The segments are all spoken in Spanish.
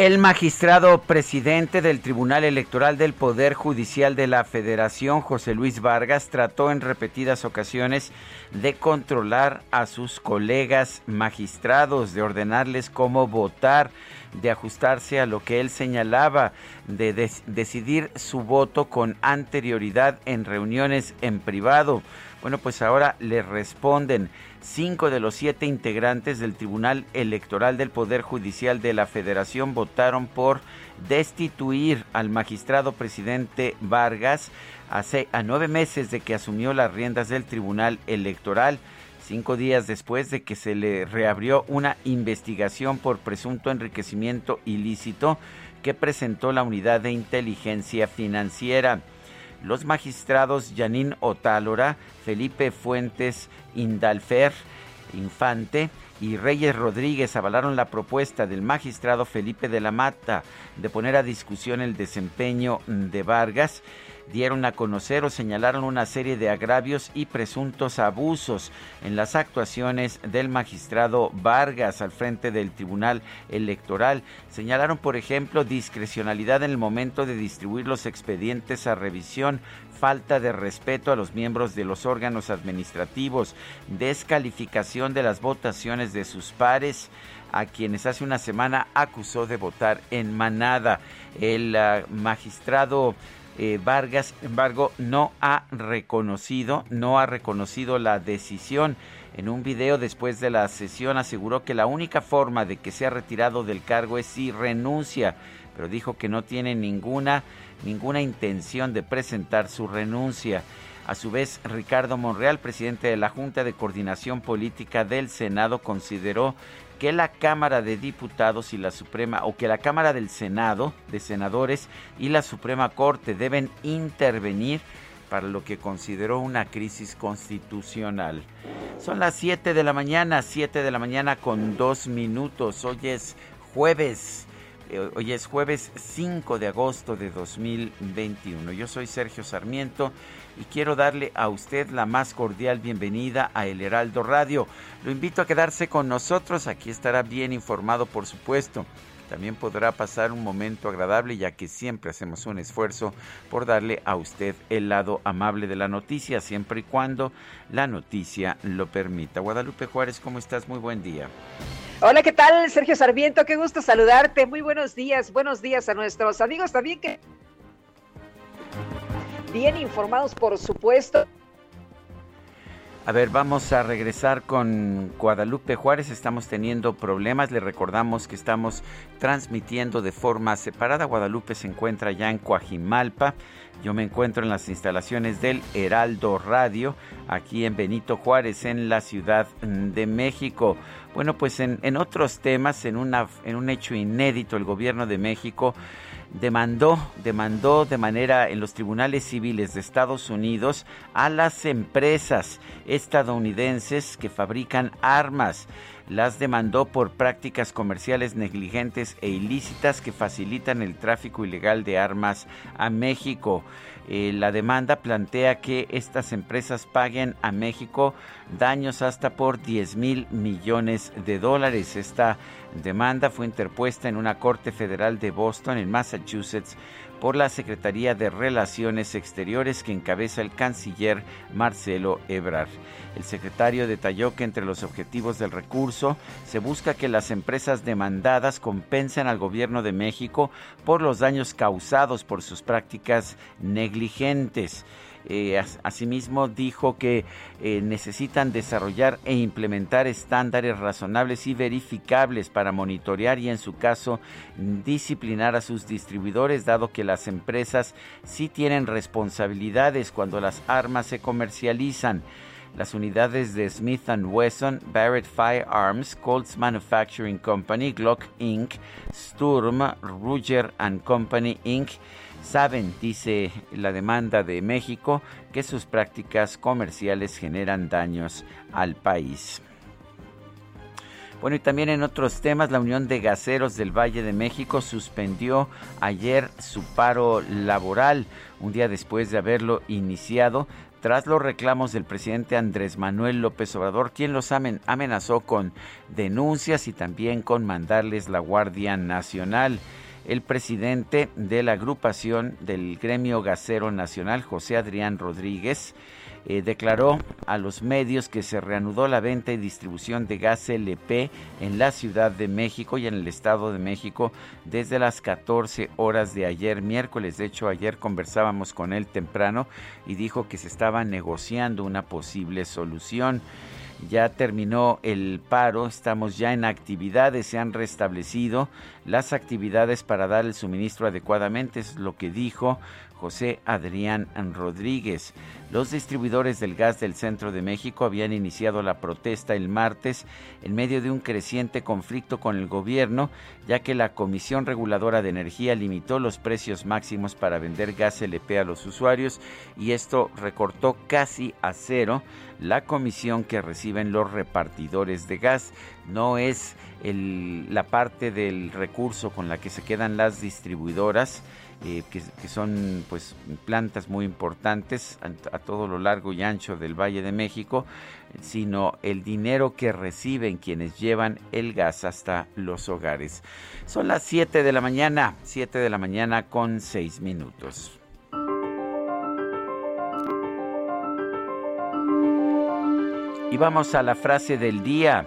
El magistrado presidente del Tribunal Electoral del Poder Judicial de la Federación, José Luis Vargas, trató en repetidas ocasiones de controlar a sus colegas magistrados, de ordenarles cómo votar, de ajustarse a lo que él señalaba, de decidir su voto con anterioridad en reuniones en privado. Bueno, pues ahora le responden cinco de los siete integrantes del Tribunal Electoral del Poder Judicial de la Federación votaron por destituir al magistrado presidente Vargas hace a nueve meses de que asumió las riendas del Tribunal Electoral cinco días después de que se le reabrió una investigación por presunto enriquecimiento ilícito que presentó la Unidad de Inteligencia Financiera. Los magistrados Yanín Otálora, Felipe Fuentes Indalfer, Infante y Reyes Rodríguez avalaron la propuesta del magistrado Felipe de la Mata de poner a discusión el desempeño de Vargas dieron a conocer o señalaron una serie de agravios y presuntos abusos en las actuaciones del magistrado Vargas al frente del Tribunal Electoral. Señalaron, por ejemplo, discrecionalidad en el momento de distribuir los expedientes a revisión, falta de respeto a los miembros de los órganos administrativos, descalificación de las votaciones de sus pares, a quienes hace una semana acusó de votar en manada. El ah, magistrado eh, Vargas, sin embargo, no ha reconocido, no ha reconocido la decisión. En un video después de la sesión aseguró que la única forma de que sea retirado del cargo es si renuncia, pero dijo que no tiene ninguna ninguna intención de presentar su renuncia. A su vez, Ricardo Monreal, presidente de la Junta de Coordinación Política del Senado, consideró que la Cámara de Diputados y la Suprema, o que la Cámara del Senado, de senadores y la Suprema Corte deben intervenir para lo que consideró una crisis constitucional. Son las 7 de la mañana, 7 de la mañana con dos minutos. Hoy es jueves. Eh, hoy es jueves 5 de agosto de 2021. Yo soy Sergio Sarmiento y quiero darle a usted la más cordial bienvenida a El Heraldo Radio. Lo invito a quedarse con nosotros, aquí estará bien informado por supuesto. También podrá pasar un momento agradable ya que siempre hacemos un esfuerzo por darle a usted el lado amable de la noticia, siempre y cuando la noticia lo permita. Guadalupe Juárez, ¿cómo estás? Muy buen día. Hola, ¿qué tal? Sergio Sarmiento, qué gusto saludarte. Muy buenos días, buenos días a nuestros amigos también que bien informados, por supuesto. A ver, vamos a regresar con Guadalupe Juárez. Estamos teniendo problemas. Le recordamos que estamos transmitiendo de forma separada. Guadalupe se encuentra ya en Coajimalpa. Yo me encuentro en las instalaciones del Heraldo Radio, aquí en Benito Juárez, en la Ciudad de México. Bueno, pues en, otros temas, en, una, en un hecho inédito, el gobierno de México demandó, demandó de manera en los tribunales civiles de Estados Unidos a las empresas estadounidenses que fabrican armas. Las demandó por prácticas comerciales negligentes e ilícitas que facilitan el tráfico ilegal de armas a México. Eh, la demanda plantea que estas empresas paguen a México daños hasta por 10 mil millones de dólares. Esta demanda fue interpuesta en una corte federal de Boston, en Massachusetts, por la Secretaría de Relaciones Exteriores que encabeza el canciller Marcelo Ebrard. El secretario detalló que entre los objetivos del recurso se busca que las empresas demandadas compensen al gobierno de México por los daños causados por sus prácticas negligentes. Eh, asimismo, dijo que eh, necesitan desarrollar e implementar estándares razonables y verificables para monitorear y, en su caso, disciplinar a sus distribuidores, dado que las empresas sí tienen responsabilidades cuando las armas se comercializan. Las unidades de Smith Wesson, Barrett Firearms, Colts Manufacturing Company, Glock Inc., Sturm, Ruger Company Inc., Saben, dice la demanda de México, que sus prácticas comerciales generan daños al país. Bueno, y también en otros temas, la Unión de Gaseros del Valle de México suspendió ayer su paro laboral, un día después de haberlo iniciado, tras los reclamos del presidente Andrés Manuel López Obrador, quien los amenazó con denuncias y también con mandarles la Guardia Nacional. El presidente de la agrupación del Gremio Gasero Nacional, José Adrián Rodríguez, eh, declaró a los medios que se reanudó la venta y distribución de gas LP en la Ciudad de México y en el Estado de México desde las 14 horas de ayer miércoles. De hecho, ayer conversábamos con él temprano y dijo que se estaba negociando una posible solución ya terminó el paro, estamos ya en actividades, se han restablecido las actividades para dar el suministro adecuadamente, es lo que dijo José Adrián Rodríguez. Los distribuidores del gas del centro de México habían iniciado la protesta el martes en medio de un creciente conflicto con el gobierno, ya que la Comisión Reguladora de Energía limitó los precios máximos para vender gas LP a los usuarios y esto recortó casi a cero la comisión que reciben los repartidores de gas. No es la parte del recurso con la que se quedan las distribuidoras eh, que, son pues plantas muy importantes a, todo lo largo y ancho del Valle de México, sino el dinero que reciben quienes llevan el gas hasta los hogares. Son las 7 de la mañana, 7 de la mañana con 6 minutos. Y vamos a la frase del día.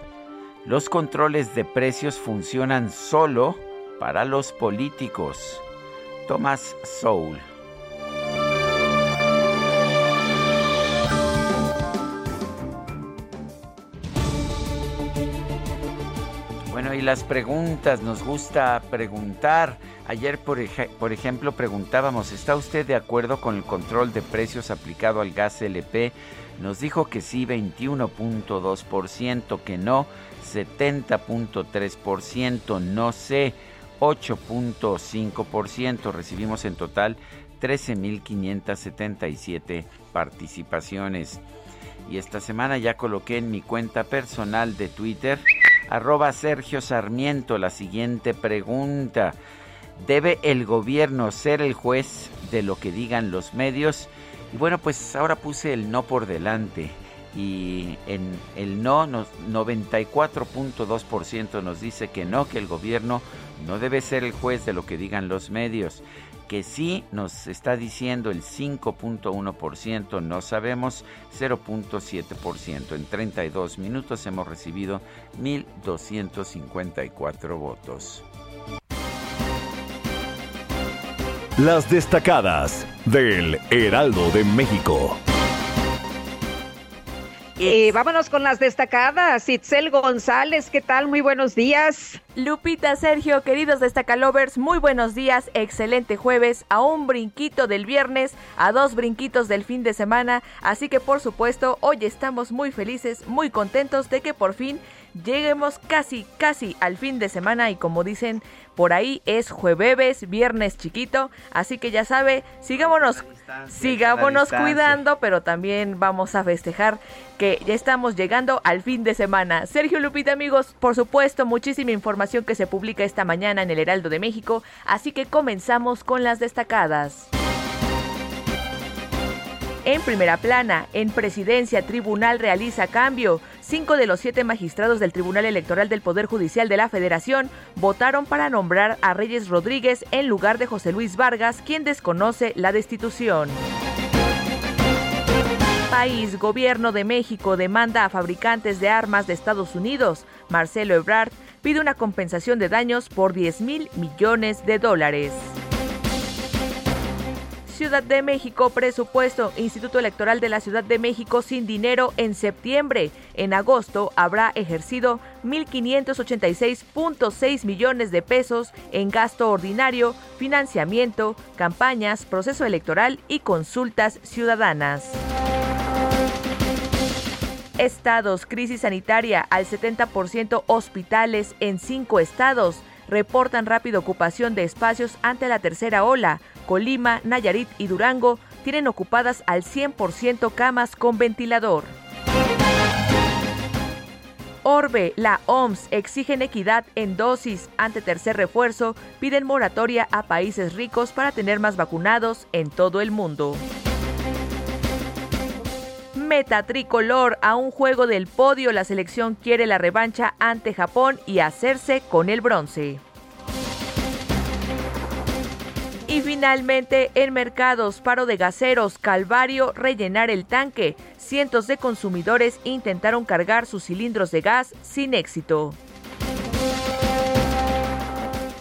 Los controles de precios funcionan solo para los políticos. Thomas Soul. Bueno, y las preguntas, nos gusta preguntar. Ayer, por, por, ejemplo, preguntábamos, ¿está usted de acuerdo con el control de precios aplicado al gas LP? Nos dijo que sí, 21.2%, que no, 70.3%, no sé. 8.5%. Recibimos en total 13.577 participaciones. Y esta semana ya coloqué en mi cuenta personal de Twitter, arroba Sergio Sarmiento, la siguiente pregunta. ¿Debe el gobierno ser el juez de lo que digan los medios? Y bueno, pues ahora puse el no por delante. Y en el no, 94.2% nos dice que no, que el gobierno no debe ser el juez de lo que digan los medios, que sí nos está diciendo el 5.1%, no sabemos 0.7%. En 32 minutos hemos recibido 1.254 votos. Las destacadas del Heraldo de México. Eh, vámonos con las destacadas. Itzel González, ¿qué tal? Muy buenos días. Lupita, Sergio, queridos destacalovers, muy buenos días. Excelente jueves, a un brinquito del viernes, a dos brinquitos del fin de semana. Así que, por supuesto, hoy estamos muy felices, muy contentos de que por fin lleguemos casi, casi al fin de semana y como dicen por ahí es jueves, viernes chiquito, así que ya sabe, sigámonos, sigámonos cuidando, pero también vamos a festejar que ya estamos llegando al fin de semana. Sergio Lupita, amigos, por supuesto, muchísima información que se publica esta mañana en el Heraldo de México, así que comenzamos con las destacadas. En primera plana, en presidencia, tribunal realiza cambio. Cinco de los siete magistrados del Tribunal Electoral del Poder Judicial de la Federación votaron para nombrar a Reyes Rodríguez en lugar de José Luis Vargas, quien desconoce la destitución. País, Gobierno de México demanda a fabricantes de armas de Estados Unidos. Marcelo Ebrard pide una compensación de daños por 10 mil millones de dólares. Ciudad de México, presupuesto, Instituto Electoral de la Ciudad de México sin dinero en septiembre. En agosto habrá ejercido 1.586.6 millones de pesos en gasto ordinario, financiamiento, campañas, proceso electoral y consultas ciudadanas. Estados, crisis sanitaria al 70% hospitales en cinco estados. Reportan rápida ocupación de espacios ante la tercera ola. Colima, Nayarit y Durango tienen ocupadas al 100% camas con ventilador. Orbe, la OMS exigen equidad en dosis. Ante tercer refuerzo, piden moratoria a países ricos para tener más vacunados en todo el mundo. Meta tricolor a un juego del podio, la selección quiere la revancha ante Japón y hacerse con el bronce. Y finalmente, en mercados, paro de gaseros, Calvario, rellenar el tanque. Cientos de consumidores intentaron cargar sus cilindros de gas sin éxito.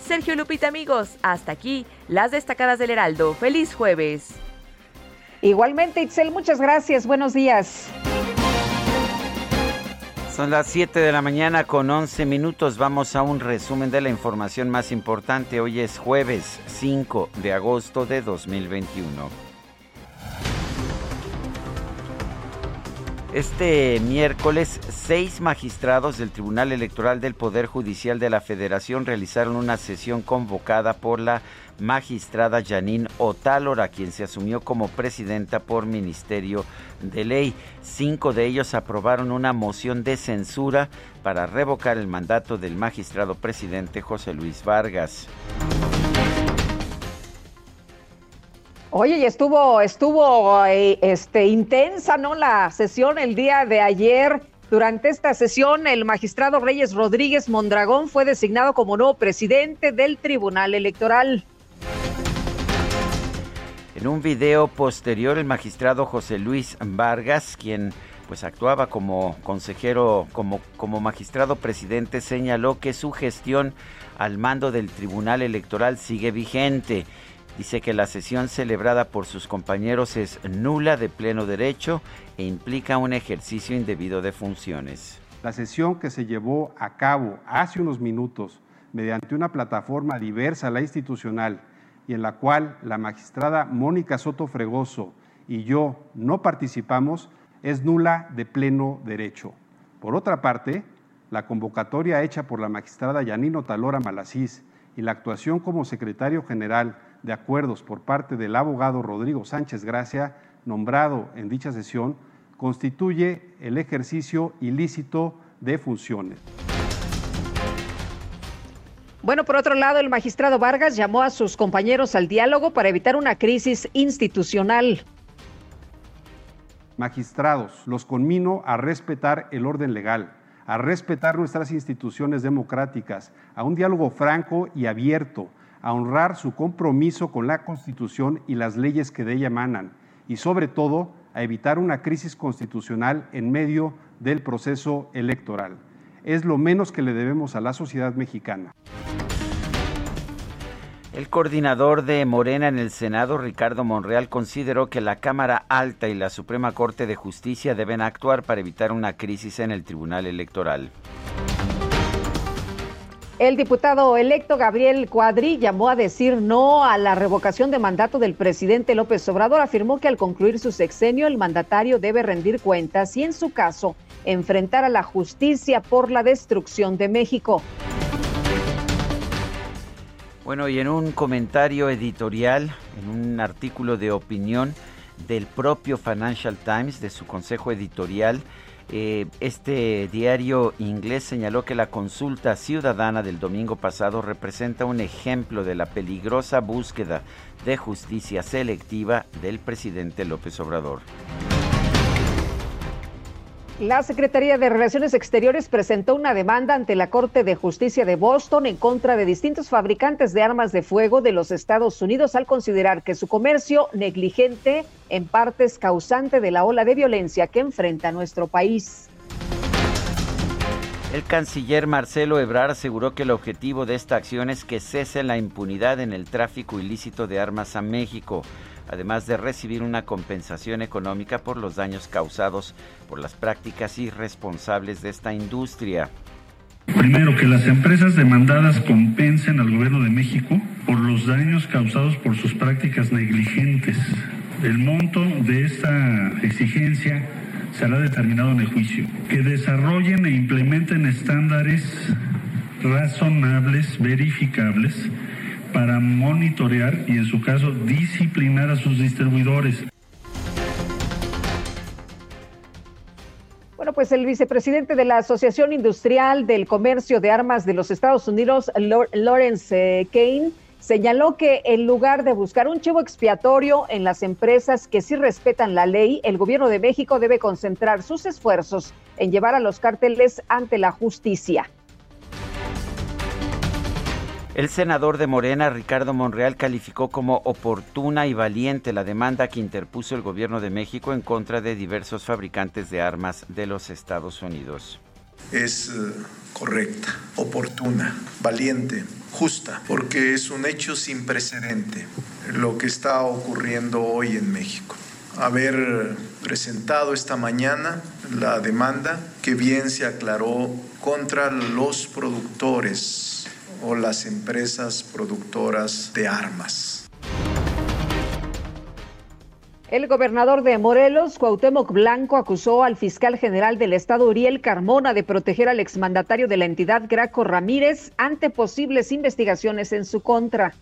Sergio Lupita, amigos, hasta aquí las destacadas del Heraldo. Feliz jueves. Igualmente, Itzel, muchas gracias. Buenos días. Son las 7 de la mañana con 11 minutos. Vamos a un resumen de la información más importante. Hoy es jueves 5 de agosto de 2021. Este miércoles, seis magistrados del Tribunal Electoral del Poder Judicial de la Federación realizaron una sesión convocada por la magistrada Janine Otálora, quien se asumió como presidenta por Ministerio de Ley. Cinco de ellos aprobaron una moción de censura para revocar el mandato del magistrado presidente José Luis Vargas. Oye, y estuvo, estuvo eh, este, intensa, ¿no? La sesión el día de ayer. Durante esta sesión, el magistrado Reyes Rodríguez Mondragón fue designado como nuevo presidente del Tribunal Electoral. En un video posterior, el magistrado José Luis Vargas, quien pues actuaba como consejero, como, como magistrado presidente, señaló que su gestión al mando del Tribunal Electoral sigue vigente. Dice que la sesión celebrada por sus compañeros es nula de pleno derecho e implica un ejercicio indebido de funciones. La sesión que se llevó a cabo hace unos minutos mediante una plataforma diversa a la institucional y en la cual la magistrada Mónica Soto Fregoso y yo no participamos es nula de pleno derecho. Por otra parte, la convocatoria hecha por la magistrada Yanino Talora Malasís y la actuación como secretario general de acuerdos por parte del abogado Rodrigo Sánchez Gracia, nombrado en dicha sesión, constituye el ejercicio ilícito de funciones. Bueno, por otro lado, el magistrado Vargas llamó a sus compañeros al diálogo para evitar una crisis institucional. Magistrados, los conmino a respetar el orden legal, a respetar nuestras instituciones democráticas, a un diálogo franco y abierto, a honrar su compromiso con la Constitución y las leyes que de ella emanan, y sobre todo a evitar una crisis constitucional en medio del proceso electoral. Es lo menos que le debemos a la sociedad mexicana. El coordinador de Morena en el Senado, Ricardo Monreal, consideró que la Cámara Alta y la Suprema Corte de Justicia deben actuar para evitar una crisis en el Tribunal Electoral. El diputado electo Gabriel Cuadri llamó a decir no a la revocación de mandato del presidente López Obrador. Afirmó que al concluir su sexenio el mandatario debe rendir cuentas y en su caso enfrentar a la justicia por la destrucción de México. Bueno, y en un comentario editorial, en un artículo de opinión del propio Financial Times, de su consejo editorial, eh, este diario inglés señaló que la consulta ciudadana del domingo pasado representa un ejemplo de la peligrosa búsqueda de justicia selectiva del presidente López Obrador. La Secretaría de Relaciones Exteriores presentó una demanda ante la Corte de Justicia de Boston en contra de distintos fabricantes de armas de fuego de los Estados Unidos al considerar que su comercio negligente en parte es causante de la ola de violencia que enfrenta nuestro país. El canciller Marcelo Ebrard aseguró que el objetivo de esta acción es que cese la impunidad en el tráfico ilícito de armas a México además de recibir una compensación económica por los daños causados por las prácticas irresponsables de esta industria. Primero, que las empresas demandadas compensen al gobierno de México por los daños causados por sus prácticas negligentes. El monto de esta exigencia será determinado en el juicio. Que desarrollen e implementen estándares razonables, verificables, para monitorear y en su caso disciplinar a sus distribuidores. Bueno, pues el vicepresidente de la Asociación Industrial del Comercio de Armas de los Estados Unidos, Lawrence eh, Kane, señaló que en lugar de buscar un chivo expiatorio en las empresas que sí respetan la ley, el gobierno de México debe concentrar sus esfuerzos en llevar a los cárteles ante la justicia. El senador de Morena, Ricardo Monreal, calificó como oportuna y valiente la demanda que interpuso el gobierno de México en contra de diversos fabricantes de armas de los Estados Unidos. Es eh, correcta, oportuna, valiente, justa, porque es un hecho sin precedente lo que está ocurriendo hoy en México. Haber presentado esta mañana la demanda que bien se aclaró contra los productores o las empresas productoras de armas. El gobernador de Morelos, Cuauhtémoc Blanco, acusó al fiscal general del estado Uriel Carmona de proteger al exmandatario de la entidad Graco Ramírez ante posibles investigaciones en su contra.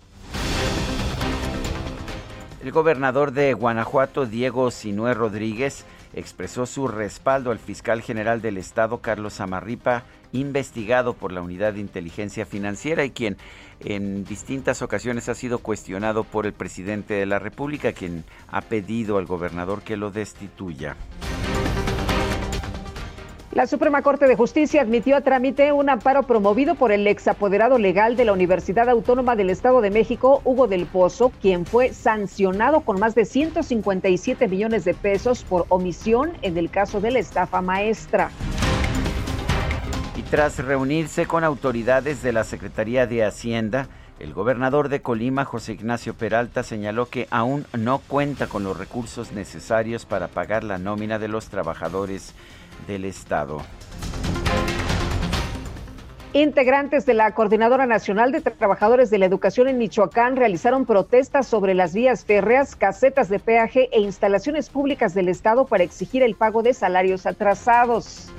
El gobernador de Guanajuato, Diego Sinué Rodríguez, expresó su respaldo al fiscal general del estado, Carlos Amarripa, investigado por la Unidad de Inteligencia Financiera y quien en distintas ocasiones ha sido cuestionado por el presidente de la República, quien ha pedido al gobernador que lo destituya. La Suprema Corte de Justicia admitió a trámite un amparo promovido por el exapoderado legal de la Universidad Autónoma del Estado de México, Hugo del Pozo, quien fue sancionado con más de 157 millones de pesos por omisión en el caso de la estafa maestra. Tras reunirse con autoridades de la Secretaría de Hacienda, el gobernador de Colima, José Ignacio Peralta, señaló que aún no cuenta con los recursos necesarios para pagar la nómina de los trabajadores del Estado. Integrantes de la Coordinadora Nacional de Trabajadores de la Educación en Michoacán realizaron protestas sobre las vías férreas, casetas de peaje e instalaciones públicas del Estado para exigir el pago de salarios atrasados.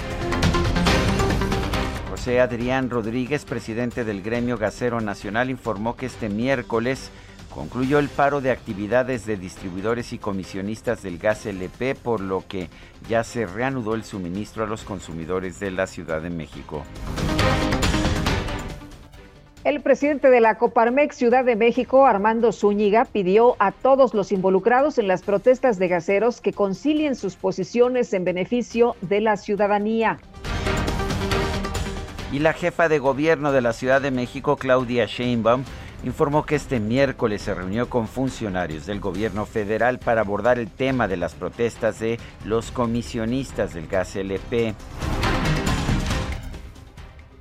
José Adrián Rodríguez, presidente del Gremio Gasero Nacional, informó que este miércoles concluyó el paro de actividades de distribuidores y comisionistas del gas LP, por lo que ya se reanudó el suministro a los consumidores de la Ciudad de México. El presidente de la Coparmex Ciudad de México, Armando Zúñiga, pidió a todos los involucrados en las protestas de gaseros que concilien sus posiciones en beneficio de la ciudadanía. Y la jefa de gobierno de la Ciudad de México, Claudia Sheinbaum, informó que este miércoles se reunió con funcionarios del gobierno federal para abordar el tema de las protestas de los comisionistas del gas LP.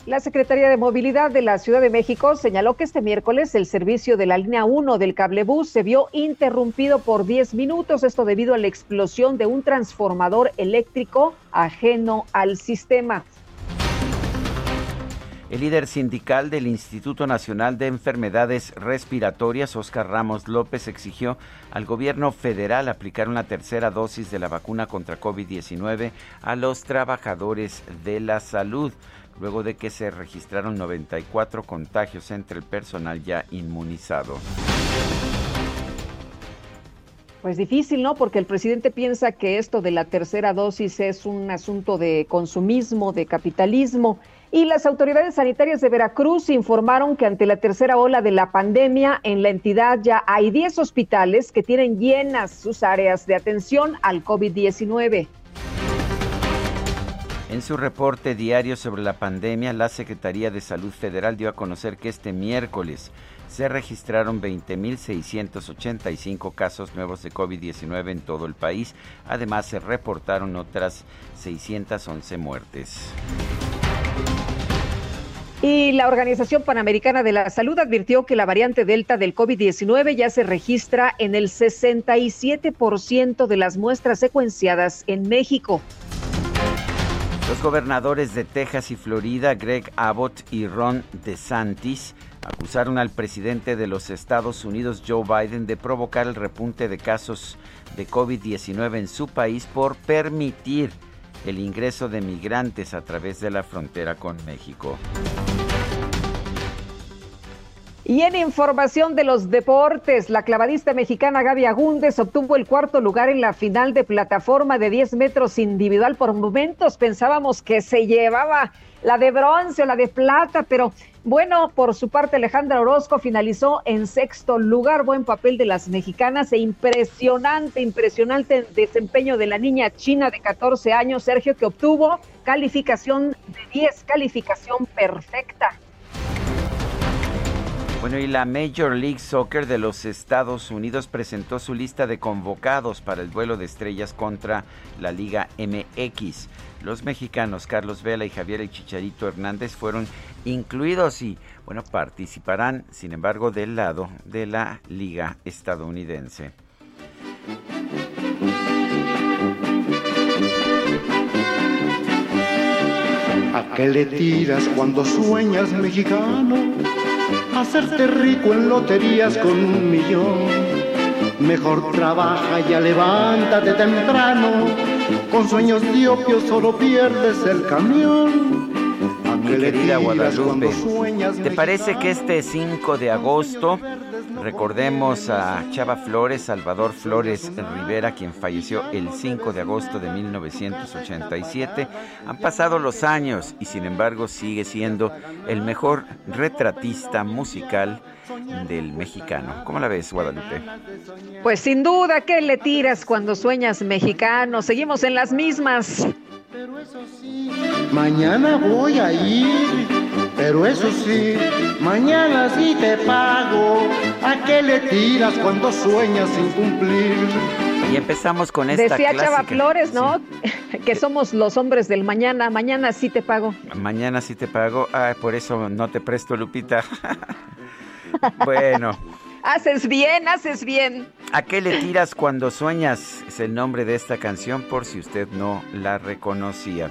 La Secretaría de Movilidad de la Ciudad de México señaló que este miércoles el servicio de la línea 1 del cablebús se vio interrumpido por 10 minutos, esto debido a la explosión de un transformador eléctrico ajeno al sistema. El líder sindical del Instituto Nacional de Enfermedades Respiratorias, Oscar Ramos López, exigió al gobierno federal aplicar una tercera dosis de la vacuna contra COVID-19 a los trabajadores de la salud, luego de que se registraron 94 contagios entre el personal ya inmunizado. Pues difícil, ¿no? Porque el presidente piensa que esto de la tercera dosis es un asunto de consumismo, de capitalismo. Y las autoridades sanitarias de Veracruz informaron que ante la tercera ola de la pandemia en la entidad ya hay 10 hospitales que tienen llenas sus áreas de atención al COVID-19. En su reporte diario sobre la pandemia, la Secretaría de Salud Federal dio a conocer que este miércoles se registraron 20.685 casos nuevos de COVID-19 en todo el país. Además, se reportaron otras 611 muertes. Y la Organización Panamericana de la Salud advirtió que la variante Delta del COVID-19 ya se registra en el 67% de las muestras secuenciadas en México. Los gobernadores de Texas y Florida, Greg Abbott y Ron DeSantis, acusaron al presidente de los Estados Unidos, Joe Biden, de provocar el repunte de casos de COVID-19 en su país por permitir el ingreso de migrantes a través de la frontera con México. Y en información de los deportes, la clavadista mexicana Gaby Agúndez obtuvo el cuarto lugar en la final de plataforma de 10 metros individual. Por momentos pensábamos que se llevaba la de bronce o la de plata, pero bueno, por su parte Alejandra Orozco finalizó en sexto lugar, buen papel de las mexicanas e impresionante, impresionante desempeño de la niña china de 14 años, Sergio, que obtuvo calificación de 10, calificación perfecta. Bueno, y la Major League Soccer de los Estados Unidos presentó su lista de convocados para el duelo de estrellas contra la Liga MX. Los mexicanos Carlos Vela y Javier El Chicharito Hernández fueron incluidos y, bueno, participarán, sin embargo, del lado de la Liga estadounidense. ¿A qué le tiras cuando sueñas mexicano? Hacerte rico en loterías con un millón. Mejor trabaja ya levántate temprano. Con sueños de opio solo pierdes el camión. Mi querida Guadalupe, ¿te parece que este 5 de agosto recordemos a Chava Flores, Salvador Flores Rivera, quien falleció el 5 de agosto de 1987? Han pasado los años y sin embargo sigue siendo el mejor retratista musical del mexicano. ¿Cómo la ves, Guadalupe? Pues sin duda, ¿qué le tiras cuando sueñas mexicano? Seguimos en las mismas. Pero eso sí, mañana voy a ir. Pero eso sí, mañana sí te pago. ¿A qué le tiras cuando sueñas sin cumplir? Y empezamos con esta Decía clásica. Chava Flores, ¿no? que somos los hombres del mañana. Mañana sí te pago. Mañana sí te pago. Ah, por eso no te presto, Lupita. bueno. Haces bien, haces bien. ¿A qué le tiras cuando sueñas? Es el nombre de esta canción por si usted no la reconocía.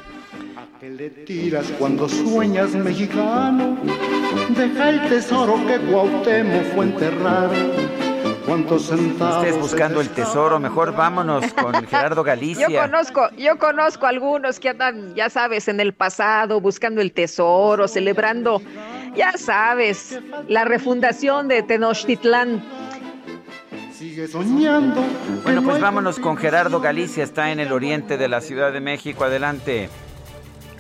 ¿A qué le tiras cuando sueñas mexicano? Deja el tesoro que Cuauhtémoc fue enterrar. ¿Cuántos centavos? Estés buscando el tesoro, mejor vámonos con Gerardo Galicia. Yo conozco, yo conozco algunos que andan, ya sabes, en el pasado, buscando el tesoro, celebrando, ya sabes, la refundación de Tenochtitlán. Sigue soñando. Bueno, pues vámonos con Gerardo Galicia, está en el oriente de la Ciudad de México. Adelante.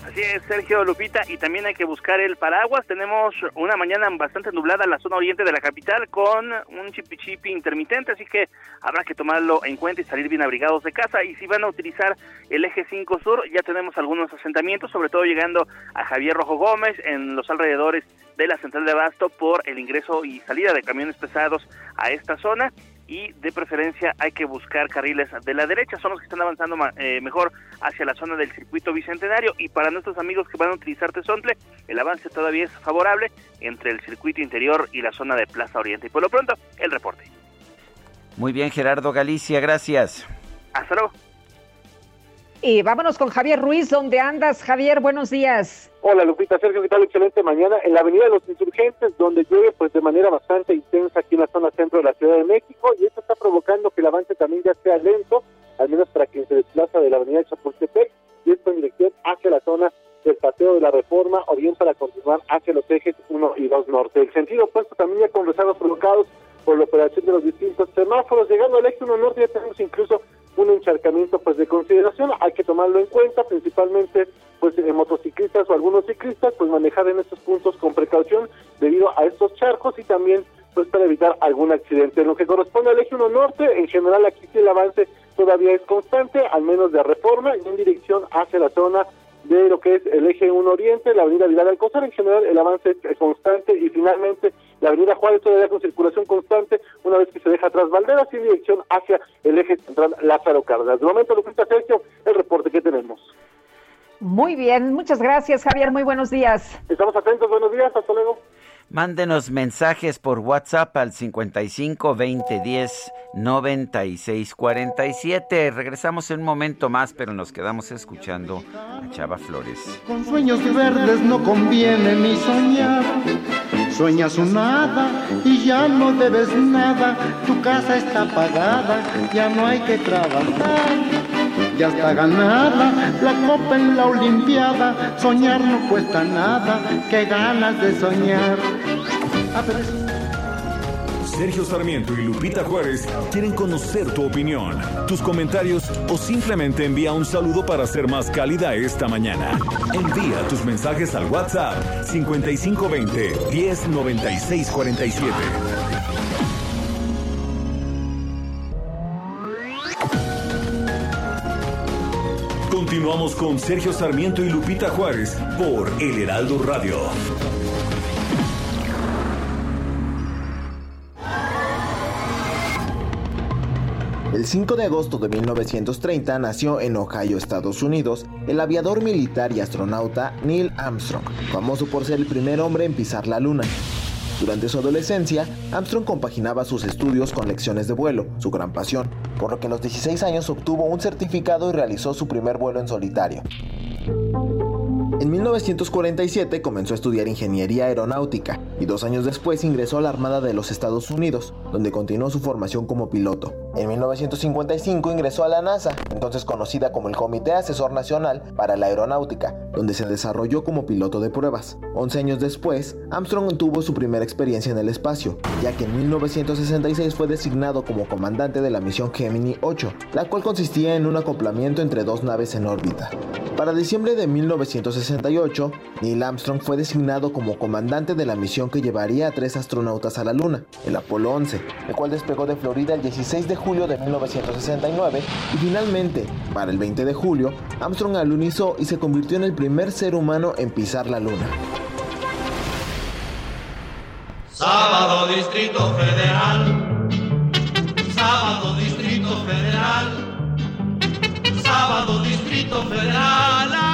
Así es, Sergio Lupita, y también hay que buscar el paraguas. Tenemos una mañana bastante nublada en la zona oriente de la capital con un chipichipi intermitente, así que habrá que tomarlo en cuenta y salir bien abrigados de casa. Y si van a utilizar el eje 5 sur, ya tenemos algunos asentamientos, sobre todo llegando a Javier Rojo Gómez en los alrededores de la central de Abasto por el ingreso y salida de camiones pesados a esta zona y de preferencia hay que buscar carriles de la derecha, son los que están avanzando eh, mejor hacia la zona del circuito bicentenario y para nuestros amigos que van a utilizar Tezontle, el avance todavía es favorable entre el circuito interior y la zona de Plaza Oriente. Y por lo pronto, el reporte. Muy bien, Gerardo Galicia, gracias. Hasta luego. Y vámonos con Javier Ruiz, ¿dónde andas? Javier, buenos días. Hola Lupita, Sergio, ¿qué tal? Excelente mañana en la Avenida de los Insurgentes, donde llueve pues de manera bastante intensa aquí en la zona centro de la Ciudad de México y esto está provocando que el avance también ya sea lento, al menos para quien se desplaza de la Avenida de Chapultepec y esto en dirección hacia la zona del Paseo de la Reforma o bien para continuar hacia los ejes 1 y 2 norte. El sentido opuesto también ya con provocados por la operación de los distintos semáforos. Llegando al eje 1 norte ya tenemos incluso un encharcamiento pues de consideración, hay que tomarlo en cuenta, principalmente pues eh, motociclistas o algunos ciclistas, pues manejar en estos puntos con precaución debido a estos charcos y también pues para evitar algún accidente. En lo que corresponde al eje 1 norte, en general aquí sí el avance todavía es constante, al menos de reforma, en dirección hacia la zona de lo que es el eje 1 Oriente, la avenida Vidal Alcázar, en general el avance es constante y finalmente la avenida Juárez todavía con circulación constante una vez que se deja atrás Valderas y en dirección hacia el eje central Lázaro Cárdenas. De momento, Lupita Sergio, el reporte que tenemos. Muy bien, muchas gracias Javier, muy buenos días. Estamos atentos, buenos días, hasta luego. Mándenos mensajes por WhatsApp al 55 20 10 96 47. Regresamos en un momento más, pero nos quedamos escuchando a Chava Flores. Con sueños verdes no conviene ni soñar. Sueñas un nada y ya no debes nada. Tu casa está pagada, ya no hay que trabajar. Ya está ganada la copa en la Olimpiada. Soñar no cuesta nada, qué ganas de soñar. Sergio Sarmiento y Lupita Juárez quieren conocer tu opinión, tus comentarios o simplemente envía un saludo para ser más cálida esta mañana. Envía tus mensajes al WhatsApp 5520 109647. Continuamos con Sergio Sarmiento y Lupita Juárez por El Heraldo Radio. El 5 de agosto de 1930 nació en Ohio, Estados Unidos, el aviador militar y astronauta Neil Armstrong, famoso por ser el primer hombre en pisar la luna. Durante su adolescencia, Armstrong compaginaba sus estudios con lecciones de vuelo, su gran pasión, por lo que a los 16 años obtuvo un certificado y realizó su primer vuelo en solitario. En 1947 comenzó a estudiar ingeniería aeronáutica y dos años después ingresó a la Armada de los Estados Unidos, donde continuó su formación como piloto. En 1955 ingresó a la NASA, entonces conocida como el Comité Asesor Nacional para la Aeronáutica, donde se desarrolló como piloto de pruebas. Once años después, Armstrong tuvo su primera experiencia en el espacio, ya que en 1966 fue designado como comandante de la misión Gemini 8, la cual consistía en un acoplamiento entre dos naves en órbita. Para diciembre de 1968, Neil Armstrong fue designado como comandante de la misión que llevaría a tres astronautas a la Luna, el Apolo 11, el cual despegó de Florida el 16 de julio de 1969 y finalmente, para el 20 de julio, Armstrong alunizó y se convirtió en el primer ser humano en pisar la Luna. Sábado Distrito Federal. Sábado Distrito Federal. Sábado Distrito Federal.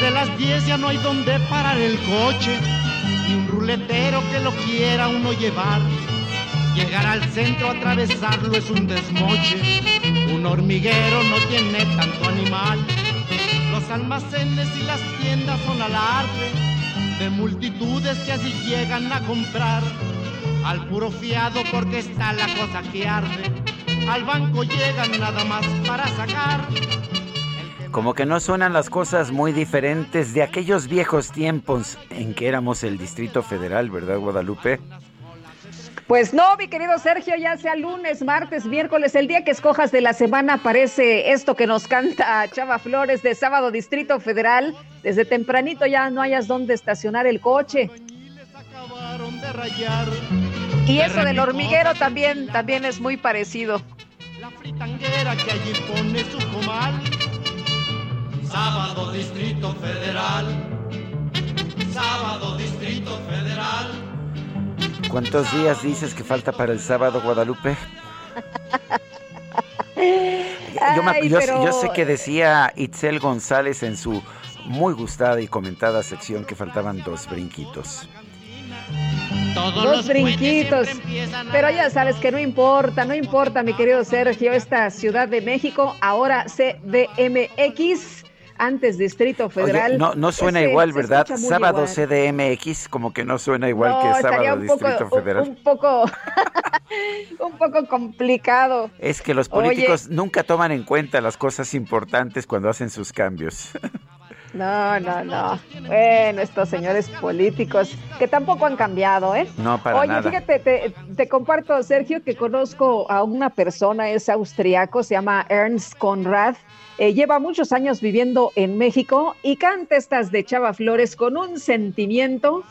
Desde las 10 ya no hay donde parar el coche, ni un ruletero que lo quiera uno llevar. Llegar al centro, atravesarlo es un desmoche. Un hormiguero no tiene tanto animal. Los almacenes y las tiendas son alarde de multitudes que así llegan a comprar. Al puro fiado porque está la cosa que arde. Al banco llegan nada más para sacar. Como que no suenan las cosas muy diferentes de aquellos viejos tiempos en que éramos el Distrito Federal, ¿verdad, Guadalupe? Pues no, mi querido Sergio, ya sea lunes, martes, miércoles, el día que escojas de la semana aparece esto que nos canta Chava Flores de Sábado Distrito Federal. Desde tempranito ya no hayas dónde estacionar el coche. Y eso del hormiguero también, también es muy parecido. La fritanguera que allí pone su comal. Sábado Distrito Federal. Sábado Distrito Federal. ¿Cuántos días dices que falta para el sábado, Guadalupe? Yo, me- Ay, yo- pero- yo sé que decía Itzel González en su muy gustada y comentada sección que faltaban dos brinquitos. Dos brinquitos. Pero ya sabes que no importa, no importa, mi querido Sergio, esta Ciudad de México, ahora CDMX, antes Distrito Oye, Federal. no, no suena igual, ¿verdad? Sábado igual. CDMX, como que no suena igual No, que sábado un Distrito un- Federal. Un, poco, un poco complicado. Es que los Oye. políticos nunca toman en cuenta las cosas importantes cuando hacen sus cambios. No, no, no. Bueno, estos señores políticos que tampoco han cambiado, ¿eh? No, para Oye, nada. fíjate, te, te comparto, Sergio, que conozco a una persona, es austriaco, se llama Ernst Conrad. Eh, lleva muchos años viviendo en México y canta estas de Chava Flores con un sentimiento.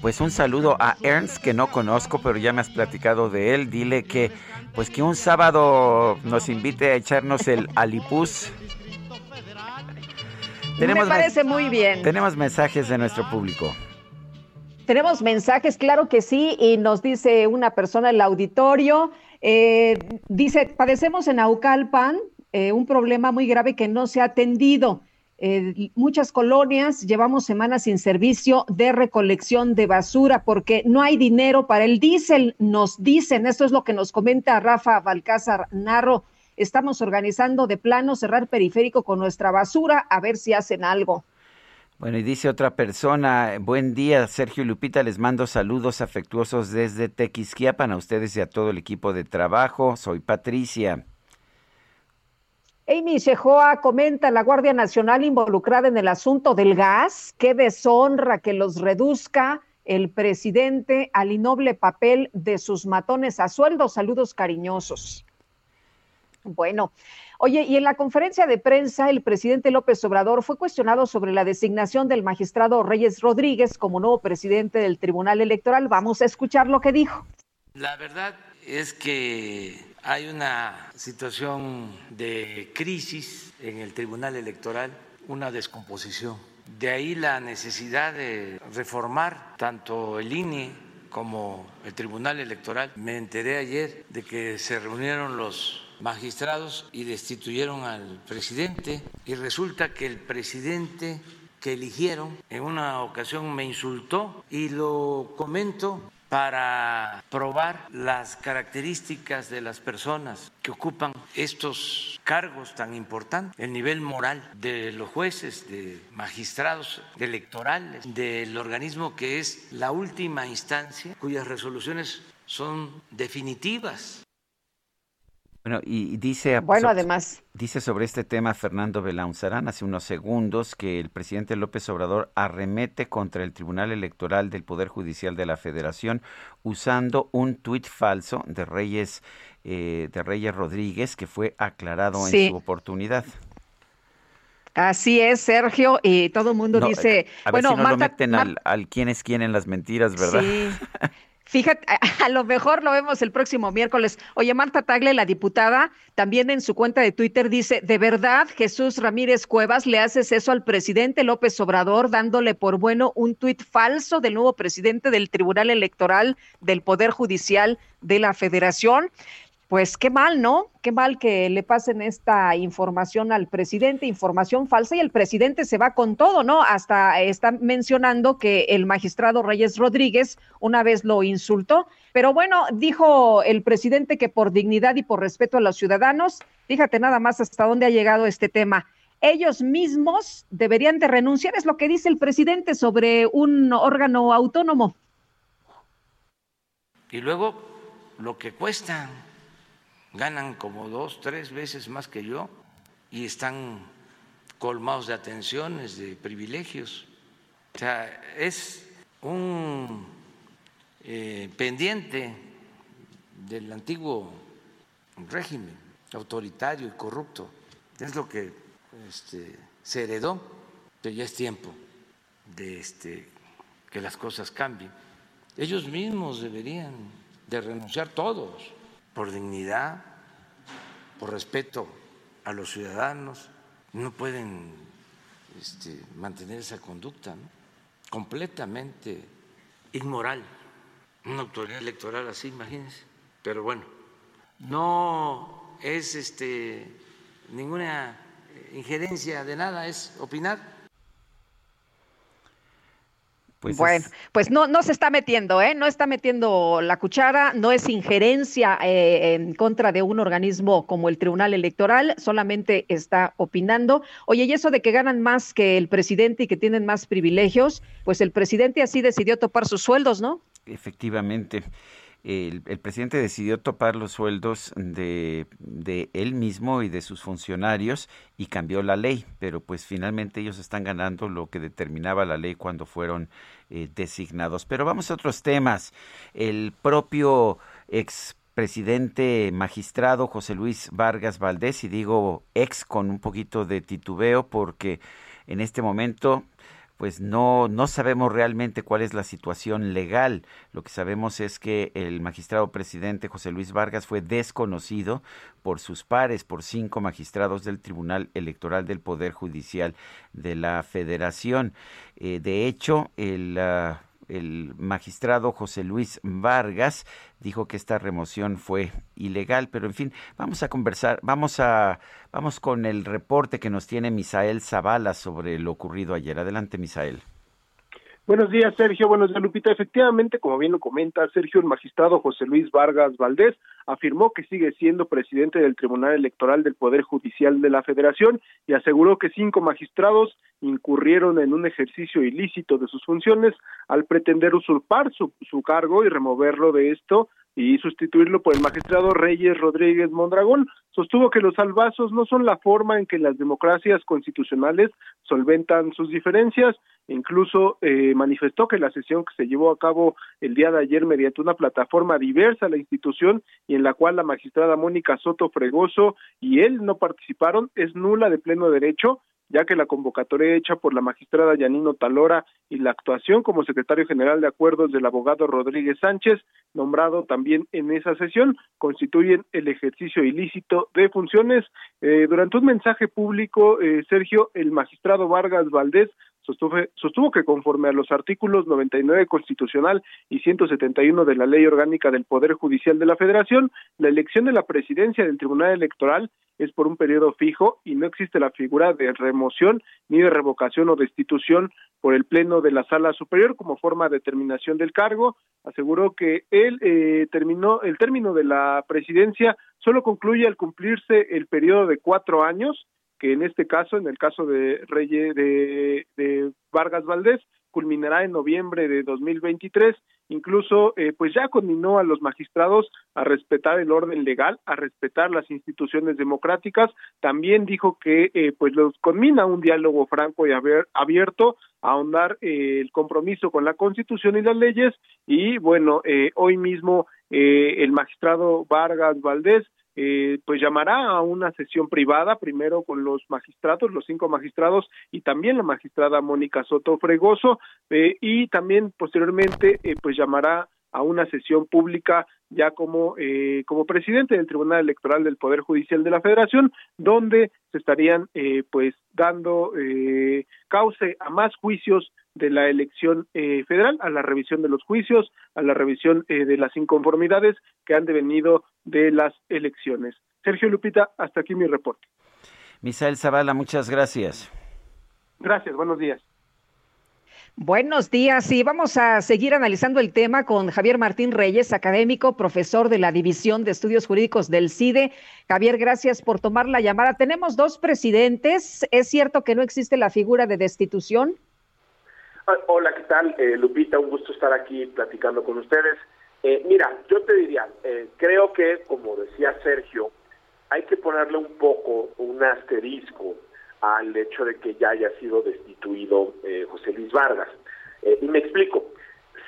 Pues un saludo a Ernst que no conozco, pero ya me has platicado de él. Dile que pues que un sábado nos invite a echarnos el alipus. me parece muy bien. Tenemos mensajes de nuestro público. Tenemos mensajes, claro que sí, y nos dice una persona en el auditorio, eh, dice, padecemos en Aucalpan eh, un problema muy grave que no se ha atendido. Eh, muchas colonias llevamos semanas sin servicio de recolección de basura porque no hay dinero para el diésel, nos dicen, esto es lo que nos comenta Rafa Balcázar Narro, estamos organizando de plano cerrar periférico con nuestra basura a ver si hacen algo. Bueno, y dice otra persona, buen día, Sergio y Lupita, les mando saludos afectuosos desde Tequisquiapan a ustedes y a todo el equipo de trabajo. Soy Patricia. Amy Shehoa comenta la Guardia Nacional involucrada en el asunto del gas. Qué deshonra que los reduzca el presidente al innoble papel de sus matones a sueldo. Saludos cariñosos. Bueno, Oye, y en la conferencia de prensa, el presidente López Obrador fue cuestionado sobre la designación del magistrado Reyes Rodríguez como nuevo presidente del Tribunal Electoral. Vamos a escuchar lo que dijo. La verdad es que hay una situación de crisis en el Tribunal Electoral, una descomposición. De ahí la necesidad de reformar tanto el INE como el Tribunal Electoral. Me enteré ayer de que se reunieron los magistrados y destituyeron al presidente y resulta que el presidente que eligieron en una ocasión me insultó y lo comento para probar las características de las personas que ocupan estos cargos tan importantes, el nivel moral de los jueces, de magistrados electorales, del organismo que es la última instancia, cuyas resoluciones son definitivas bueno, y dice, bueno, además, dice sobre este tema Fernando Belaunzarán hace unos segundos que el presidente López Obrador arremete contra el Tribunal Electoral del Poder Judicial de la Federación usando un tuit falso de Reyes eh, de Reyes Rodríguez que fue aclarado en su oportunidad. Así es, Sergio, y todo el mundo dice, a ver bueno, si no lo meten al, al, quién es quién en las mentiras, ¿verdad? Sí. Fíjate, a lo mejor lo vemos el próximo miércoles. Oye, Marta Tagle, la diputada, también en su cuenta de Twitter dice, ¿de verdad Jesús Ramírez Cuevas le haces eso al presidente López Obrador dándole por bueno un tuit falso del nuevo presidente del Tribunal Electoral del Poder Judicial de la Federación? Pues qué mal, ¿no? Qué mal que le pasen esta información al presidente, información falsa, y el presidente se va con todo, ¿no? Hasta está mencionando que el magistrado Reyes Rodríguez una vez lo insultó, pero bueno, dijo el presidente que por dignidad y por respeto a los ciudadanos, fíjate nada más hasta dónde ha llegado este tema. Ellos mismos deberían de renunciar, es lo que dice el presidente sobre un órgano autónomo. Y luego lo que cuestan ganan como dos, tres veces más que yo y están colmados de atenciones, de privilegios. O sea, es un eh, pendiente del antiguo régimen autoritario y corrupto. Es lo que este, se heredó, pero ya es tiempo de este, que las cosas cambien. Ellos mismos deberían de renunciar todos por dignidad, por respeto a los ciudadanos, no pueden este, mantener esa conducta completamente inmoral. Una autoridad electoral así, imagínense. Pero bueno, no es este, ninguna injerencia de nada, es opinar pues bueno, pues no, no se está metiendo, ¿eh? No está metiendo la cuchara, no es injerencia eh, en contra de un organismo como el Tribunal Electoral, solamente está opinando. Oye, y eso de que ganan más que el presidente y que tienen más privilegios, pues el presidente así decidió topar sus sueldos, ¿no? Efectivamente el, presidente decidió topar los sueldos de, de, él mismo y de sus funcionarios y cambió la ley, pero pues finalmente ellos están ganando lo que determinaba la ley cuando fueron eh, designados. Pero vamos a otros temas. El propio ex presidente magistrado José Luis Vargas Valdés, y digo ex con un poquito de titubeo porque en este momento pues no, no sabemos realmente cuál es la situación legal. Lo que sabemos es que el magistrado presidente José Luis Vargas fue desconocido por sus pares, por cinco magistrados del Tribunal Electoral del Poder Judicial de la Federación. Eh, de hecho, el... Ah, el magistrado José Luis Vargas dijo que esta remoción fue ilegal, pero en fin, vamos a conversar, vamos a vamos con el reporte que nos tiene Misael Zavala sobre lo ocurrido ayer. Adelante, Misael. Buenos días, Sergio. Buenos días, Lupita. Efectivamente, como bien lo comenta Sergio, el magistrado José Luis Vargas Valdés afirmó que sigue siendo presidente del Tribunal Electoral del Poder Judicial de la Federación y aseguró que cinco magistrados incurrieron en un ejercicio ilícito de sus funciones al pretender usurpar su, su cargo y removerlo de esto y sustituirlo por el magistrado Reyes Rodríguez Mondragón. Sostuvo que los salvazos no son la forma en que las democracias constitucionales solventan sus diferencias. Incluso eh, manifestó que la sesión que se llevó a cabo el día de ayer mediante una plataforma diversa a la institución y en la cual la magistrada Mónica Soto Fregoso y él no participaron es nula de pleno derecho ya que la convocatoria hecha por la magistrada Yanino Talora y la actuación como secretario general de acuerdos del abogado Rodríguez Sánchez, nombrado también en esa sesión, constituyen el ejercicio ilícito de funciones. Eh, durante un mensaje público, eh, Sergio, el magistrado Vargas Valdés sostuvo que conforme a los artículos 99 constitucional y 171 de la Ley Orgánica del Poder Judicial de la Federación, la elección de la presidencia del Tribunal Electoral es por un periodo fijo y no existe la figura de remoción ni de revocación o destitución por el Pleno de la Sala Superior como forma de terminación del cargo. Aseguró que él eh, terminó el término de la presidencia solo concluye al cumplirse el periodo de cuatro años que en este caso, en el caso de Reyes de, Vargas Valdés, culminará en noviembre de 2023. Incluso, eh, pues ya conminó a los magistrados a respetar el orden legal, a respetar las instituciones democráticas. También dijo que, eh, pues los conmina un diálogo franco y abierto, a ahondar eh, el compromiso con la Constitución y las leyes. Y bueno, hoy mismo el magistrado Vargas Valdés eh, pues llamará a una sesión privada, primero con los magistrados, los cinco magistrados y también la magistrada Mónica Soto Fregoso, eh, y también posteriormente eh, pues llamará a una sesión pública ya como, eh, como presidente del Tribunal Electoral del Poder Judicial de la Federación, donde se estarían eh, pues dando eh, cauce a más juicios de la elección eh, federal, a la revisión de los juicios, a la revisión eh, de las inconformidades que han devenido de las elecciones. Sergio Lupita, hasta aquí mi reporte. Misael Zavala, muchas gracias. Gracias, buenos días. Buenos días y vamos a seguir analizando el tema con Javier Martín Reyes, académico, profesor de la División de Estudios Jurídicos del CIDE. Javier, gracias por tomar la llamada. Tenemos dos presidentes. ¿Es cierto que no existe la figura de destitución? Hola, ¿qué tal? Eh, Lupita, un gusto estar aquí platicando con ustedes. Eh, mira, yo te diría, eh, creo que, como decía Sergio, hay que ponerle un poco un asterisco al hecho de que ya haya sido destituido eh, José Luis Vargas. Eh, y me explico.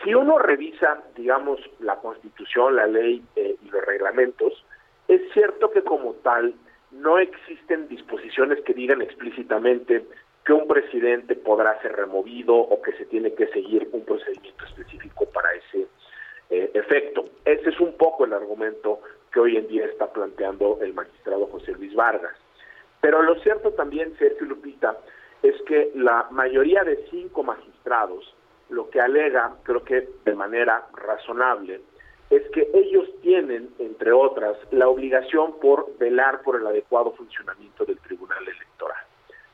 Si uno revisa, digamos, la Constitución, la ley eh, y los reglamentos, es cierto que como tal no existen disposiciones que digan explícitamente que un presidente podrá ser removido o que se tiene que seguir un procedimiento específico para ese efecto. Ese es un poco el argumento que hoy en día está planteando el magistrado José Luis Vargas. Pero lo cierto también, Sergio Lupita, es que la mayoría de cinco magistrados lo que alega, creo que de manera razonable, es que ellos tienen, entre otras, la obligación por velar por el adecuado funcionamiento del Tribunal Electoral,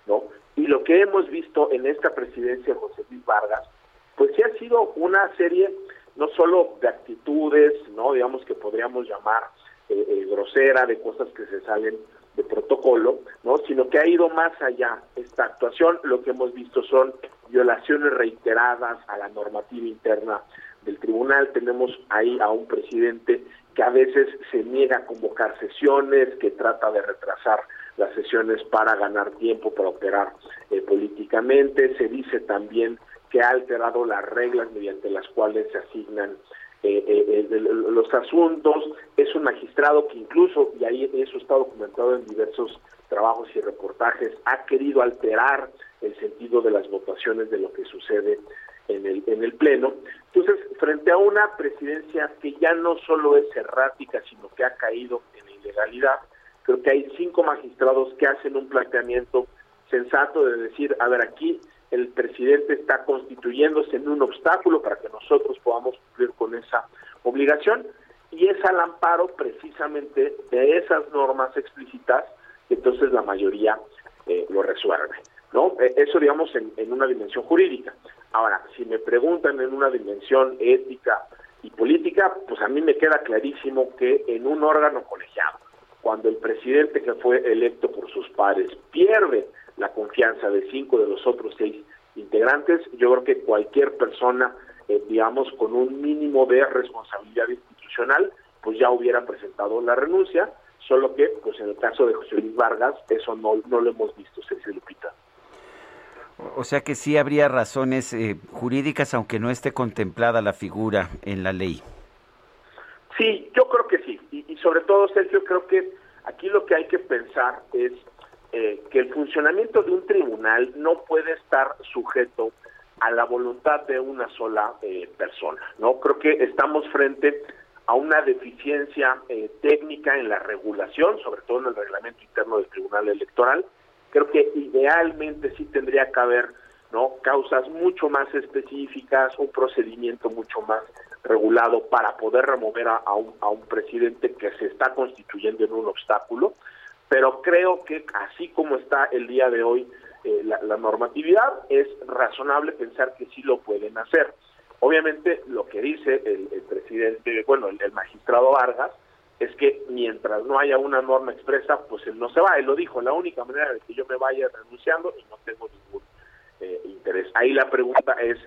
¿no? Y lo que hemos visto en esta presidencia José Luis Vargas, pues sí ha sido una serie no solo de actitudes, no digamos que podríamos llamar eh, eh, grosera, de cosas que se salen de protocolo, ¿no? sino que ha ido más allá esta actuación. Lo que hemos visto son violaciones reiteradas a la normativa interna del tribunal. Tenemos ahí a un presidente que a veces se niega a convocar sesiones, que trata de retrasar las sesiones para ganar tiempo, para operar eh, políticamente. Se dice también que ha alterado las reglas mediante las cuales se asignan los asuntos, es un magistrado que incluso, y ahí eso está documentado en diversos trabajos y reportajes, ha querido alterar el sentido de las votaciones de lo que sucede en el, en el Pleno. Entonces, frente a una presidencia que ya no solo es errática, sino que ha caído en la ilegalidad, creo que hay cinco magistrados que hacen un planteamiento sensato de decir, a ver, aquí el presidente está constituyéndose en un obstáculo para que nosotros podamos cumplir con esa obligación y es al amparo precisamente de esas normas explícitas que entonces la mayoría eh, lo resuelve. ¿no? Eh, eso, digamos, en, en una dimensión jurídica. Ahora, si me preguntan en una dimensión ética y política, pues a mí me queda clarísimo que en un órgano colegiado, cuando el presidente que fue electo por sus pares pierde la confianza de cinco de los otros seis integrantes, yo creo que cualquier persona, eh, digamos, con un mínimo de responsabilidad institucional, pues ya hubiera presentado la renuncia, solo que, pues en el caso de José Luis Vargas, eso no, no lo hemos visto, Sergio Lupita. O sea que sí habría razones eh, jurídicas, aunque no esté contemplada la figura en la ley. Sí, yo creo que sí. Y, y sobre todo, Sergio, creo que aquí lo que hay que pensar es eh, que el funcionamiento de un tribunal no puede estar sujeto a la voluntad de una sola eh, persona. No creo que estamos frente a una deficiencia eh, técnica en la regulación, sobre todo en el reglamento interno del Tribunal Electoral. Creo que idealmente sí tendría que haber no causas mucho más específicas, un procedimiento mucho más regulado para poder remover a, un, a un presidente que se está constituyendo en un obstáculo pero creo que así como está el día de hoy eh, la, la, normatividad, es razonable pensar que sí lo pueden hacer. Obviamente lo que dice el, el presidente, bueno, el, el, magistrado Vargas, es que mientras no haya una norma expresa, pues él no se va. Él lo dijo, la única manera de que yo me vaya renunciando y no tengo ningún eh, interés. Ahí la pregunta es,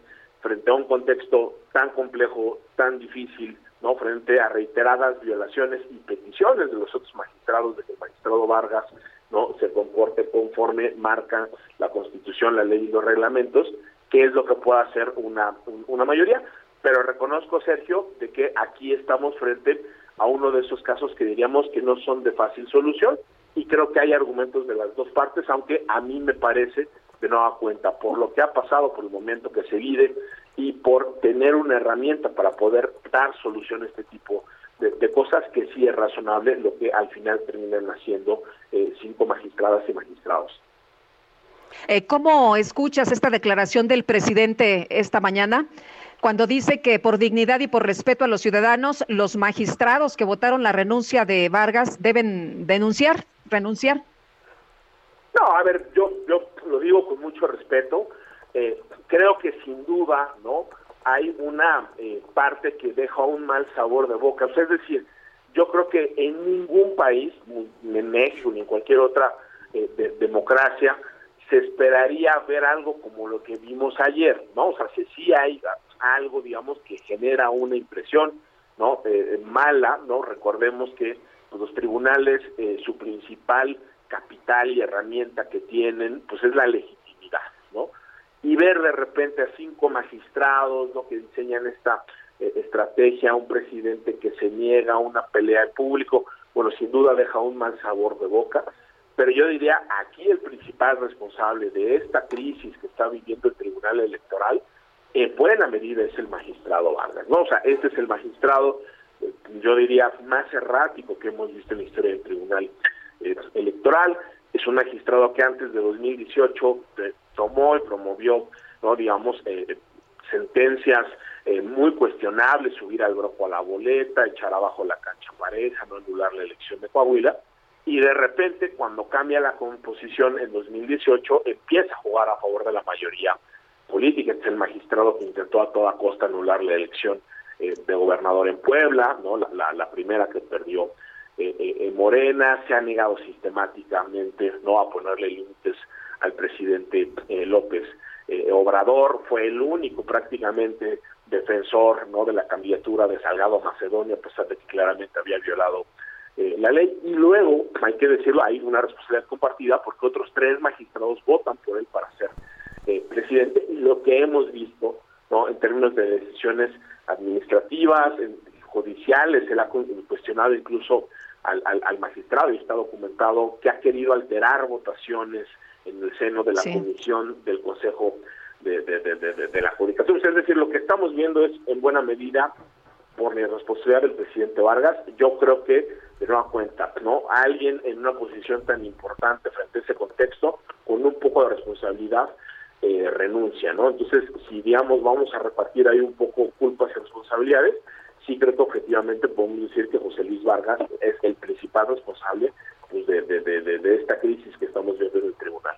frente a un contexto tan complejo, tan difícil, no frente a reiteradas violaciones y peticiones de los otros magistrados de que el magistrado Vargas no se comporte conforme marca la Constitución, la ley y los reglamentos, qué es lo que puede hacer una una mayoría, pero reconozco Sergio de que aquí estamos frente a uno de esos casos que diríamos que no son de fácil solución y creo que hay argumentos de las dos partes, aunque a mí me parece de nueva cuenta por lo que ha pasado, por el momento que se vive y por tener una herramienta para poder dar solución a este tipo de, de cosas que sí es razonable lo que al final terminan haciendo eh, cinco magistradas y magistrados. Eh, ¿Cómo escuchas esta declaración del presidente esta mañana? Cuando dice que por dignidad y por respeto a los ciudadanos, los magistrados que votaron la renuncia de Vargas deben denunciar, renunciar. No, a ver, yo, yo lo digo con mucho respeto. Eh, creo que sin duda, ¿no? Hay una eh, parte que deja un mal sabor de boca. Es decir, yo creo que en ningún país, ni en México ni en cualquier otra eh, de, democracia, se esperaría ver algo como lo que vimos ayer, ¿no? O sea, si hay algo, digamos, que genera una impresión, ¿no? Eh, mala, ¿no? Recordemos que pues, los tribunales, eh, su principal capital y herramienta que tienen, pues es la legitimidad, ¿no? Y ver de repente a cinco magistrados, ¿no? Que diseñan esta eh, estrategia, un presidente que se niega a una pelea en público, bueno, sin duda deja un mal sabor de boca, pero yo diría, aquí el principal responsable de esta crisis que está viviendo el Tribunal Electoral, en buena medida es el magistrado Vargas, ¿no? O sea, este es el magistrado, eh, yo diría, más errático que hemos visto en la historia del Tribunal eh, Electoral, es un magistrado que antes de 2018 eh, tomó y promovió, no digamos, eh, sentencias eh, muy cuestionables, subir al grupo a la boleta, echar abajo la cancha pareja, no anular la elección de Coahuila, y de repente cuando cambia la composición en 2018 empieza a jugar a favor de la mayoría política, es el magistrado que intentó a toda costa anular la elección eh, de gobernador en Puebla, no la, la, la primera que perdió eh, eh, Morena, se ha negado sistemáticamente no a ponerle límites al presidente eh, López eh, Obrador, fue el único prácticamente defensor no de la candidatura de Salgado Macedonia, a pesar de que claramente había violado eh, la ley. Y luego, hay que decirlo, hay una responsabilidad compartida porque otros tres magistrados votan por él para ser eh, presidente. Y lo que hemos visto, no. En términos de decisiones administrativas, judiciales, se ha cuestionado incluso al, al, magistrado y está documentado que ha querido alterar votaciones en el seno de la comisión del Consejo de, de, la Judicatura. Es decir, lo que estamos viendo es en buena medida por la responsabilidad del presidente Vargas. Yo creo que, de nueva cuenta, ¿no? Alguien en una posición tan importante frente a ese contexto, con un poco de responsabilidad, eh, renuncia, ¿no? Entonces, si digamos vamos a repartir ahí un poco culpas y responsabilidades, sí creo que objetivamente podemos decir que José Luis Vargas es el principal responsable pues, de, de, esta crisis que estamos viendo en el tribunal.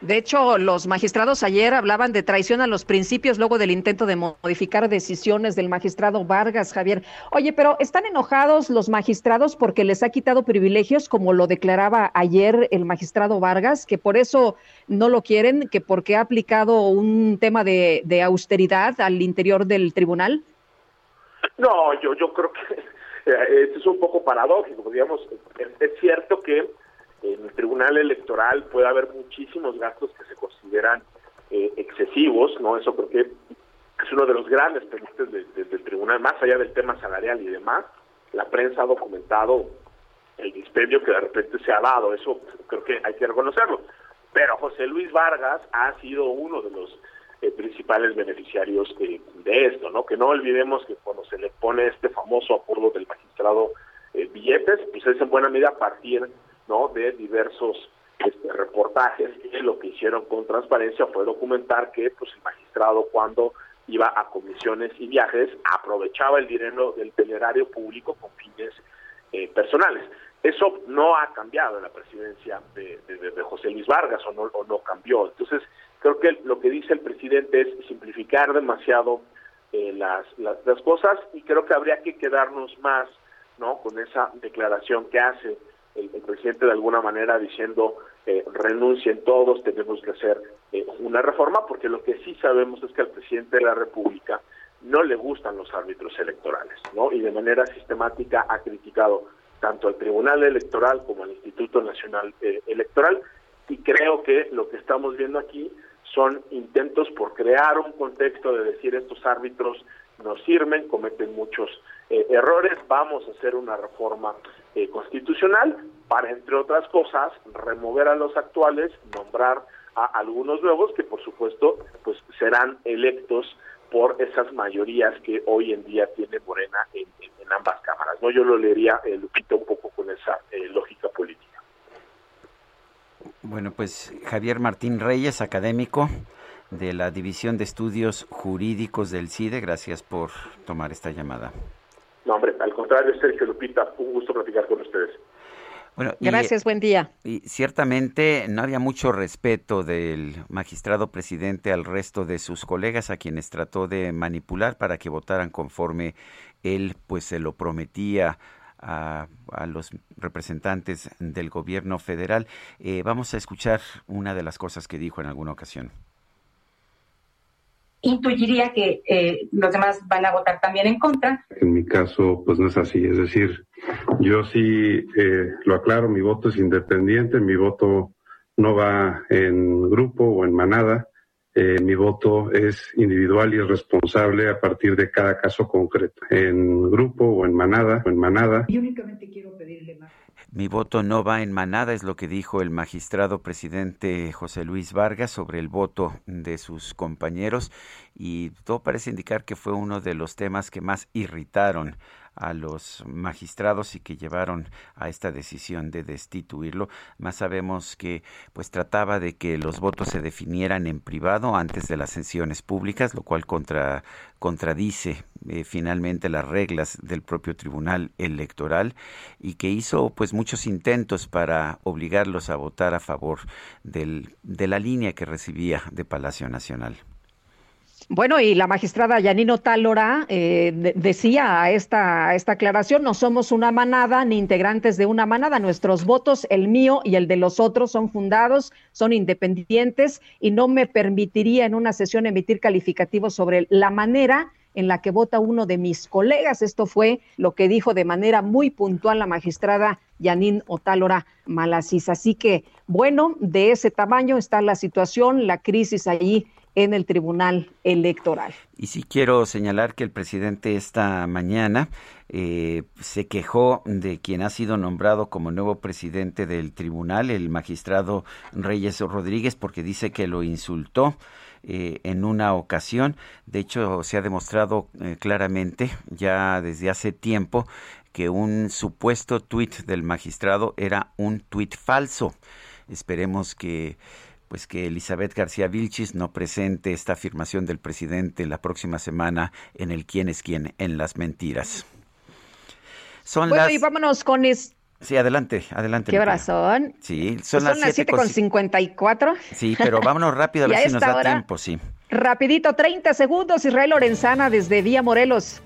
De hecho, los magistrados ayer hablaban de traición a los principios luego del intento de modificar decisiones del magistrado Vargas, Javier. Oye, pero ¿están enojados los magistrados porque les ha quitado privilegios, como lo declaraba ayer el magistrado Vargas, que por eso no lo quieren, que porque ha aplicado un tema de, de austeridad al interior del tribunal? No, yo, yo creo que esto es un poco paradójico. Digamos, es, cierto que en el Tribunal Electoral puede haber muchísimos gastos que se consideran eh, excesivos, ¿no? Eso creo que es uno de los grandes pendientes del tribunal, más allá del tema salarial y demás. La prensa ha documentado el dispendio que de repente se ha dado, eso creo que hay que reconocerlo. Pero José Luis Vargas ha sido uno de los eh, principales beneficiarios de esto, ¿no? Que no olvidemos que cuando se le pone este famoso acuerdo del magistrado eh, Billetes, pues es en buena medida a partir, ¿no? De diversos este, reportajes que lo que hicieron con transparencia fue documentar que, pues, el magistrado cuando iba a comisiones y viajes aprovechaba el dinero del telerario público con fines eh, personales. Eso no ha cambiado en la presidencia de, José Luis Vargas o no, o no cambió. Entonces, Creo que lo que dice el presidente es simplificar demasiado eh, las, las, cosas y creo que habría que quedarnos más no con esa declaración que hace el, presidente de alguna manera diciendo eh, renuncien todos, tenemos que hacer eh, una reforma, porque lo que sí sabemos es que al presidente de la República no le gustan los árbitros electorales, ¿no? Y de manera sistemática ha criticado tanto al Tribunal Electoral como al Instituto Nacional eh, Electoral y creo que lo que estamos viendo aquí son intentos por crear un contexto de decir estos árbitros nos sirven, cometen muchos eh, errores, vamos a hacer una reforma eh, constitucional para, entre otras cosas, remover a los actuales, nombrar a algunos nuevos que, por supuesto, pues serán electos por esas mayorías que hoy en día tiene Morena en, ambas cámaras. No, yo lo leería, eh, Lupita, un poco con esa lógica política. Bueno, pues Javier Martín Reyes, académico de la División de Estudios Jurídicos del CIDE, gracias por tomar esta llamada. No, hombre, al contrario, Sergio Lupita, un gusto platicar con ustedes. Bueno, Gracias, buen día. Y ciertamente no había mucho respeto del magistrado presidente al resto de sus colegas a quienes trató de manipular para que votaran conforme él pues se lo prometía a, los representantes del gobierno federal. Eh, vamos a escuchar una de las cosas que dijo en alguna ocasión. Intuiría que eh, los demás van a votar también en contra. En mi caso, pues no es así. Es decir, yo sí eh, lo aclaro, mi voto es independiente, mi voto no va en grupo o en manada. Eh, mi voto es individual y es responsable a partir de cada caso concreto, en grupo o en manada, o en manada. únicamente quiero pedirle más. Mi voto no va en manada, es lo que dijo el magistrado presidente José Luis Vargas sobre el voto de sus compañeros y todo parece indicar que fue uno de los temas que más irritaron a los magistrados y que llevaron a esta decisión de destituirlo. Más sabemos que pues trataba de que los votos se definieran en privado antes de las sesiones públicas, lo cual contra, contradice eh, finalmente las reglas del propio Tribunal Electoral y que hizo pues muchos intentos para obligarlos a votar a favor del, de la línea que recibía de Palacio Nacional. Bueno, y la magistrada Yanino Tálora eh, decía a esta, esta aclaración, no somos una manada ni integrantes de una manada, nuestros votos, el mío y el de los otros, son fundados, son independientes y no me permitiría en una sesión emitir calificativos sobre la manera en la que vota uno de mis colegas. Esto fue lo que dijo de manera muy puntual la magistrada Yanin Otálora Malasis. Así que, bueno, de ese tamaño está la situación, la crisis allí en el Tribunal Electoral. Y sí quiero señalar que el presidente esta mañana eh, se quejó de quien ha sido nombrado como nuevo presidente del tribunal, el magistrado Reyes Rodríguez, porque dice que lo insultó. Eh, en una ocasión. De hecho, se ha demostrado eh, claramente ya desde hace tiempo que un supuesto tuit del magistrado era un tuit falso. Esperemos que pues que Elizabeth García Vilchis no presente esta afirmación del presidente la próxima semana en el quién es quién en las mentiras. Son bueno, y vámonos con es... Sí, adelante, adelante. ¿Qué horas son? Sí, son, las 7 con 54. Sí, pero vámonos rápido a ver si nos da tiempo, sí. Rapidito, 30 segundos, Israel Lorenzana desde Vía Morelos.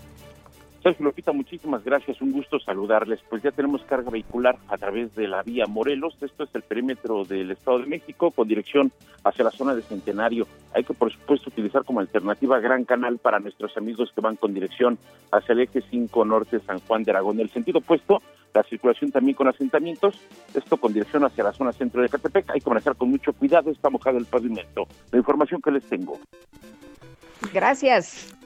Sergio Lupita, muchísimas gracias, un gusto saludarles. Pues ya tenemos carga vehicular a través de la vía Morelos, esto es el perímetro del Estado de México con dirección hacia la zona de Centenario. Hay que, por supuesto, utilizar como alternativa Gran Canal para nuestros amigos que van con dirección hacia el eje 5 norte San Juan de Aragón. En el sentido opuesto, la circulación también con asentamientos, esto con dirección hacia la zona centro de Catepec. Hay que manejar con mucho cuidado, está mojado el pavimento. La información que les tengo. Gracias.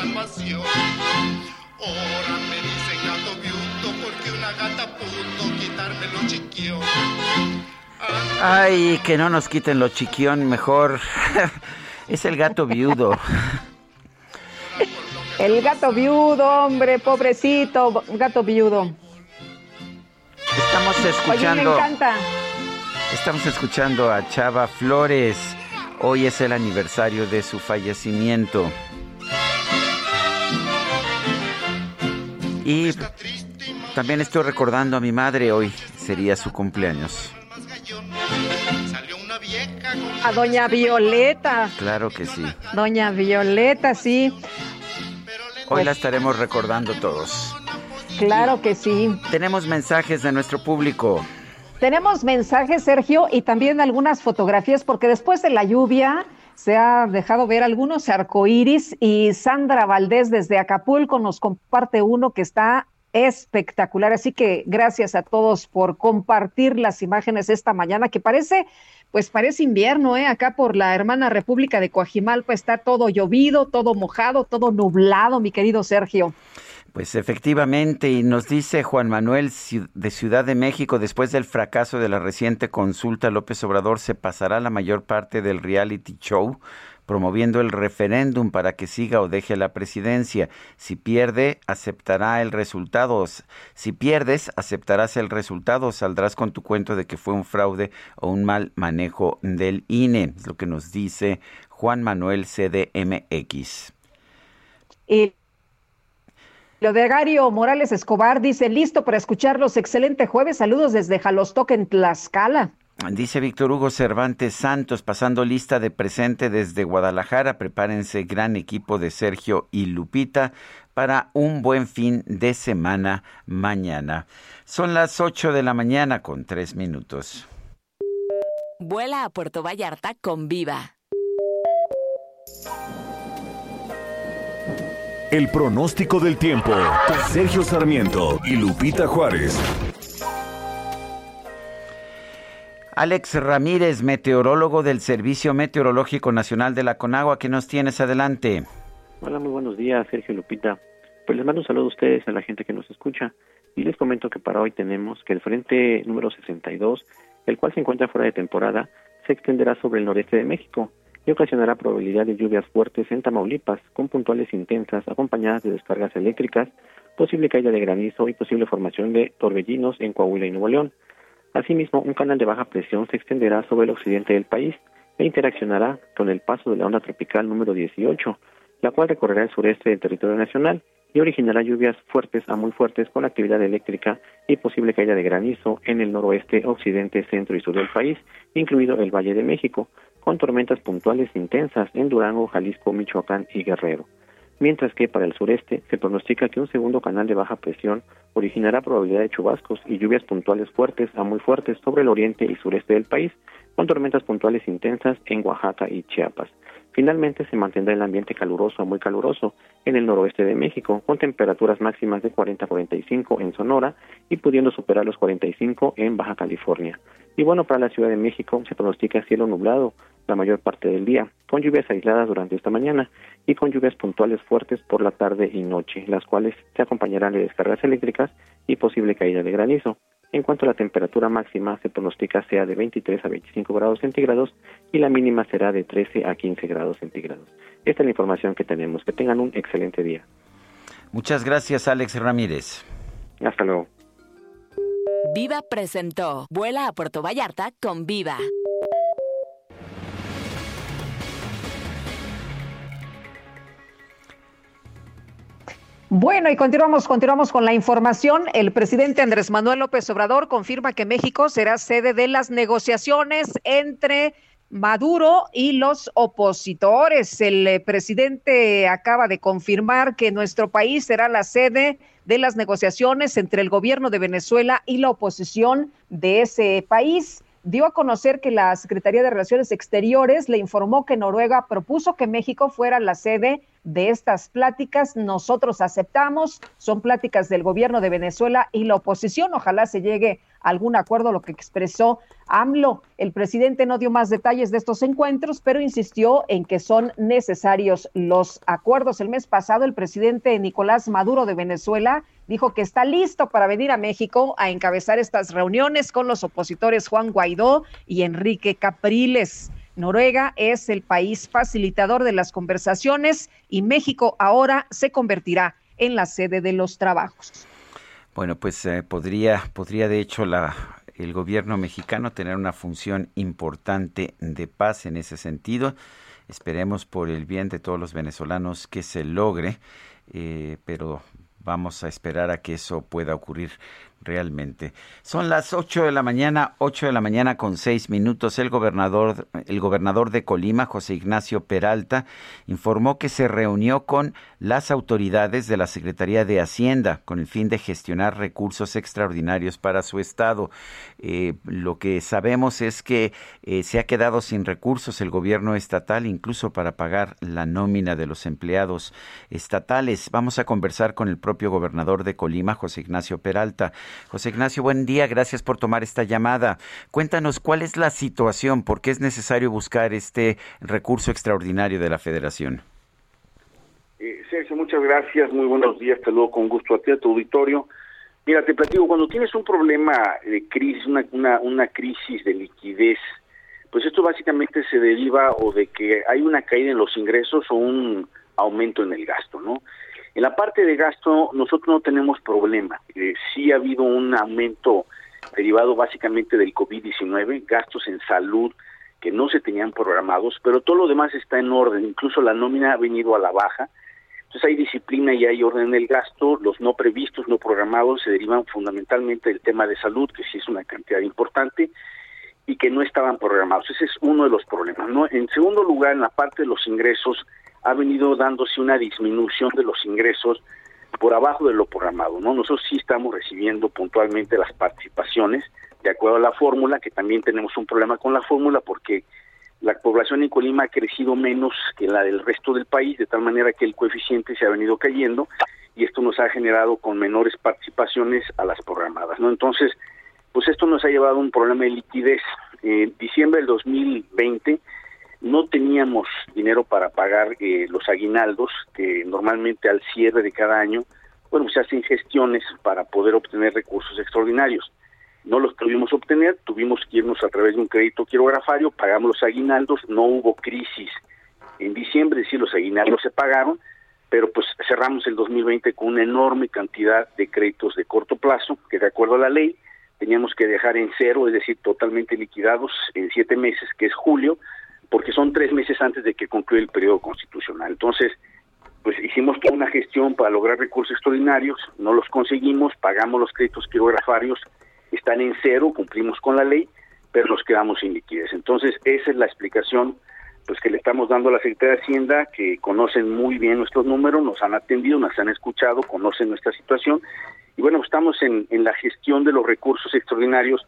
Salvación. Ahora me dicen gato viuto porque una gata pudo quitarme lo chiquión. Ay, que no nos quiten lo chiquión, mejor. es el gato viudo. El gato viudo, hombre, pobrecito, gato viudo. Estamos escuchando. Oye, me encanta. Estamos escuchando a Chava Flores. Hoy es el aniversario de su fallecimiento. Y también estoy recordando a mi madre hoy. Sería su cumpleaños. A doña Violeta. Claro que sí. Doña Violeta, sí. Hoy la estaremos recordando todos. Claro que sí. Tenemos mensajes de nuestro público. Tenemos mensajes, Sergio, y también algunas fotografías, porque después de la lluvia se ha dejado ver algunos arcoíris y Sandra Valdés desde Acapulco nos comparte uno que está espectacular. Así que gracias a todos por compartir las imágenes esta mañana, que parece, pues parece invierno, ¿eh? Acá por la hermana República de Coajimalpa está todo llovido, todo mojado, todo nublado, mi querido Sergio. Pues efectivamente, y nos dice Juan Manuel de Ciudad de México, después del fracaso de la reciente consulta, López Obrador se pasará la mayor parte del reality show promoviendo el referéndum para que siga o deje la presidencia. Si pierde, aceptará el resultado. Si pierdes, aceptarás el resultado. Saldrás con tu cuento de que fue un fraude o un mal manejo del INE. Es lo que nos dice Juan Manuel CDMX. Lo de Gario Morales Escobar dice, listo para escucharlos. Excelente jueves. Saludos desde Jalostoc en Tlaxcala. Dice Víctor Hugo Cervantes Santos, pasando lista de presente desde Guadalajara. Prepárense, gran equipo de Sergio y Lupita para un buen fin de semana mañana. Son las 8 de la mañana con tres minutos. Vuela a Puerto Vallarta con Viva. El pronóstico del tiempo. Sergio Sarmiento y Lupita Juárez. Alex Ramírez, meteorólogo del Servicio Meteorológico Nacional de la Conagua, ¿qué nos tienes adelante? Hola, muy buenos días, Sergio Lupita. Pues les mando un saludo a ustedes, a la gente que nos escucha, y les comento que para hoy tenemos que el frente número 62, el cual se encuentra fuera de temporada, se extenderá sobre el noreste de México y ocasionará probabilidad de lluvias fuertes en Tamaulipas, con puntuales intensas acompañadas de descargas eléctricas, posible caída de granizo y posible formación de torbellinos en Coahuila y Nuevo León. Asimismo, un canal de baja presión se extenderá sobre el occidente del país e interaccionará con el paso de la onda tropical número 18, la cual recorrerá el sureste del territorio nacional y originará lluvias fuertes a muy fuertes con actividad eléctrica y posible caída de granizo en el noroeste, occidente, centro y sur del país, incluido el Valle de México, con tormentas puntuales intensas en Durango, Jalisco, Michoacán y Guerrero. Mientras que para el sureste se pronostica que un segundo canal de baja presión originará probabilidad de chubascos y lluvias puntuales fuertes a muy fuertes sobre el oriente y sureste del país, con tormentas puntuales intensas en Oaxaca y Chiapas. Finalmente se mantendrá el ambiente caluroso a muy caluroso en el noroeste de México, con temperaturas máximas de 40 a 45 en Sonora y pudiendo superar los 45 en Baja California. Y bueno, para la Ciudad de México se pronostica cielo nublado la mayor parte del día, con lluvias aisladas durante esta mañana y con lluvias puntuales fuertes por la tarde y noche, las cuales se acompañarán de descargas eléctricas y posible caída de granizo. En cuanto a la temperatura máxima, se pronostica sea de 23 a 25 grados centígrados y la mínima será de 13 a 15 grados centígrados. Esta es la información que tenemos. Que tengan un excelente día. Muchas gracias, Alex Ramírez. Hasta luego. Viva presentó Vuela a Puerto Vallarta con Viva. Bueno, y continuamos, continuamos con la información. El presidente Andrés Manuel López Obrador confirma que México será sede de las negociaciones entre Maduro y los opositores. El eh, presidente acaba de confirmar que nuestro país será la sede de las negociaciones entre el gobierno de Venezuela y la oposición de ese país dio a conocer que la Secretaría de Relaciones Exteriores le informó que Noruega propuso que México fuera la sede de estas pláticas. Nosotros aceptamos, son pláticas del gobierno de Venezuela y la oposición. Ojalá se llegue algún acuerdo, lo que expresó AMLO. El presidente no dio más detalles de estos encuentros, pero insistió en que son necesarios los acuerdos. El mes pasado, el presidente Nicolás Maduro de Venezuela dijo que está listo para venir a México a encabezar estas reuniones con los opositores Juan Guaidó y Enrique Capriles. Noruega es el país facilitador de las conversaciones y México ahora se convertirá en la sede de los trabajos. Bueno, pues eh, podría, podría de hecho la, el gobierno mexicano tener una función importante de paz en ese sentido. Esperemos por el bien de todos los venezolanos que se logre, eh, pero Vamos a esperar a que eso pueda ocurrir realmente. Son las 8 de la mañana, 8 de la mañana con 6 minutos. El gobernador, el gobernador de Colima, José Ignacio Peralta, informó que se reunió con las autoridades de la Secretaría de Hacienda con el fin de gestionar recursos extraordinarios para su estado. Eh, lo que sabemos es que eh, se ha quedado sin recursos el gobierno estatal, incluso para pagar la nómina de los empleados estatales. Vamos a conversar con el propio gobernador de Colima, José Ignacio Peralta. José Ignacio, buen día, gracias por tomar esta llamada. Cuéntanos cuál es la situación, por qué es necesario buscar este recurso extraordinario de la federación. Eh, Sergio, muchas gracias, muy buenos días, te luego con gusto a ti, a tu auditorio. Mira, te platico, cuando tienes un problema de crisis, una, una, una crisis de liquidez, pues esto básicamente se deriva o de que hay una caída en los ingresos o un aumento en el gasto, ¿no? En la parte de gasto nosotros no tenemos problema. Eh, sí ha habido un aumento derivado básicamente del COVID-19, gastos en salud que no se tenían programados, pero todo lo demás está en orden, incluso la nómina ha venido a la baja. Entonces hay disciplina y hay orden en el gasto, los no previstos, no programados se derivan fundamentalmente del tema de salud, que sí es una cantidad importante, y que no estaban programados. Ese es uno de los problemas. En segundo lugar, en la parte de los ingresos, ha venido dándose una disminución de los ingresos por abajo de lo programado, ¿no? Nosotros sí estamos recibiendo puntualmente las participaciones de acuerdo a la fórmula, que también tenemos un problema con la fórmula porque la población en Colima ha crecido menos que la del resto del país, de tal manera que el coeficiente se ha venido cayendo y esto nos ha generado con menores participaciones a las programadas, ¿no? Entonces, pues esto nos ha llevado a un problema de liquidez. En diciembre del 2020 no teníamos dinero para pagar eh, los aguinaldos, que normalmente al cierre de cada año, bueno, se hacen gestiones para poder obtener recursos extraordinarios. No los pudimos obtener, tuvimos que irnos a través de un crédito quirografario, pagamos los aguinaldos, no hubo crisis en diciembre, decir, los aguinaldos se pagaron, pero pues cerramos el 2020 con una enorme cantidad de créditos de corto plazo, que de acuerdo a la ley teníamos que dejar en cero, es decir, totalmente liquidados en siete meses, que es julio, porque son tres meses antes de que concluya el periodo constitucional. Entonces, pues hicimos toda una gestión para lograr recursos extraordinarios, no los conseguimos, pagamos los créditos quirografarios, están en cero, cumplimos con la ley, pero nos quedamos sin liquidez. Entonces, esa es la explicación pues que le estamos dando a la Secretaría de Hacienda, que conocen muy bien nuestros números, nos han atendido, nos han escuchado, conocen nuestra situación, y bueno, estamos en, en la gestión de los recursos extraordinarios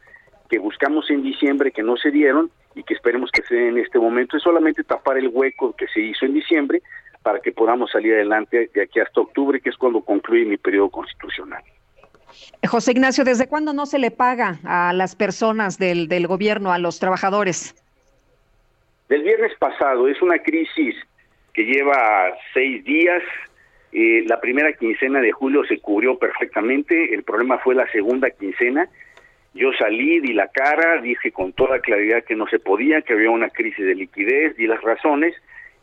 que buscamos en diciembre, que no se dieron, y que esperemos que se den en este momento es solamente tapar el hueco que se hizo en diciembre para que podamos salir adelante de aquí hasta octubre, que es cuando concluye mi periodo constitucional. José Ignacio, ¿desde cuándo no se le paga a las personas del, del gobierno, a los trabajadores? Del viernes pasado, es una crisis que lleva seis días. Eh, la primera quincena de julio se cubrió perfectamente, el problema fue la segunda quincena yo salí, di la cara, dije con toda claridad que no se podía, que había una crisis de liquidez, di las razones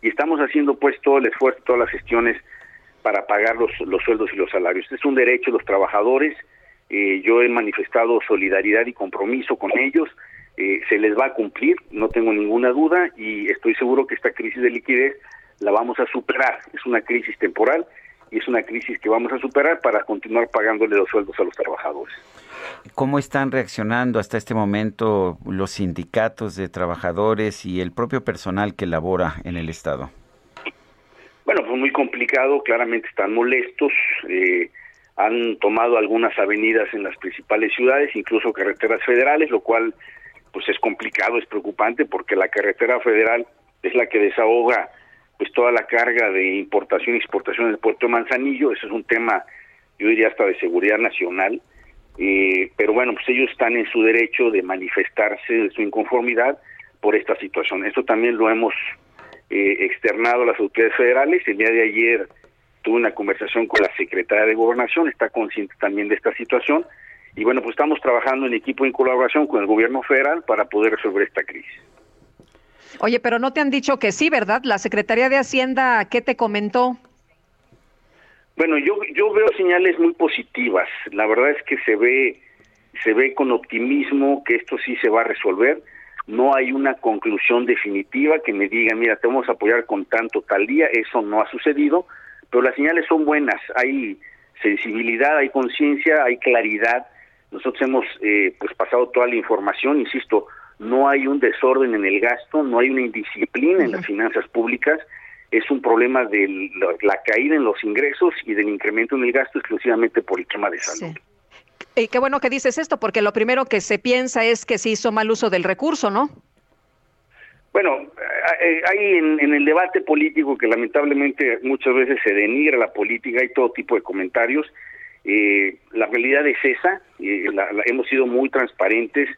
y estamos haciendo pues todo el esfuerzo, todas las gestiones para pagar los, los sueldos y los salarios. Es un derecho de los trabajadores, eh, yo he manifestado solidaridad y compromiso con ellos, eh, se les va a cumplir, no tengo ninguna duda y estoy seguro que esta crisis de liquidez la vamos a superar, es una crisis temporal y es una crisis que vamos a superar para continuar pagándole los sueldos a los trabajadores. ¿Cómo están reaccionando hasta este momento los sindicatos de trabajadores y el propio personal que labora en el Estado? Bueno, pues muy complicado, claramente están molestos, eh, han tomado algunas avenidas en las principales ciudades, incluso carreteras federales, lo cual pues es complicado, es preocupante porque la carretera federal es la que desahoga pues toda la carga de importación y exportación del puerto de Manzanillo, eso es un tema yo diría hasta de seguridad nacional, eh, pero bueno, pues ellos están en su derecho de manifestarse de su inconformidad por esta situación. Esto también lo hemos eh, externado a las autoridades federales. El día de ayer tuve una conversación con la secretaria de Gobernación, está consciente también de esta situación. Y bueno, pues estamos trabajando en equipo en colaboración con el gobierno federal para poder resolver esta crisis. Oye, pero no te han dicho que sí, ¿verdad? La Secretaría de Hacienda, ¿qué te comentó? Bueno, yo, yo veo señales muy positivas. La verdad es que se ve, se ve con optimismo que esto sí se va a resolver. No hay una conclusión definitiva que me diga, mira, te vamos a apoyar con tanto tal día. Eso no ha sucedido, pero las señales son buenas. Hay sensibilidad, hay conciencia, hay claridad. Nosotros hemos eh, pues pasado toda la información, insisto, no hay un desorden en el gasto, no hay una indisciplina en las finanzas públicas es un problema de la caída en los ingresos y del incremento en el gasto exclusivamente por el tema de salud. Y qué bueno que dices esto, porque lo primero que se piensa es que se hizo mal uso del recurso, ¿no? Bueno, eh, hay en, el debate político que lamentablemente muchas veces se denigra la política, hay todo tipo de comentarios. Eh, la realidad es esa, eh, hemos sido muy transparentes,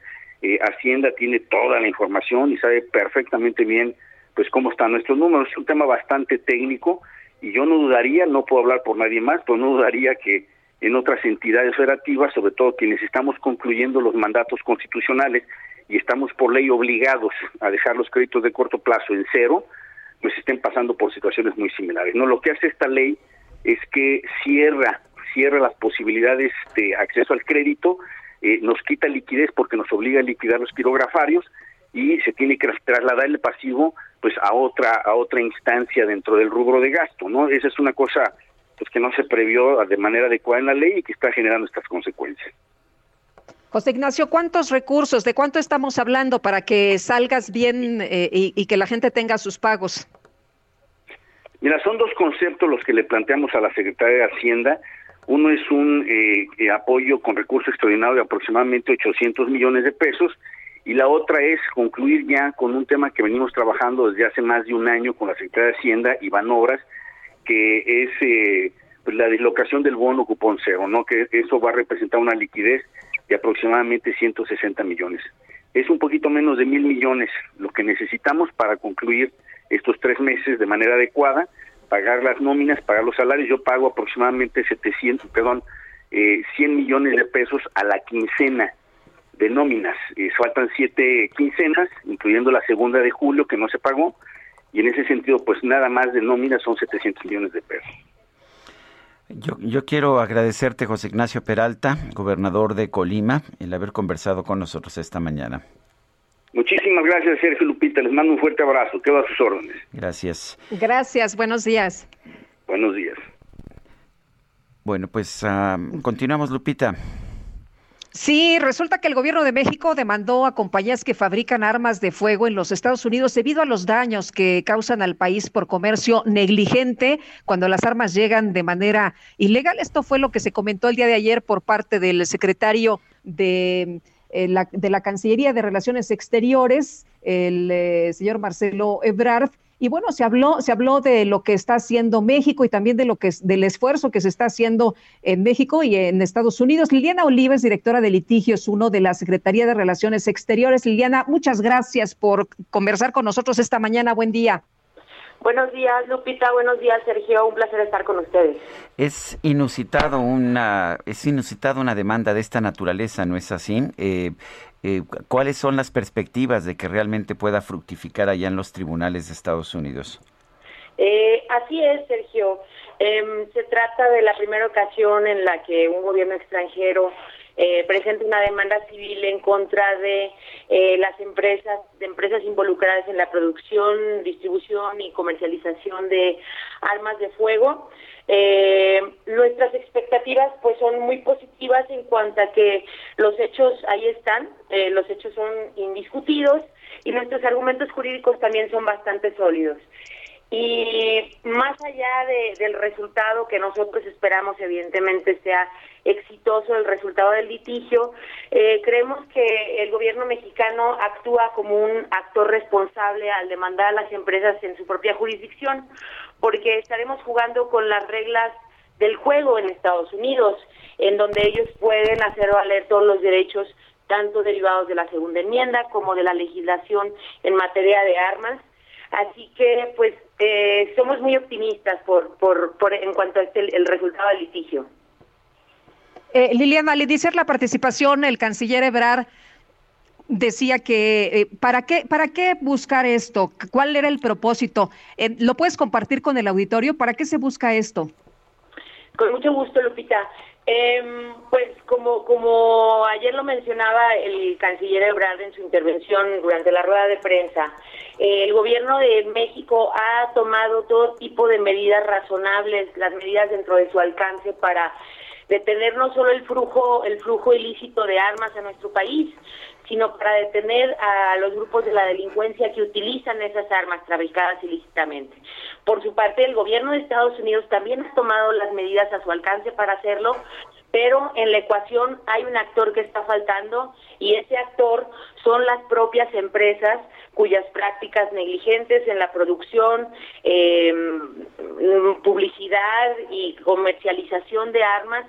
Hacienda tiene toda la información y sabe perfectamente bien pues cómo están nuestros números. Es un tema bastante técnico y yo no dudaría, no puedo hablar por nadie más, pero no dudaría que en otras entidades federativas, sobre todo quienes estamos concluyendo los mandatos constitucionales y estamos por ley obligados a dejar los créditos de corto plazo en cero, pues estén pasando por situaciones muy similares. No, lo que hace esta ley es que cierra, cierra las posibilidades de acceso al crédito, eh, nos quita liquidez porque nos obliga a liquidar los quirografarios y se tiene que trasladar el pasivo pues a otra a otra instancia dentro del rubro de gasto, ¿no? Esa es una cosa pues que no se previó de manera adecuada en la ley y que está generando estas consecuencias. José Ignacio, ¿cuántos recursos, de cuánto estamos hablando para que salgas bien eh, y, que la gente tenga sus pagos? Mira, son dos conceptos los que le planteamos a la Secretaría de Hacienda. Uno es un eh, eh, apoyo con recursos extraordinarios de aproximadamente 800 millones de pesos y la otra es concluir ya con un tema que venimos trabajando desde hace más de un año con la Secretaría de Hacienda, Iván Obras, que es eh, pues la dislocación del bono cupón cero, ¿no? que eso va a representar una liquidez de aproximadamente 160 millones. es un poquito menos de mil millones lo que necesitamos para concluir estos tres meses de manera adecuada, pagar las nóminas, pagar los salarios. Yo pago aproximadamente 700, perdón, eh, 100 millones de pesos a la quincena de nóminas. Eh, faltan siete quincenas, incluyendo la segunda de julio que no se pagó, y en ese sentido, pues nada más de nóminas son 700 millones de pesos. Yo, yo quiero agradecerte, José Ignacio Peralta, gobernador de Colima, el haber conversado con nosotros esta mañana. Muchísimas gracias, Sergio Lupita. Les mando un fuerte abrazo. Quedo a sus órdenes. Gracias. Gracias. Buenos días. Buenos días. Bueno, pues ah, continuamos, Lupita. Sí, resulta que el gobierno de México demandó a compañías que fabrican armas de fuego en los Estados Unidos debido a los daños que causan al país por comercio negligente cuando las armas llegan de manera ilegal. Esto fue lo que se comentó el día de ayer por parte del secretario de, eh, la, de la Cancillería de Relaciones Exteriores, el eh, señor Marcelo Ebrard, y bueno, se habló, se habló de lo que está haciendo México y también de lo que del esfuerzo que se está haciendo en México y en Estados Unidos. Liliana Olives, directora de litigios uno de la Secretaría de Relaciones Exteriores. Liliana, muchas gracias por conversar con nosotros esta mañana. Buen día. Buenos días, Lupita. Buenos días, Sergio. Un placer estar con ustedes. Es inusitado una es inusitado una demanda de esta naturaleza, ¿no es así? Eh, eh, ¿Cuáles son las perspectivas de que realmente pueda fructificar allá en los tribunales de Estados Unidos? Eh, así es, Sergio. Em, se trata de la primera ocasión en la que un gobierno extranjero eh, presenta una demanda civil en contra de eh, las empresas, de empresas involucradas en la producción, distribución y comercialización de armas de fuego. Eh, nuestras expectativas pues son muy positivas en cuanto a que los hechos ahí están, eh, los hechos son indiscutidos y nuestros argumentos jurídicos también son bastante sólidos. Y más allá de, del resultado que nosotros esperamos, evidentemente sea exitoso el resultado del litigio, eh, creemos que el gobierno mexicano actúa como un actor responsable al demandar a las empresas en su propia jurisdicción, porque estaremos jugando con las reglas del juego en Estados Unidos, en donde ellos pueden hacer valer todos los derechos tanto derivados de la segunda enmienda como de la legislación en materia de armas. Así que, pues, eh, somos muy optimistas por, por, por en cuanto a este, el resultado del litigio. Eh, Liliana, al iniciar la participación, el canciller Ebrar decía que eh, ¿para qué para qué buscar esto? ¿Cuál era el propósito? Eh, ¿Lo puedes compartir con el auditorio? ¿Para qué se busca esto? Con mucho gusto, Lupita. Em, pues como como ayer lo mencionaba el canciller Ebrard en su intervención durante la rueda de prensa, el gobierno de México ha tomado todo tipo de medidas razonables, las medidas dentro de su alcance para detener no solo el flujo el flujo ilícito de armas a nuestro país, sino para detener a los grupos de la delincuencia que utilizan esas armas traficadas ilícitamente. Por su parte, el gobierno de Estados Unidos también ha tomado las medidas a su alcance para hacerlo, pero en la ecuación hay un actor que está faltando y ese actor son las propias empresas cuyas prácticas negligentes en la producción, eh, publicidad y comercialización de armas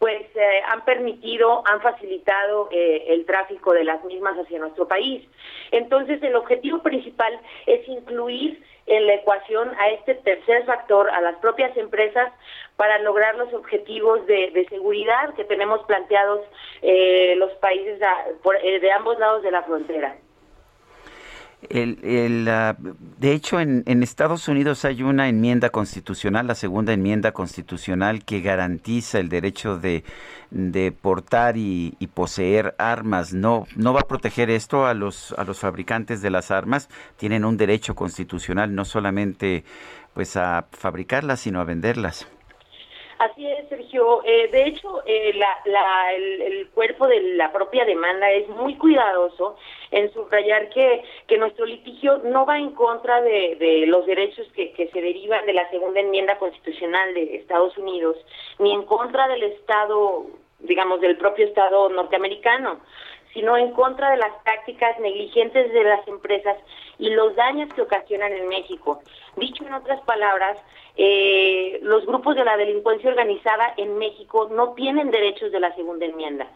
pues eh, han permitido, han facilitado eh, el tráfico de las mismas hacia nuestro país. Entonces, el objetivo principal es incluir en la ecuación a este tercer factor, a las propias empresas, para lograr los objetivos de, seguridad que tenemos planteados eh, los países de ambos lados de la frontera. El, el, de hecho, en, en, Estados Unidos hay una enmienda constitucional, la segunda enmienda constitucional, que garantiza el derecho de, de portar y, y, poseer armas. No, no va a proteger esto a los, a los fabricantes de las armas. Tienen un derecho constitucional no solamente pues a fabricarlas, sino a venderlas. Así es, Sergio. Eh, de hecho, eh, el, cuerpo de la propia demanda es muy cuidadoso en subrayar que, que nuestro litigio no va en contra de, los derechos que, que, se derivan de la segunda enmienda constitucional de Estados Unidos, ni en contra del Estado, digamos, del propio Estado norteamericano sino en contra de las prácticas negligentes de las empresas y los daños que ocasionan en México. Dicho en otras palabras, eh, los grupos de la delincuencia organizada en México no tienen derechos de la segunda enmienda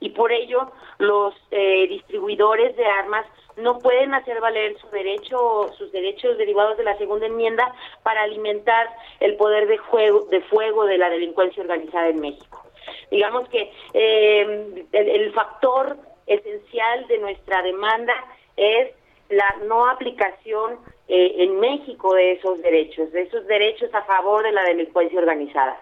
y por ello los eh, distribuidores de armas no pueden hacer valer su derecho, sus derechos derivados de la segunda enmienda para alimentar el poder de, juego, de fuego de la delincuencia organizada en México. Digamos que eh, el, factor esencial de nuestra demanda es la no aplicación eh, en México de esos derechos, de esos derechos a favor de la delincuencia organizada.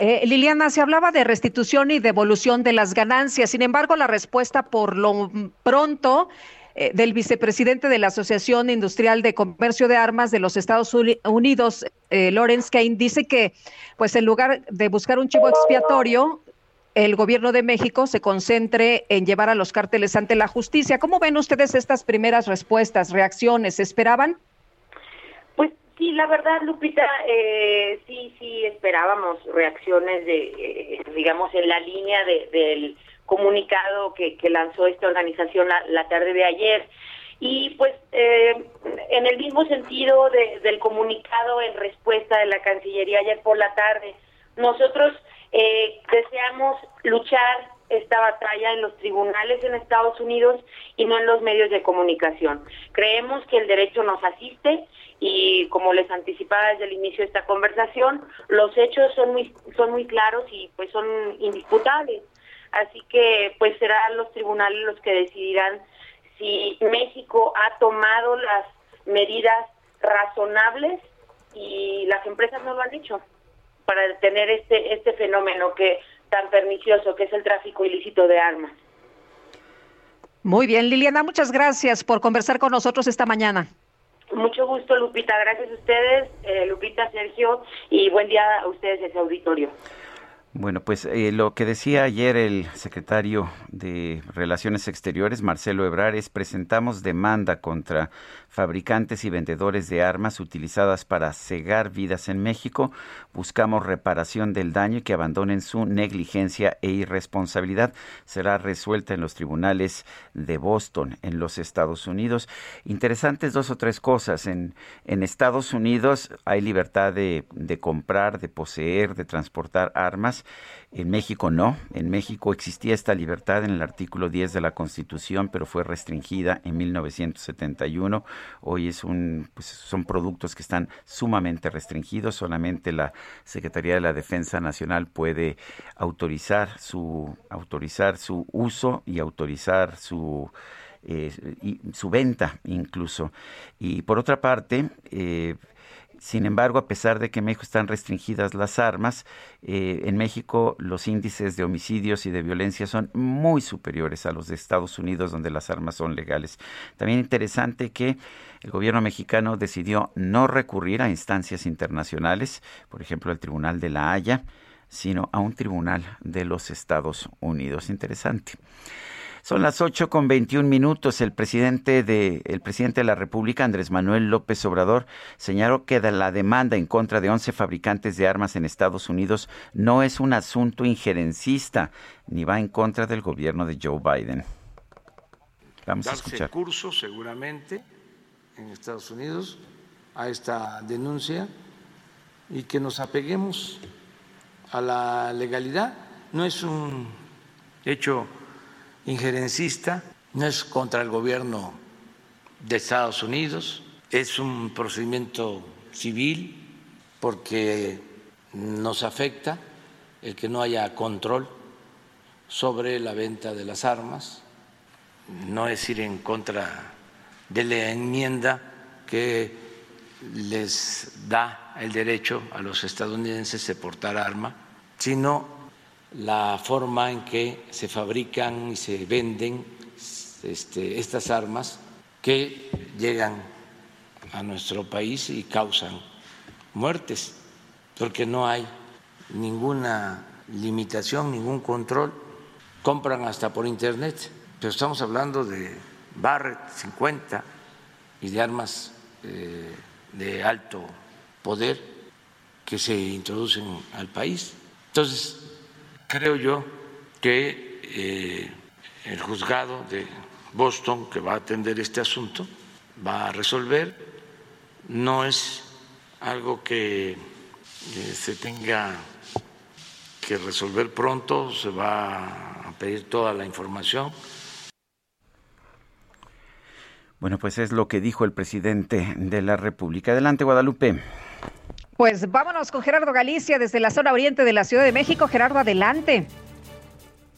Eh, Liliana, se hablaba de restitución y devolución de las ganancias. Sin embargo, la respuesta por lo pronto eh, del vicepresidente de la Asociación Industrial de Comercio de Armas de los Estados Unidos, eh, Lawrence Kane, dice que, pues, en lugar de buscar un chivo expiatorio, el gobierno de México se concentre en llevar a los cárteles ante la justicia. ¿Cómo ven ustedes estas primeras respuestas, reacciones? ¿Esperaban? Sí, la verdad, Lupita, eh, sí, sí esperábamos reacciones de, eh, digamos, en la línea del comunicado que, lanzó esta organización la, tarde de ayer. Y pues eh, en el mismo sentido del comunicado en respuesta de la Cancillería ayer por la tarde, nosotros deseamos luchar esta batalla en los tribunales en Estados Unidos y no en los medios de comunicación. Creemos que el derecho nos asiste y como les anticipaba desde el inicio de esta conversación, los hechos son muy son muy claros y pues son indisputables. Así que pues serán los tribunales los que decidirán si México ha tomado las medidas razonables y las empresas no lo han hecho para detener este este fenómeno que tan pernicioso que es el tráfico ilícito de armas. Muy bien, Liliana, muchas gracias por conversar con nosotros esta mañana. Mucho gusto, Lupita. Gracias a ustedes, eh, Lupita, Sergio, y buen día a ustedes ese auditorio. Bueno, pues eh, lo que decía ayer el secretario de Relaciones Exteriores, Marcelo Ebrar, es presentamos demanda contra fabricantes y vendedores de armas utilizadas para cegar vidas en México. Buscamos reparación del daño y que abandonen su negligencia e irresponsabilidad. Será resuelta en los tribunales de Boston, en los Estados Unidos. Interesantes dos o tres cosas. En, en Estados Unidos hay libertad de, de comprar, de poseer, de transportar armas en México no. En México existía esta libertad en el artículo 10 de la Constitución, pero fue restringida en 1971. Hoy es un, pues son productos que están sumamente restringidos. Solamente la Secretaría de la Defensa Nacional puede autorizar su, autorizar su uso y autorizar su eh, su venta incluso. Y por otra parte, eh, sin embargo, a pesar de que en México están restringidas las armas, eh, en México los índices de homicidios y de violencia son muy superiores a los de Estados Unidos, donde las armas son legales. También interesante que el gobierno mexicano decidió no recurrir a instancias internacionales, por ejemplo, al Tribunal de la Haya, sino a un tribunal de los Estados Unidos. Interesante. Son las 8 con 21 minutos. El presidente, de, el presidente de la República, Andrés Manuel López Obrador, señaló que la demanda en contra de 11 fabricantes de armas en Estados Unidos no es un asunto injerencista ni va en contra del gobierno de Joe Biden. Vamos a escuchar. curso seguramente en Estados Unidos a esta denuncia y que nos apeguemos a la legalidad. No es un hecho injerencista, no es contra el gobierno de Estados Unidos, es un procedimiento civil porque nos afecta el que no haya control sobre la venta de las armas, no es ir en contra de la enmienda que les da el derecho a los estadounidenses de portar arma, sino la forma en que se fabrican y se venden este, estas armas que llegan a nuestro país y causan muertes, porque no hay ninguna limitación, ningún control, compran hasta por internet, pero estamos hablando de Barrett 50 y de armas eh, de alto poder que se introducen al país. Entonces, Creo yo que eh, el juzgado de Boston, que va a atender este asunto, va a resolver. No es algo que eh, se tenga que resolver pronto, se va a pedir toda la información. Bueno, pues es lo que dijo el presidente de la República. Adelante, Guadalupe. Pues vámonos con Gerardo Galicia desde la zona oriente de la Ciudad de México. Gerardo, adelante.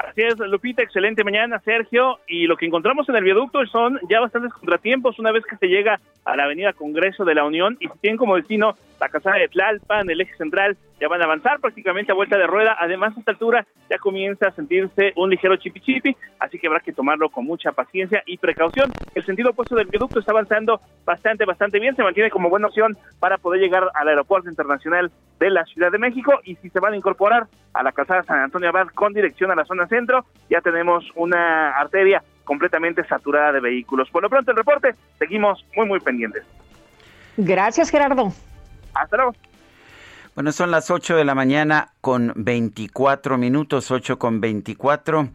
Así es, Lupita, excelente mañana, Sergio. Y lo que encontramos en el viaducto son ya bastantes contratiempos una vez que se llega a la avenida Congreso de la Unión y si tienen como destino la casada de Tlalpan, el eje central, ya van a avanzar prácticamente a vuelta de rueda. Además, a esta altura ya comienza a sentirse un ligero chipi chipi, así que habrá que tomarlo con mucha paciencia y precaución. El sentido opuesto del viaducto está avanzando bastante, bastante bien. Se mantiene como buena opción para poder llegar al aeropuerto internacional de la Ciudad de México. Y si se van a incorporar a la calzada San Antonio Abad con dirección a la zona centro, ya tenemos una arteria completamente saturada de vehículos. Por lo pronto, el reporte, seguimos muy, muy pendientes. Gracias, Gerardo. Hasta luego. Bueno, son las 8 de la mañana con 24 minutos, 8 con 24.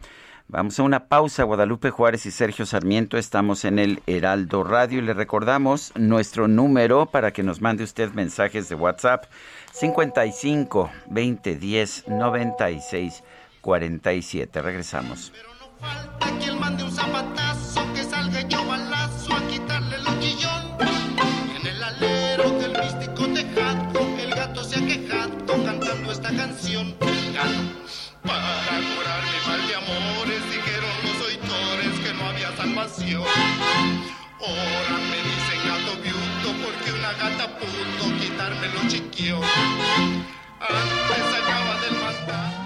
Vamos a una pausa. Guadalupe Juárez y Sergio Sarmiento estamos en el Heraldo Radio y le recordamos nuestro número para que nos mande usted mensajes de WhatsApp 55 20 10 96 47. Regresamos. Falta que él mande un zapatazo, que salga yo balazo a quitarle los chillón. En el alero del místico tejado, el gato se ha quejado cantando esta canción. Para curar mi mal de amores, dijeron los oitores que no había salvación. Ahora me dicen gato viudo porque una gata pudo quitarme los chiquillos. Antes acaba del mandar.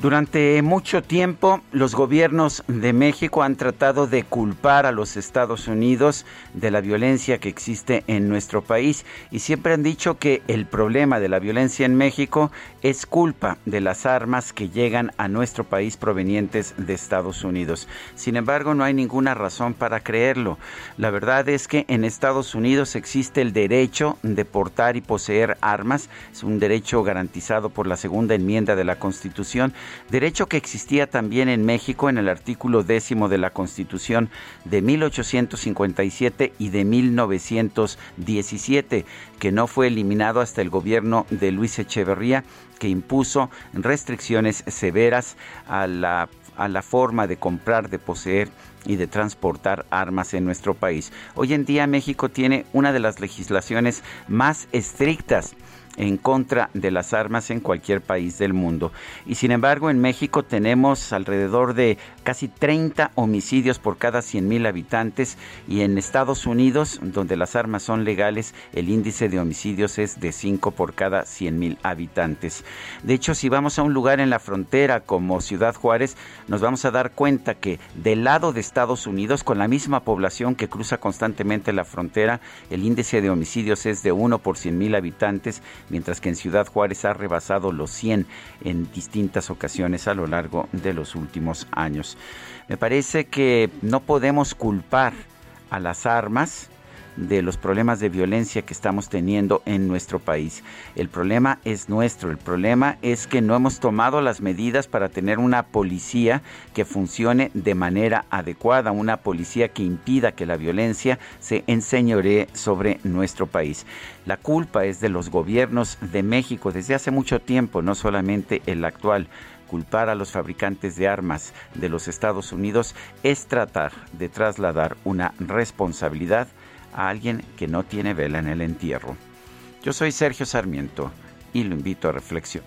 Durante mucho tiempo los gobiernos de México han tratado de culpar a los Estados Unidos de la violencia que existe en nuestro país y siempre han dicho que el problema de la violencia en México es culpa de las armas que llegan a nuestro país provenientes de Estados Unidos. Sin embargo, no hay ninguna razón para creerlo. La verdad es que en Estados Unidos existe el derecho de portar y poseer armas, es un derecho garantizado por la segunda enmienda de la Constitución derecho que existía también en México en el artículo décimo de la Constitución de 1857 y de 1917, que no fue eliminado hasta el gobierno de Luis Echeverría, que impuso restricciones severas a la a la forma de comprar, de poseer y de transportar armas en nuestro país. Hoy en día México tiene una de las legislaciones más estrictas en contra de las armas en cualquier país del mundo. Y sin embargo, en México tenemos alrededor de casi 30 homicidios por cada 100 mil habitantes y en Estados Unidos, donde las armas son legales, el índice de homicidios es de 5 por cada 100 mil habitantes. De hecho, si vamos a un lugar en la frontera como Ciudad Juárez, nos vamos a dar cuenta que del lado de Estados Unidos, con la misma población que cruza constantemente la frontera, el índice de homicidios es de 1 por 100 mil habitantes, mientras que en Ciudad Juárez ha rebasado los 100 en distintas ocasiones a lo largo de los últimos años. Me parece que no podemos culpar a las armas de los problemas de violencia que estamos teniendo en nuestro país. El problema es nuestro, el problema es que no hemos tomado las medidas para tener una policía que funcione de manera adecuada, una policía que impida que la violencia se enseñoree sobre nuestro país. La culpa es de los gobiernos de México desde hace mucho tiempo, no solamente el actual culpar a los fabricantes de armas de los Estados Unidos es tratar de trasladar una responsabilidad a alguien que no tiene vela en el entierro. Yo soy Sergio Sarmiento y lo invito a reflexión.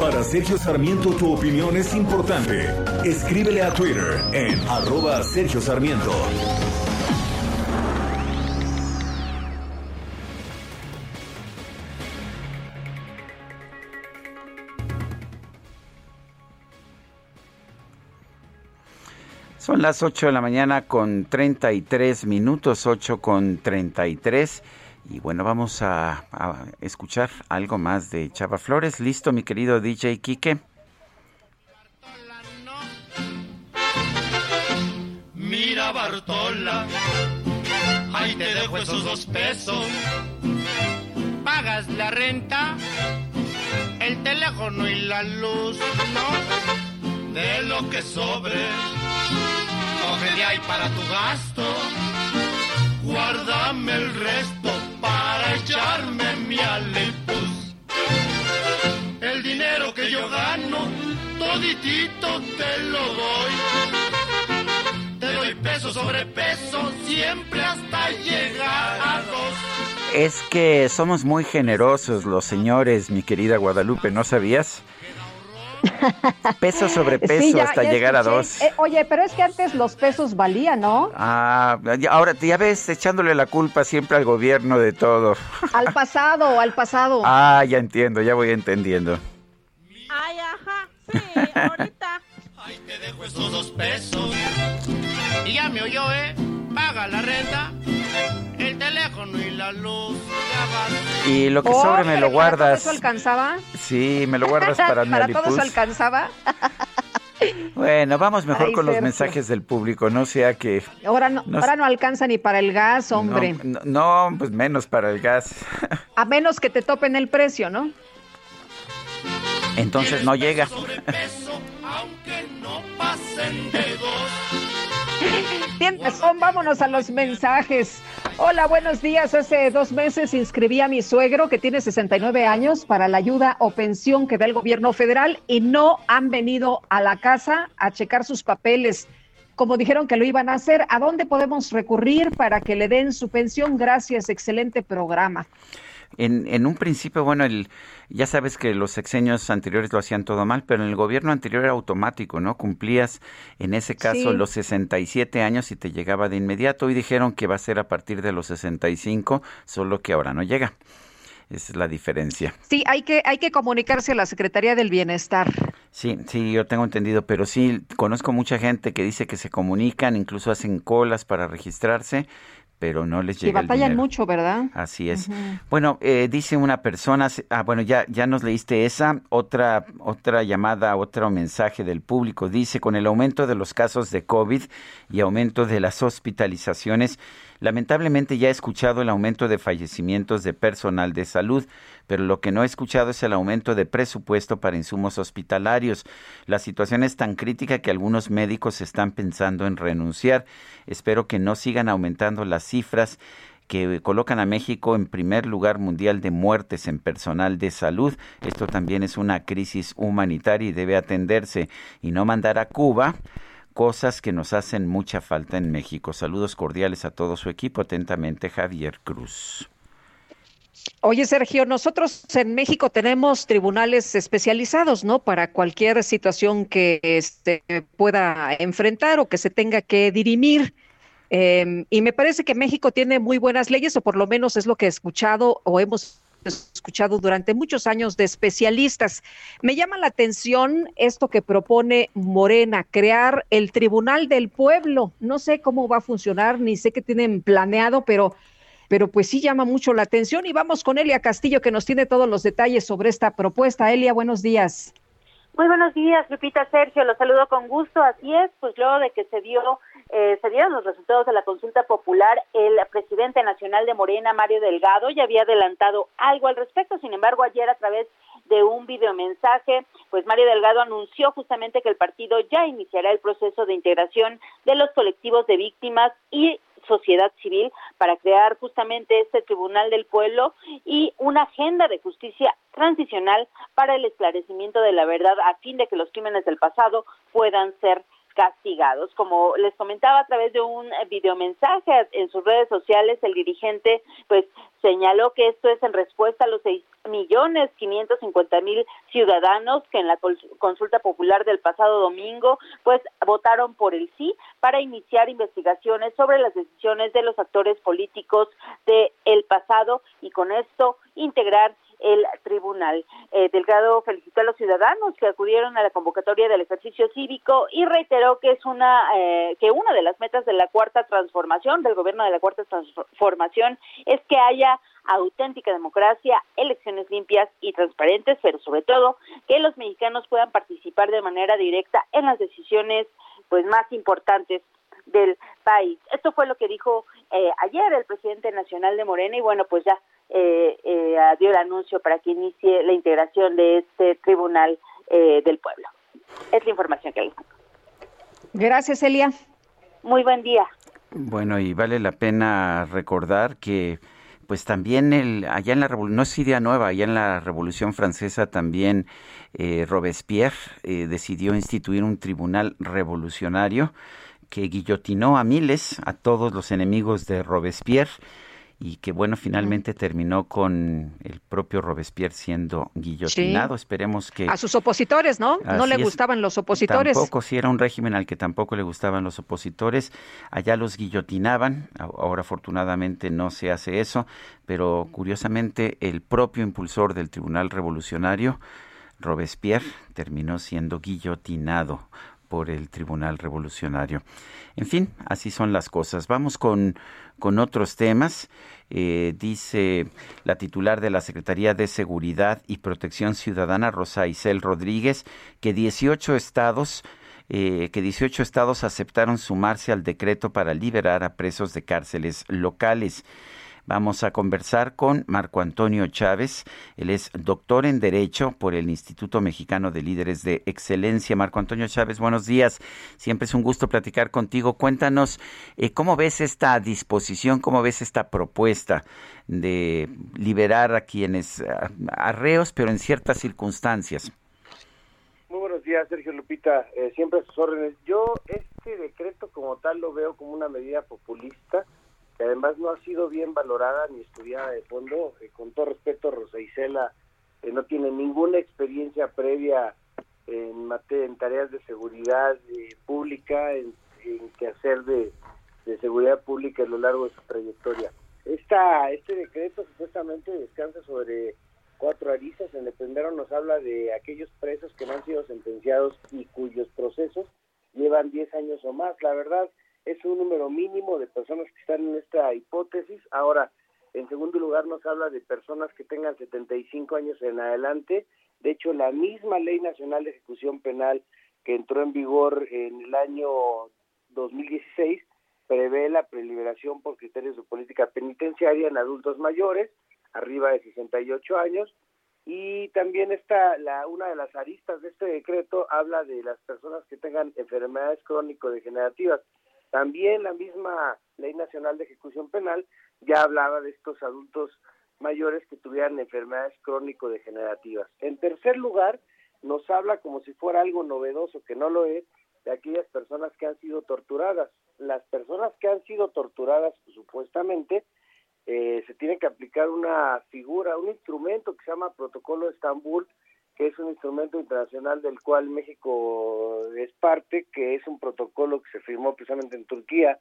Para Sergio Sarmiento tu opinión es importante. Escríbele a Twitter en arroba Sergio Sarmiento. Son las 8 de la mañana con 33 minutos, 8 con 33. Y bueno, vamos a, escuchar algo más de Chava Flores. ¿Listo, mi querido DJ Quique? Mira Bartola, ahí te dejo esos dos pesos. Pagas la renta, el teléfono y la luz, ¿no? De lo que sobre coge de ahí para tu gasto. Guárdame el resto para echarme mi alepus. El dinero que yo gano, toditito te lo doy. Te doy peso sobre peso, siempre hasta llegar a dos. Es que somos muy generosos los señores, mi querida Guadalupe, ¿no sabías? Peso sobre peso Sí, ya- hasta ya llegar a dos. Eh, oye, pero es que antes los pesos valían, ¿no? Ah, ya- ahora ya ves, echándole la culpa siempre al gobierno de todo. Al pasado, al pasado. Ah, ya entiendo, ya voy entendiendo. Ay, ajá, sí, ahorita. Ahí te dejo esos dos pesos. Y ya me oyó, ¿eh? Paga la renta, el teléfono y la luz. Y lo que Oh, sobre me lo ¿Para todo guardas. eso alcanzaba? Sí, me lo guardas para mi ¿Para todo eso alcanzaba? Bueno, vamos mejor Ay, con los mensajes del público, no sea que... Ahora no, No ahora no alcanza ni para el gas, hombre. No, no, no, pues menos para el gas. A menos que te topen el precio, ¿no? Entonces no llega. Vámonos a los mensajes. Hola, buenos días. Hace dos meses inscribí a mi suegro, que tiene 69 años, para la ayuda o pensión que da el gobierno federal y no han venido a la casa a checar sus papeles. Como dijeron que lo iban a hacer, ¿a dónde podemos recurrir para que le den su pensión? Gracias, excelente programa. En, en un principio, bueno, el, ya sabes que los sexenios anteriores lo hacían todo mal, pero en el gobierno anterior era automático, ¿no? Cumplías en ese caso Sí. los 67 años y te llegaba de inmediato. Hoy dijeron que va a ser a partir de los 65, solo que ahora no llega. Esa es la diferencia. Sí, hay que, hay que comunicarse a la Secretaría del Bienestar. Sí, sí, yo tengo entendido, pero sí, conozco mucha gente que dice que se comunican, incluso hacen colas para registrarse, pero no les Y llega el batallan mucho, ¿verdad? Así es. Bueno, eh, dice una persona, ah, bueno, ya, ya nos leíste esa, otra, otra llamada, otro mensaje del público. Dice, con el aumento de los casos de COVID y aumento de las hospitalizaciones, lamentablemente ya he escuchado el aumento de fallecimientos de personal de salud, pero lo que no he escuchado es el aumento de presupuesto para insumos hospitalarios. La situación es tan crítica que algunos médicos están pensando en renunciar. Espero que no sigan aumentando las cifras que colocan a México en primer lugar mundial de muertes en personal de salud. Esto también es una crisis humanitaria y debe atenderse y no mandar a Cuba cosas que nos hacen mucha falta en México. Saludos cordiales a todo su equipo. Atentamente, Javier Cruz. Oye, Sergio, nosotros en México tenemos tribunales especializados, ¿no? Para cualquier situación que este, pueda enfrentar o que se tenga que dirimir. Eh, y me parece que México tiene muy buenas leyes, o por lo menos es lo que he escuchado o hemos escuchado durante muchos años de especialistas. Me llama la atención esto que propone Morena, crear el Tribunal del Pueblo. No sé cómo va a funcionar, ni sé qué tienen planeado, pero pero pues sí llama mucho la atención y vamos con Elia Castillo que nos tiene todos los detalles sobre esta propuesta. Elia, buenos días. Muy buenos días, Lupita Sergio, los saludo con gusto. Así es, pues luego de que se dio, eh, se dieron los resultados de la consulta popular, el presidente nacional de Morena, Mario Delgado, ya había adelantado algo al respecto. Sin embargo, ayer a través de un videomensaje, pues Mario Delgado anunció justamente que el partido ya iniciará el proceso de integración de los colectivos de víctimas y sociedad civil para crear justamente este Tribunal del Pueblo y una agenda de justicia transicional para el esclarecimiento de la verdad a fin de que los crímenes del pasado puedan ser castigados. Como les comentaba a través de un videomensaje en sus redes sociales, el dirigente pues señaló que esto es en respuesta a los seis millones cincuenta mil ciudadanos que en la consulta popular del pasado domingo pues votaron por el sí para iniciar investigaciones sobre las decisiones de los actores políticos de el pasado y con esto integrar el tribunal. Eh, Delgado felicitó a los ciudadanos que acudieron a la convocatoria del ejercicio cívico y reiteró que es una eh, que una de las metas de la cuarta transformación del gobierno de la cuarta transformación es que haya auténtica democracia, elecciones limpias y transparentes, pero sobre todo que los mexicanos puedan participar de manera directa en las decisiones pues más importantes del país. Esto fue lo que dijo eh, ayer el presidente nacional de Morena y bueno, pues ya eh, eh, dio el anuncio para que inicie la integración de este tribunal eh, del pueblo. Es la información que hay. Gracias, Elia. Muy buen día. Bueno, y vale la pena recordar que pues también el, allá en la revolución, no es idea nueva, allá en la Revolución Francesa también eh, Robespierre eh, decidió instituir un tribunal revolucionario que guillotinó a miles, a todos los enemigos de Robespierre y que bueno, finalmente terminó con el propio Robespierre siendo guillotinado. Esperemos que... A sus opositores, ¿no? no le gustaban los opositores. Tampoco, si era un régimen al que tampoco le gustaban los opositores. Allá los guillotinaban, ahora afortunadamente no se hace eso, pero curiosamente el propio impulsor del Tribunal Revolucionario, Robespierre, terminó siendo guillotinado por el Tribunal Revolucionario. En fin, así son las cosas. Vamos con, con otros temas. Eh, dice la titular de la Secretaría de Seguridad y Protección Ciudadana, Rosa Isel Rodríguez, que 18 estados eh, que 18 estados aceptaron sumarse al decreto para liberar a presos de cárceles locales. Vamos a conversar con Marco Antonio Chávez. Él es doctor en Derecho por el Instituto Mexicano de Líderes de Excelencia. Marco Antonio Chávez, buenos días. Siempre es un gusto platicar contigo. Cuéntanos eh, cómo ves esta disposición, cómo ves esta propuesta de liberar a quienes arreos, pero en ciertas circunstancias. Muy buenos días, Sergio Lupita. Eh, siempre a sus órdenes. Yo este decreto como tal lo veo como una medida populista que además no ha sido bien valorada ni estudiada de fondo. Eh, con todo respeto, Rosa Isela no tiene ninguna experiencia previa en, en tareas de seguridad eh, pública, en, quehacer de, de seguridad pública a lo largo de su trayectoria. Esta, este decreto supuestamente descansa sobre cuatro aristas. En el primero nos habla de aquellos presos que no han sido sentenciados y cuyos procesos llevan 10 años o más. La verdad, es un número mínimo de personas que están en esta hipótesis. Ahora, en segundo lugar, nos habla de personas que tengan 75 años en adelante. De hecho, la misma Ley Nacional de Ejecución Penal que entró en vigor en el año 2016 prevé la preliberación por criterios de política penitenciaria en adultos mayores, arriba de 68 años, y también está la, una de las aristas de este decreto habla de las personas que tengan enfermedades crónico-degenerativas. También la misma Ley Nacional de Ejecución Penal ya hablaba de estos adultos mayores que tuvieran enfermedades crónico-degenerativas. En tercer lugar, nos habla como si fuera algo novedoso, que no lo es, de aquellas personas que han sido torturadas. Las personas que han sido torturadas, supuestamente, eh, se tiene que aplicar una figura, un instrumento que se llama Protocolo de Estambul, que es un instrumento internacional del cual México es parte, que es un protocolo que se firmó precisamente en Turquía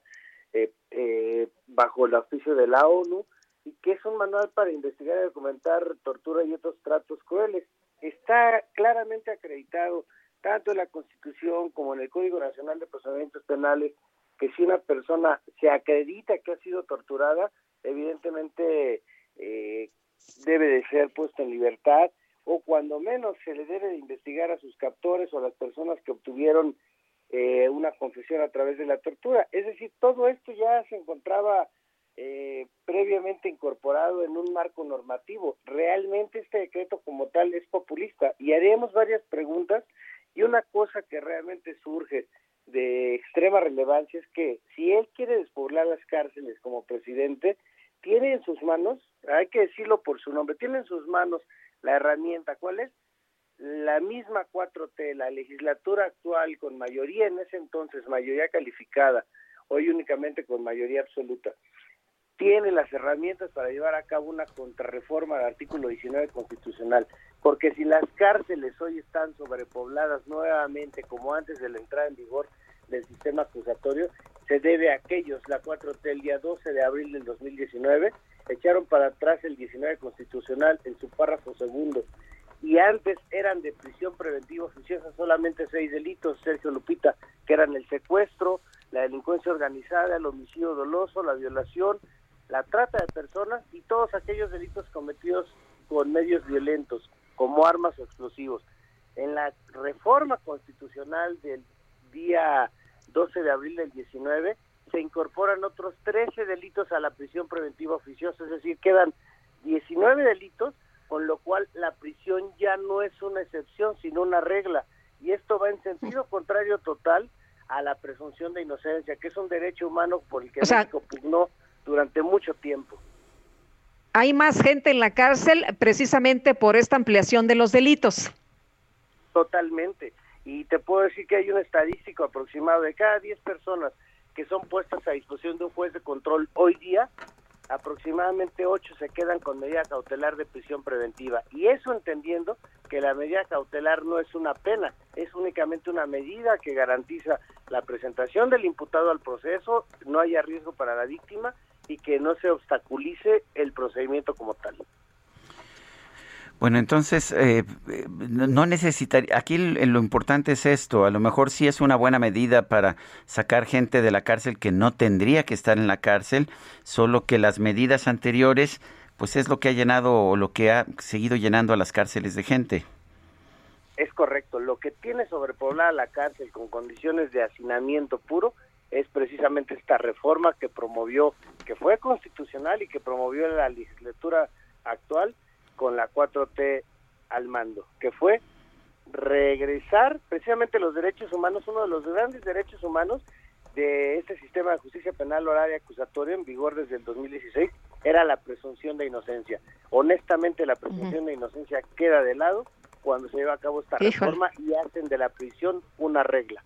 eh, eh, bajo el auspicio de la ONU y que es un manual para investigar y documentar tortura y otros tratos crueles. Está claramente acreditado tanto en la Constitución como en el Código Nacional de Procedimientos Penales que si una persona se acredita que ha sido torturada, evidentemente eh, debe de ser puesta en libertad o cuando menos se le debe de investigar a sus captores o a las personas que obtuvieron eh, una confesión a través de la tortura. Es decir, todo esto ya se encontraba eh, previamente incorporado en un marco normativo. Realmente este decreto como tal es populista y haremos varias preguntas y una cosa que realmente surge de extrema relevancia es que si él quiere despoblar las cárceles como presidente, tiene en sus manos, hay que decirlo por su nombre, tiene en sus manos la herramienta, ¿cuál es? La misma 4T, la legislatura actual con mayoría en ese entonces, mayoría calificada, hoy únicamente con mayoría absoluta, tiene las herramientas para llevar a cabo una contrarreforma del artículo 19 constitucional, porque si las cárceles hoy están sobrepobladas nuevamente como antes de la entrada en vigor del sistema acusatorio, se debe a aquellos, la 4T el día 12 de abril del 2019, echaron para atrás el 19 constitucional en su párrafo segundo y antes eran de prisión preventiva oficiosa solamente seis delitos, Sergio Lupita, que eran el secuestro, la delincuencia organizada, el homicidio doloso, la violación, la trata de personas y todos aquellos delitos cometidos con medios violentos, como armas o explosivos. En la reforma constitucional del día 12 de abril del 19 se incorporan otros 13 delitos a la prisión preventiva oficiosa, es decir, quedan 19 delitos, con lo cual la prisión ya no es una excepción, sino una regla. Y esto va en sentido contrario total a la presunción de inocencia, que es un derecho humano por el que México pugnó durante mucho tiempo. Hay más gente en la cárcel precisamente por esta ampliación de los delitos. Totalmente. Y te puedo decir que hay un estadístico aproximado de cada 10 personas que son puestas a disposición de un juez de control hoy día, aproximadamente 8 se quedan con medida cautelar de prisión preventiva. Y eso entendiendo que la medida cautelar no es una pena, es únicamente una medida que garantiza la presentación del imputado al proceso, no haya riesgo para la víctima y que no se obstaculice el procedimiento como tal. Bueno, entonces, eh, no necesitaría, aquí lo importante es esto, a lo mejor sí es una buena medida para sacar gente de la cárcel que no tendría que estar en la cárcel, solo que las medidas anteriores, pues es lo que ha llenado o lo que ha seguido llenando a las cárceles de gente. Es correcto, lo que tiene sobrepoblada la cárcel con condiciones de hacinamiento puro es precisamente esta reforma que promovió, que fue constitucional y que promovió la legislatura actual con la 4T al mando, que fue regresar precisamente los derechos humanos, uno de los grandes derechos humanos de este sistema de justicia penal y acusatoria en vigor desde el 2016 era la presunción de inocencia. Honestamente, la presunción de inocencia queda de lado cuando se lleva a cabo esta reforma y hacen de la prisión una regla.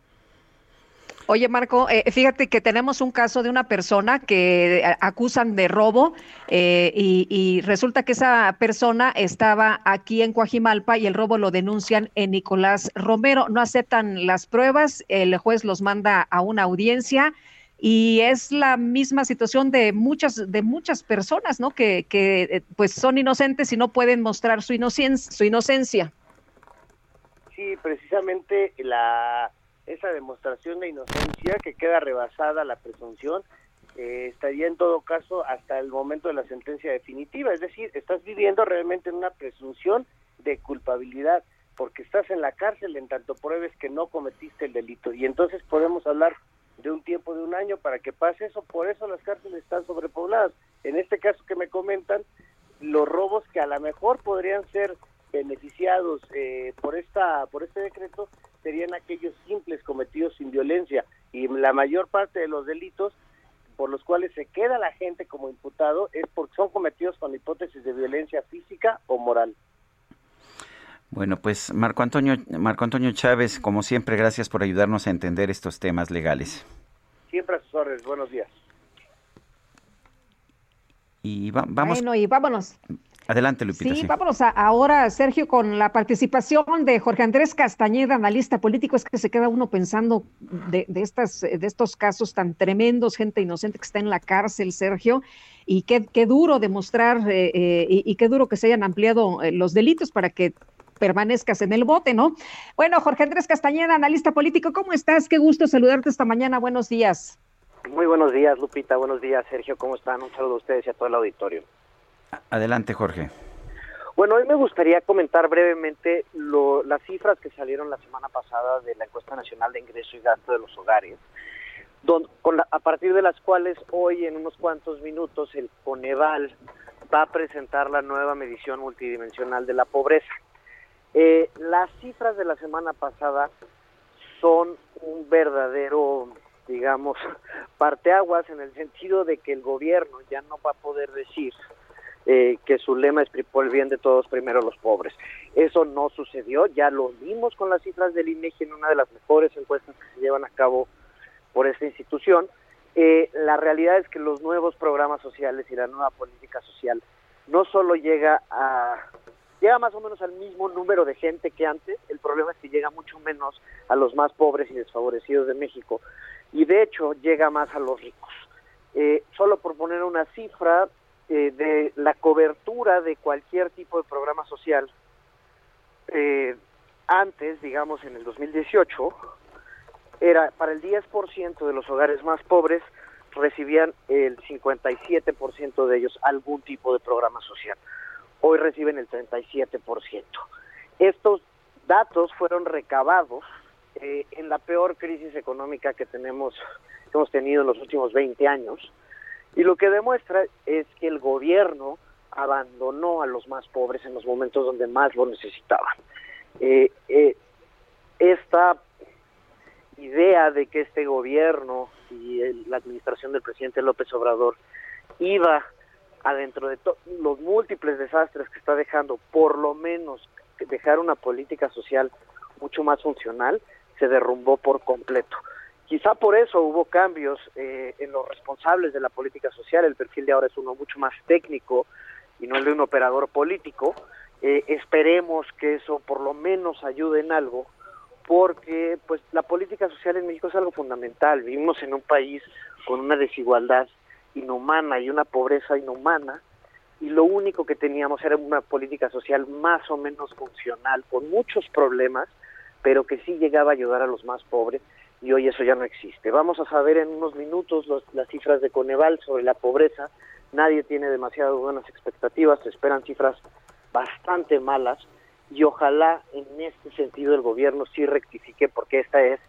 Oye, Marco, eh, fíjate que tenemos un caso de una persona que eh, acusan de robo eh, y, resulta que esa persona estaba aquí en Coajimalpa y el robo lo denuncian en Nicolás Romero. No aceptan las pruebas, el juez los manda a una audiencia y es la misma situación de muchas de muchas personas, ¿no? Que, que pues son inocentes y no pueden mostrar su su inocencia. Sí, precisamente la esa demostración de inocencia que queda rebasada la presunción eh, estaría en todo caso hasta el momento de la sentencia definitiva, es decir, estás viviendo realmente en una presunción de culpabilidad porque estás en la cárcel en tanto pruebes que no cometiste el delito. Y entonces podemos hablar de un tiempo de un año para que pase eso, por eso las cárceles están sobrepobladas. En este caso que me comentan, los robos que a lo mejor podrían ser beneficiados eh, por esta por este decreto serían aquellos simples cometidos sin violencia y la mayor parte de los delitos por los cuales se queda la gente como imputado es porque son cometidos con hipótesis de violencia física o moral. Bueno, pues Marco Antonio, Marco Antonio Chávez, como siempre, gracias por ayudarnos a entender estos temas legales. Siempre a sus órdenes, buenos días. Y vamos. Bueno, y vámonos. Adelante, Lupita. Sí, vámonos ahora, Sergio, con la participación de Jorge Andrés Castañeda, analista político. Es que se queda uno pensando de, estas, de estos casos tan tremendos, gente inocente que está en la cárcel, Sergio, y qué, qué duro demostrar eh, eh, y, qué duro que se hayan ampliado eh, los delitos para que permanezcas en el bote, ¿no? Bueno, Jorge Andrés Castañeda, analista político, ¿cómo estás? Qué gusto saludarte esta mañana. Buenos días. Muy buenos días, Lupita. Buenos días, Sergio. ¿Cómo están? Un saludo a ustedes y a todo el auditorio. Adelante, Jorge. Bueno, hoy me gustaría comentar brevemente las cifras que salieron la semana pasada de la encuesta nacional de ingreso y gasto de los hogares, a partir de las cuales hoy en unos cuantos minutos el Coneval va a presentar la nueva medición multidimensional de la pobreza. Eh, las cifras de la semana pasada son un verdadero, digamos, parteaguas en el sentido de que el gobierno ya no va a poder decir eh, que su lema es por el bien de todos, primero los pobres. Eso no sucedió, ya lo vimos con las cifras del INEGI en una de las mejores encuestas que se llevan a cabo por esta institución. Eh, la realidad es que los nuevos programas sociales y la nueva política social no solo llega a llega más o menos al mismo número de gente que antes, el problema es que llega mucho menos a los más pobres y desfavorecidos de México y de hecho llega más a los ricos. Eh, solo por poner una cifra, eh, de la cobertura de cualquier tipo de programa social eh, antes, digamos en el 2018, era para el 10% de los hogares más pobres recibían el 57% de ellos algún tipo de programa social. Hoy reciben el 37%. Estos datos fueron recabados eh, en la peor crisis económica que tenemos que hemos tenido en los últimos 20 años y lo que demuestra es que el gobierno abandonó a los más pobres en los momentos donde más lo necesitaban. Eh, eh, esta idea de que este gobierno y la administración del presidente López Obrador iba adentro de los múltiples desastres que está dejando, por lo menos dejar una política social mucho más funcional, se derrumbó por completo. Quizá por eso hubo cambios eh, en los responsables de la política social, el perfil de ahora es uno mucho más técnico y no el de un operador político. Eh, esperemos que eso por lo menos ayude en algo, porque pues la política social en México es algo fundamental. Vivimos en un país con una desigualdad inhumana y una pobreza inhumana, y lo único que teníamos era una política social más o menos funcional, con muchos problemas, pero que sí llegaba a ayudar a los más pobres y hoy eso ya no existe. Vamos a saber en unos minutos las cifras de Coneval sobre la pobreza. Nadie tiene demasiado buenas expectativas, se esperan cifras bastante malas y ojalá en este sentido el gobierno sí rectifique porque esta es,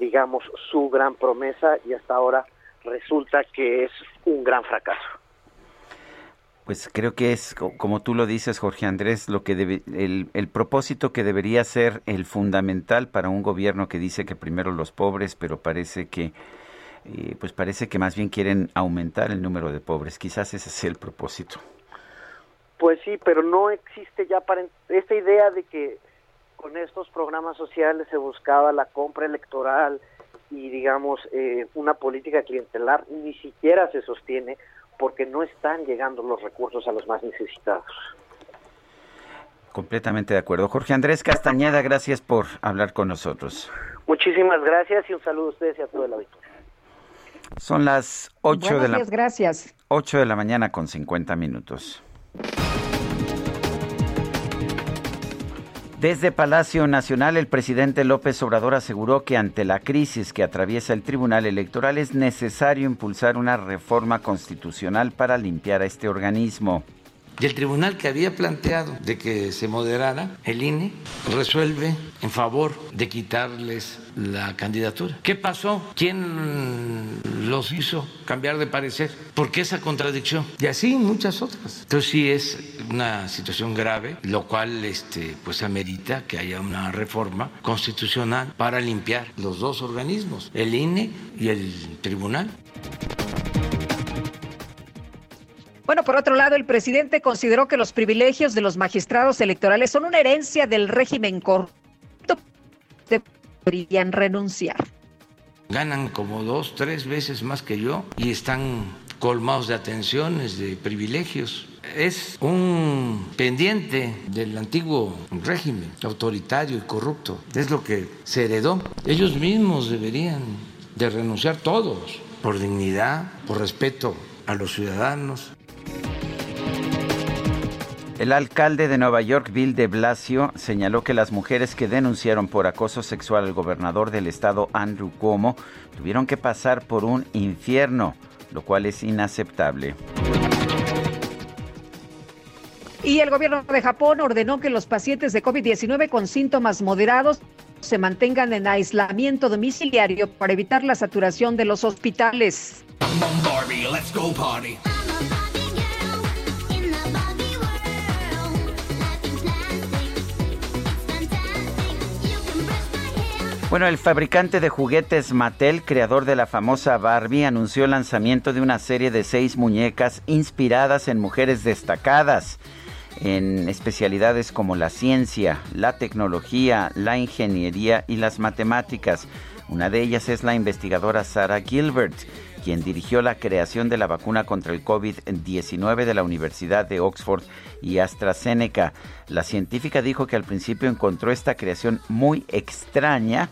digamos, su gran promesa y hasta ahora resulta que es un gran fracaso. Pues creo que es, como tú lo dices, Jorge Andrés, lo que debe, el, propósito que debería ser el fundamental para un gobierno que dice que primero los pobres, pero parece que, eh, pues parece que más bien quieren aumentar el número de pobres. Quizás ese sea el propósito. Pues sí, pero no existe ya esta idea de que con estos programas sociales se buscaba la compra electoral y digamos eh, una política clientelar ni siquiera se sostiene porque no están llegando los recursos a los más necesitados. Completamente de acuerdo. Jorge Andrés Castañeda, gracias por hablar con nosotros. Muchísimas gracias y un saludo a ustedes y a todo el auditorio. Son las 8 de la gracias. 8 de la mañana con 50 minutos. Desde Palacio Nacional, el presidente López Obrador aseguró que ante la crisis que atraviesa el Tribunal Electoral es necesario impulsar una reforma constitucional para limpiar a este organismo. Y el tribunal que había planteado de que se moderara, el INE, resuelve en favor de quitarles la candidatura. ¿Qué pasó? ¿Quién los hizo cambiar de parecer? ¿Por qué esa contradicción? Y así muchas otras. Entonces sí es una situación grave, lo cual este, pues amerita que haya una reforma constitucional para limpiar los dos organismos, el INE y el tribunal. Bueno, por otro lado, el presidente consideró que los privilegios de los magistrados electorales son una herencia del régimen corrupto. Deberían renunciar. Ganan como dos, tres veces más que yo y están colmados de atenciones, de privilegios. Es un pendiente del antiguo régimen autoritario y corrupto. Es lo que se heredó. Ellos mismos deberían de renunciar todos por dignidad, por respeto a los ciudadanos. El alcalde de Nueva York, Bill de Blasio, señaló que las mujeres que denunciaron por acoso sexual al gobernador del estado, Andrew Cuomo, tuvieron que pasar por un infierno, lo cual es inaceptable. Y el gobierno de Japón ordenó que los pacientes de COVID-19 con síntomas moderados se mantengan en aislamiento domiciliario para evitar la saturación de los hospitales. Bueno, el fabricante de juguetes Mattel, creador de la famosa Barbie, anunció el lanzamiento de una serie de seis muñecas inspiradas en mujeres destacadas en especialidades como la ciencia, la tecnología, la ingeniería y las matemáticas. Una de ellas es la investigadora Sarah Gilbert, quien dirigió la creación de la vacuna contra el COVID-19 de la Universidad de Oxford y AstraZeneca. La científica dijo que al principio encontró esta creación muy extraña,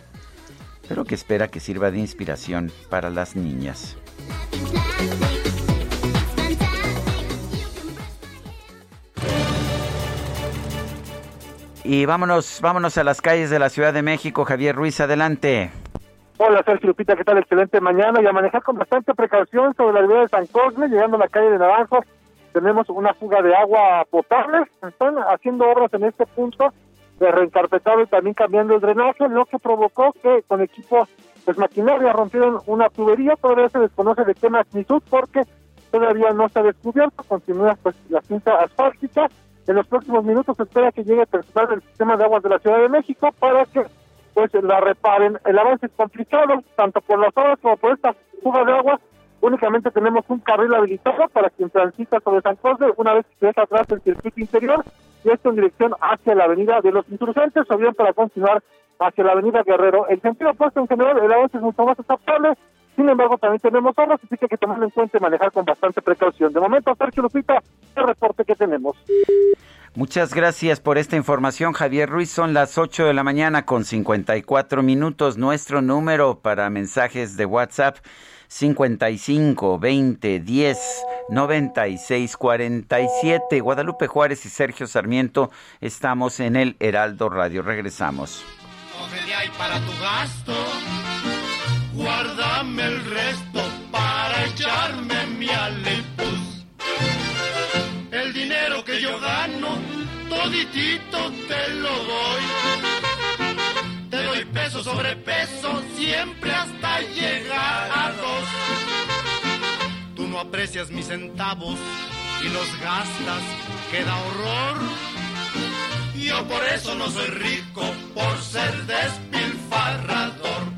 pero que espera que sirva de inspiración para las niñas. Y vámonos, vámonos a las calles de la Ciudad de México. Javier Ruiz, adelante. Hola Sergio Lupita, ¿qué tal? Excelente mañana y a manejar con bastante precaución sobre la altura de San Cosme, llegando a la calle de Naranjos. Tenemos una fuga de agua potable. Están haciendo obras en este punto de reencarpetado y también cambiando el drenaje, lo que provocó que con equipos pues maquinaria rompieron una tubería, todavía se desconoce de qué magnitud porque todavía no se ha descubierto, continúa pues la cinta asfáltica, en los próximos minutos se espera que llegue personal del sistema de aguas de la Ciudad de México para que pues la reparen. El avance es complicado, tanto por las obras como por esta fuga de agua. Únicamente tenemos un carril habilitado para quien transita sobre San José, una vez que deja atrás el circuito interior, y esto en dirección hacia la avenida de los insurgentes, o bien para continuar hacia la avenida Guerrero. El sentido opuesto en general, el avance es mucho más aceptable, sin embargo, también tenemos obras, así que hay que tomarlo en cuenta y manejar con bastante precaución. De momento, Sergio Lupita, el reporte que tenemos. Muchas gracias por esta información, Javier Ruiz. Son las 8 de la mañana con 54 minutos. Nuestro número para mensajes de WhatsApp 55 20 10 96 47. Guadalupe Juárez y Sergio Sarmiento estamos en el Heraldo Radio. Regresamos. para tu gasto, guárdame el resto para echarme mi alepus. El dinero que yo gano, toditito te lo doy. Peso sobre peso, siempre hasta llegar a dos. Tú no aprecias mis centavos y los gastas, queda horror. Yo por eso no soy rico, por ser despilfarrador.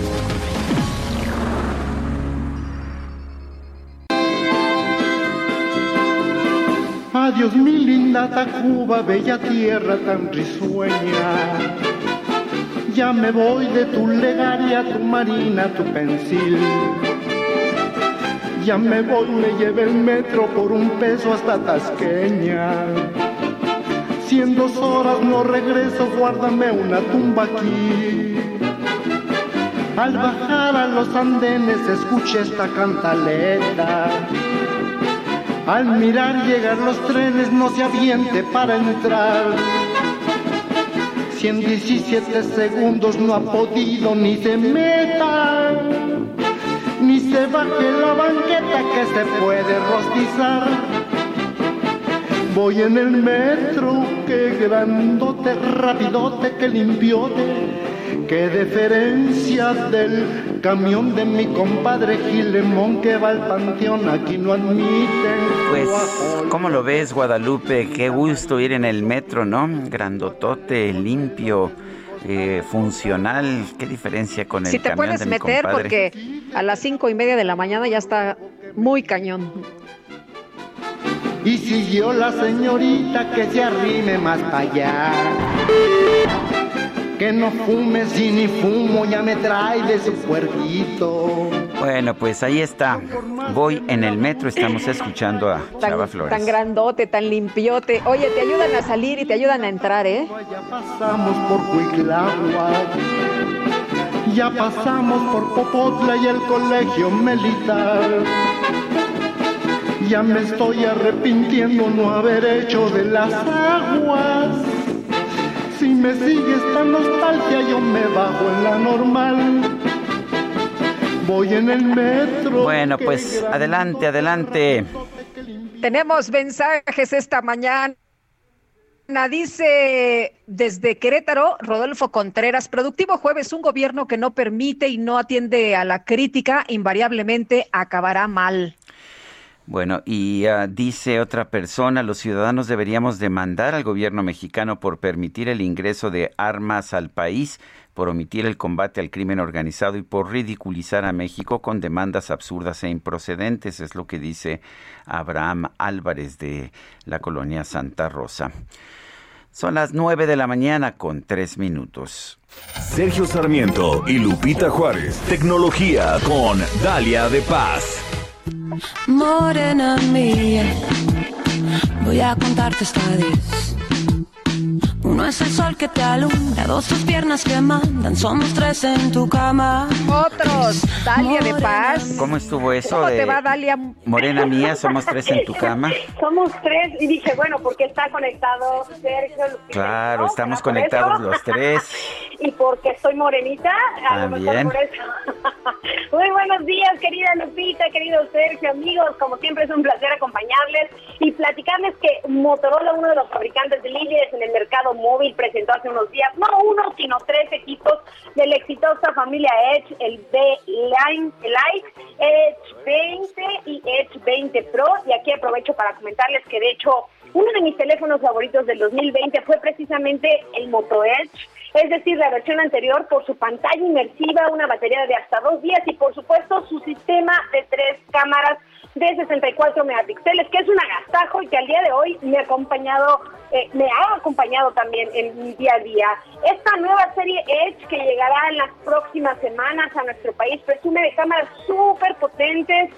Adiós mi linda Tacuba, bella tierra tan risueña. Ya me voy de tu legaria, tu marina, tu pensil. Ya me voy, me lleve el metro por un peso hasta Tasqueña. Si en dos horas no regreso, guárdame una tumba aquí. Al bajar a los andenes, escuche esta cantaleta. Al mirar llegar los trenes, no se aviente para entrar. Si en 17 segundos no ha podido ni se meta, ni se baje la banqueta que se puede rostizar. Voy en el metro, que grandote, rapidote, que limpiote, qué deferencia del camión de mi compadre Gilemón que va al panteón, aquí no admiten. Pues, ¿cómo lo ves, Guadalupe? Qué gusto ir en el metro, ¿no? Grandotote, limpio. Eh, funcional, qué diferencia con el Si te camión puedes de mi meter compadre? porque a las cinco y media de la mañana ya está muy cañón. Y siguió la señorita que se arrime más para allá. Que no fume si ni fumo, ya me trae de su puerquito. Bueno, pues ahí está. Voy en el metro, estamos escuchando a Chava Flores. tan grandote, tan limpiote. Oye, te ayudan a salir y te ayudan a entrar, ¿eh? Pasamos por Cuiclagua. Ya pasamos por Popotla y el colegio militar. Ya me estoy arrepintiendo no haber hecho de las aguas. Me sigue esta nostalgia, yo me bajo en la normal. Voy en el metro. Bueno, pues adelante, adelante. Tenemos mensajes esta mañana. Dice desde Querétaro, Rodolfo Contreras, productivo jueves, un gobierno que no permite y no atiende a la crítica, invariablemente acabará mal. Bueno, y ah, dice otra persona, los ciudadanos deberíamos demandar al gobierno mexicano por permitir el ingreso de armas al país, por omitir el combate al crimen organizado y por ridiculizar a México con demandas absurdas e improcedentes, es lo que dice Abraham Álvarez de la colonia Santa Rosa. Son las nueve de la mañana con tres minutos. Sergio Sarmiento y Lupita Juárez. Tecnología con Dalia de Paz. Morena mía, voy a contarte esta vez. Uno es el sol que te alumbra, dos tus piernas que mandan, somos tres en tu cama. Otros, Dalia de Paz. ¿Cómo estuvo eso? ¿Cómo de te va, Dalia? Morena mía, somos tres en tu cama. Somos tres y dije, bueno, porque está conectado Sergio Claro, ¿no? estamos ¿Será por conectados los tres. y porque soy morenita, a lo mejor por eso. Muy buenos días, querida Lupita, querido Sergio, amigos. Como siempre es un placer acompañarles y platicarles que Motorola, uno de los fabricantes de líderes en el mercado móvil, presentó hace unos días no uno, sino tres equipos de la exitosa familia Edge, el B-Line Lite, Edge 20 y Edge 20 Pro. Y aquí aprovecho para comentarles que de hecho uno de mis teléfonos favoritos del 2020 fue precisamente el Moto Edge es decir, la versión anterior por su pantalla inmersiva, una batería de hasta dos días y por supuesto su sistema de tres cámaras de 64 megapíxeles, que es un agastajo y que al día de hoy me ha acompañado, eh, me ha acompañado también en mi día a día. Esta nueva serie Edge que llegará en las próximas semanas a nuestro país presume de cámaras súper potentes,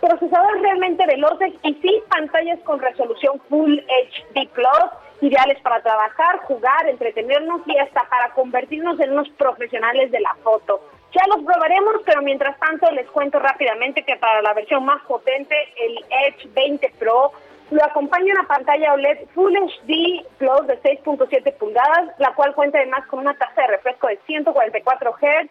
procesadores realmente veloces y sí pantallas con resolución Full HD Plus, ideales para trabajar, jugar, entretenernos y hasta para convertirnos en unos profesionales de la foto. Ya los probaremos, pero mientras tanto les cuento rápidamente que para la versión más potente, el Edge 20 Pro, lo acompaña una pantalla OLED Full HD Plus de 6.7 pulgadas, la cual cuenta además con una tasa de refresco de 144 Hz,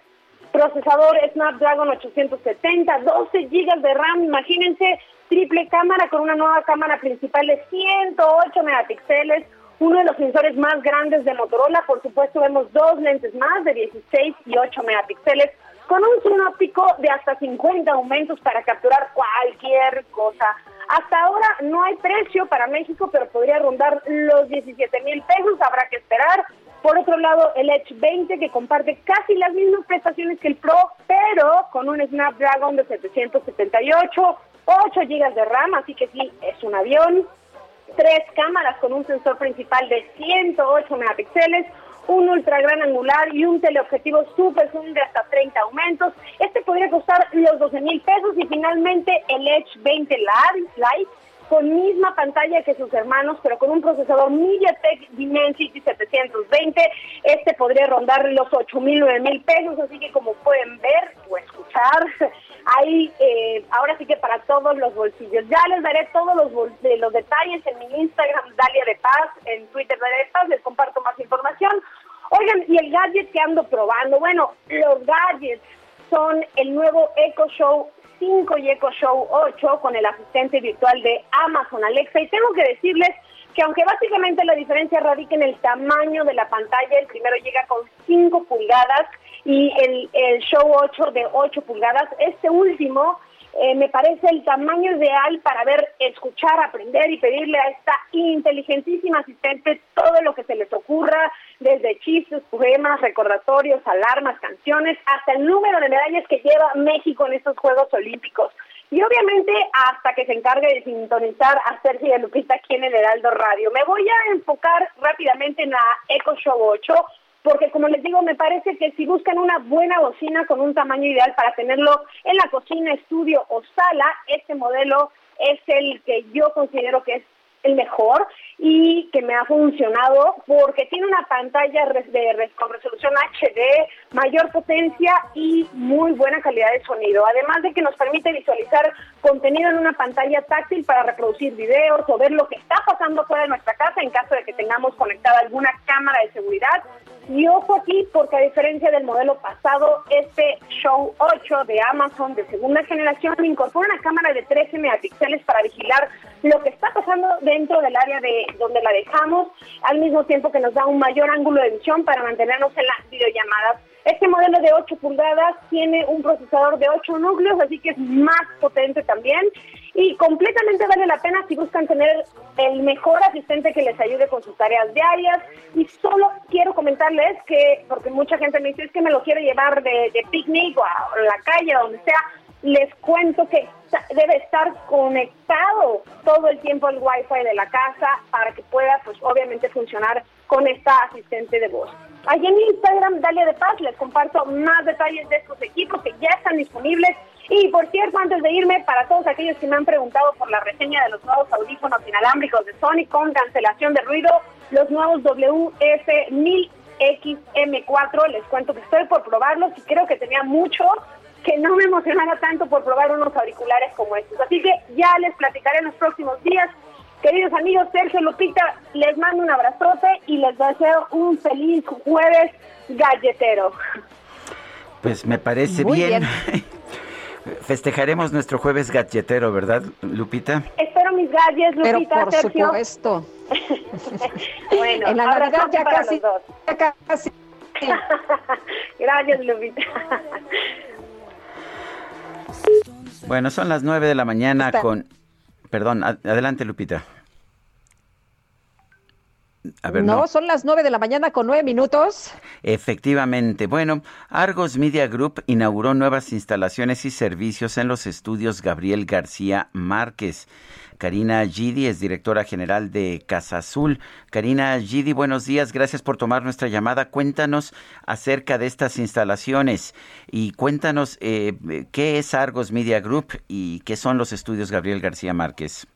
procesador Snapdragon 870, 12 GB de RAM, imagínense, triple cámara con una nueva cámara principal de 108 megapíxeles, uno de los sensores más grandes de Motorola, por supuesto vemos dos lentes más de 16 y 8 megapíxeles, con un zoom óptico de hasta 50 aumentos para capturar cualquier cosa. Hasta ahora no hay precio para México, pero podría rondar los 17 mil pesos, habrá que esperar. Por otro lado, el Edge 20 que comparte casi las mismas prestaciones que el Pro, pero con un Snapdragon de 778, 8 GB de RAM, así que sí, es un avión. Tres cámaras con un sensor principal de 108 megapíxeles, un ultra gran angular y un teleobjetivo super zoom de hasta 30 aumentos. Este podría costar los 12 mil pesos y finalmente el Edge 20 Lite con misma pantalla que sus hermanos, pero con un procesador MediaTek Dimensity 720. Este podría rondar los 8 mil, 9 mil pesos, así que como pueden ver o escuchar, hay eh, ahora sí que para todos los bolsillos. Ya les daré todos los, de los detalles en mi Instagram, Dalia de Paz, en Twitter, Dalia de Paz, les comparto más información. Oigan, y el gadget que ando probando, bueno, los gadgets son el nuevo Echo Show 5 y Echo Show 8 con el asistente virtual de Amazon Alexa. Y tengo que decirles que aunque básicamente la diferencia radica en el tamaño de la pantalla, el primero llega con 5 pulgadas y el, el Show 8 de 8 pulgadas, este último eh, me parece el tamaño ideal para ver, escuchar, aprender y pedirle a esta inteligentísima asistente todo lo que se les ocurra, desde chistes, poemas, recordatorios, alarmas, canciones, hasta el número de medallas que lleva México en estos Juegos Olímpicos. Y obviamente hasta que se encargue de sintonizar a Sergio y a Lupita aquí en el Heraldo Radio. Me voy a enfocar rápidamente en la Echo Show 8, porque como les digo, me parece que si buscan una buena bocina con un tamaño ideal para tenerlo en la cocina, estudio o sala, este modelo es el que yo considero que es el mejor y que me ha funcionado porque tiene una pantalla de, res- con resolución HD, mayor potencia y muy buena calidad de sonido. Además de que nos permite visualizar contenido en una pantalla táctil para reproducir videos o ver lo que está pasando fuera de nuestra casa en caso de que tengamos conectada alguna cámara de seguridad. Y ojo aquí, porque a diferencia del modelo pasado, este Show 8 de Amazon de segunda generación incorpora una cámara de 13 megapíxeles para vigilar lo que está pasando dentro del área de donde la dejamos, al mismo tiempo que nos da un mayor ángulo de visión para mantenernos en las videollamadas. Este modelo de 8 pulgadas tiene un procesador de 8 núcleos, así que es más potente también. y completamente vale la pena si buscan tener el mejor asistente que les ayude con sus tareas diarias. Y solo quiero comentarles que, porque mucha gente me dice, es que me lo quiero llevar de, de picnic o a la calle, o donde sea, les cuento que debe estar conectado todo el tiempo el wifi de la casa para que pueda, pues obviamente, funcionar con esta asistente de voz. Allí en Instagram, Dalia de Paz, les comparto más detalles de estos equipos que ya están disponibles. Y por cierto, antes de irme, para todos aquellos que me han preguntado por la reseña de los nuevos audífonos inalámbricos de Sony con cancelación de ruido, los nuevos WF1000XM4, les cuento que estoy por probarlos y creo que tenía mucho que no me emocionara tanto por probar unos auriculares como estos. Así que ya les platicaré en los próximos días. Queridos amigos, Sergio Lupita, les mando un abrazote y les deseo un feliz jueves galletero. Pues me parece bien. Festejaremos nuestro jueves galletero, ¿verdad, Lupita? Espero mis galles, Lupita, Pero por Sergio. supuesto. bueno, en la Navidad ya casi, ya casi. Gracias, Lupita. Bueno, son las nueve de la mañana Está- con... Perdón, ad- adelante, Lupita. A ver, no, no. son las nueve de la mañana con nueve minutos. Efectivamente. Bueno, Argos Media Group inauguró nuevas instalaciones y servicios en los estudios Gabriel García Márquez. Karina Gidi es directora general de Casa Azul. Karina Gidi, buenos días. Gracias por tomar nuestra llamada. Cuéntanos acerca de estas instalaciones y cuéntanos eh, qué es Argos Media Group y qué son los estudios Gabriel García Márquez.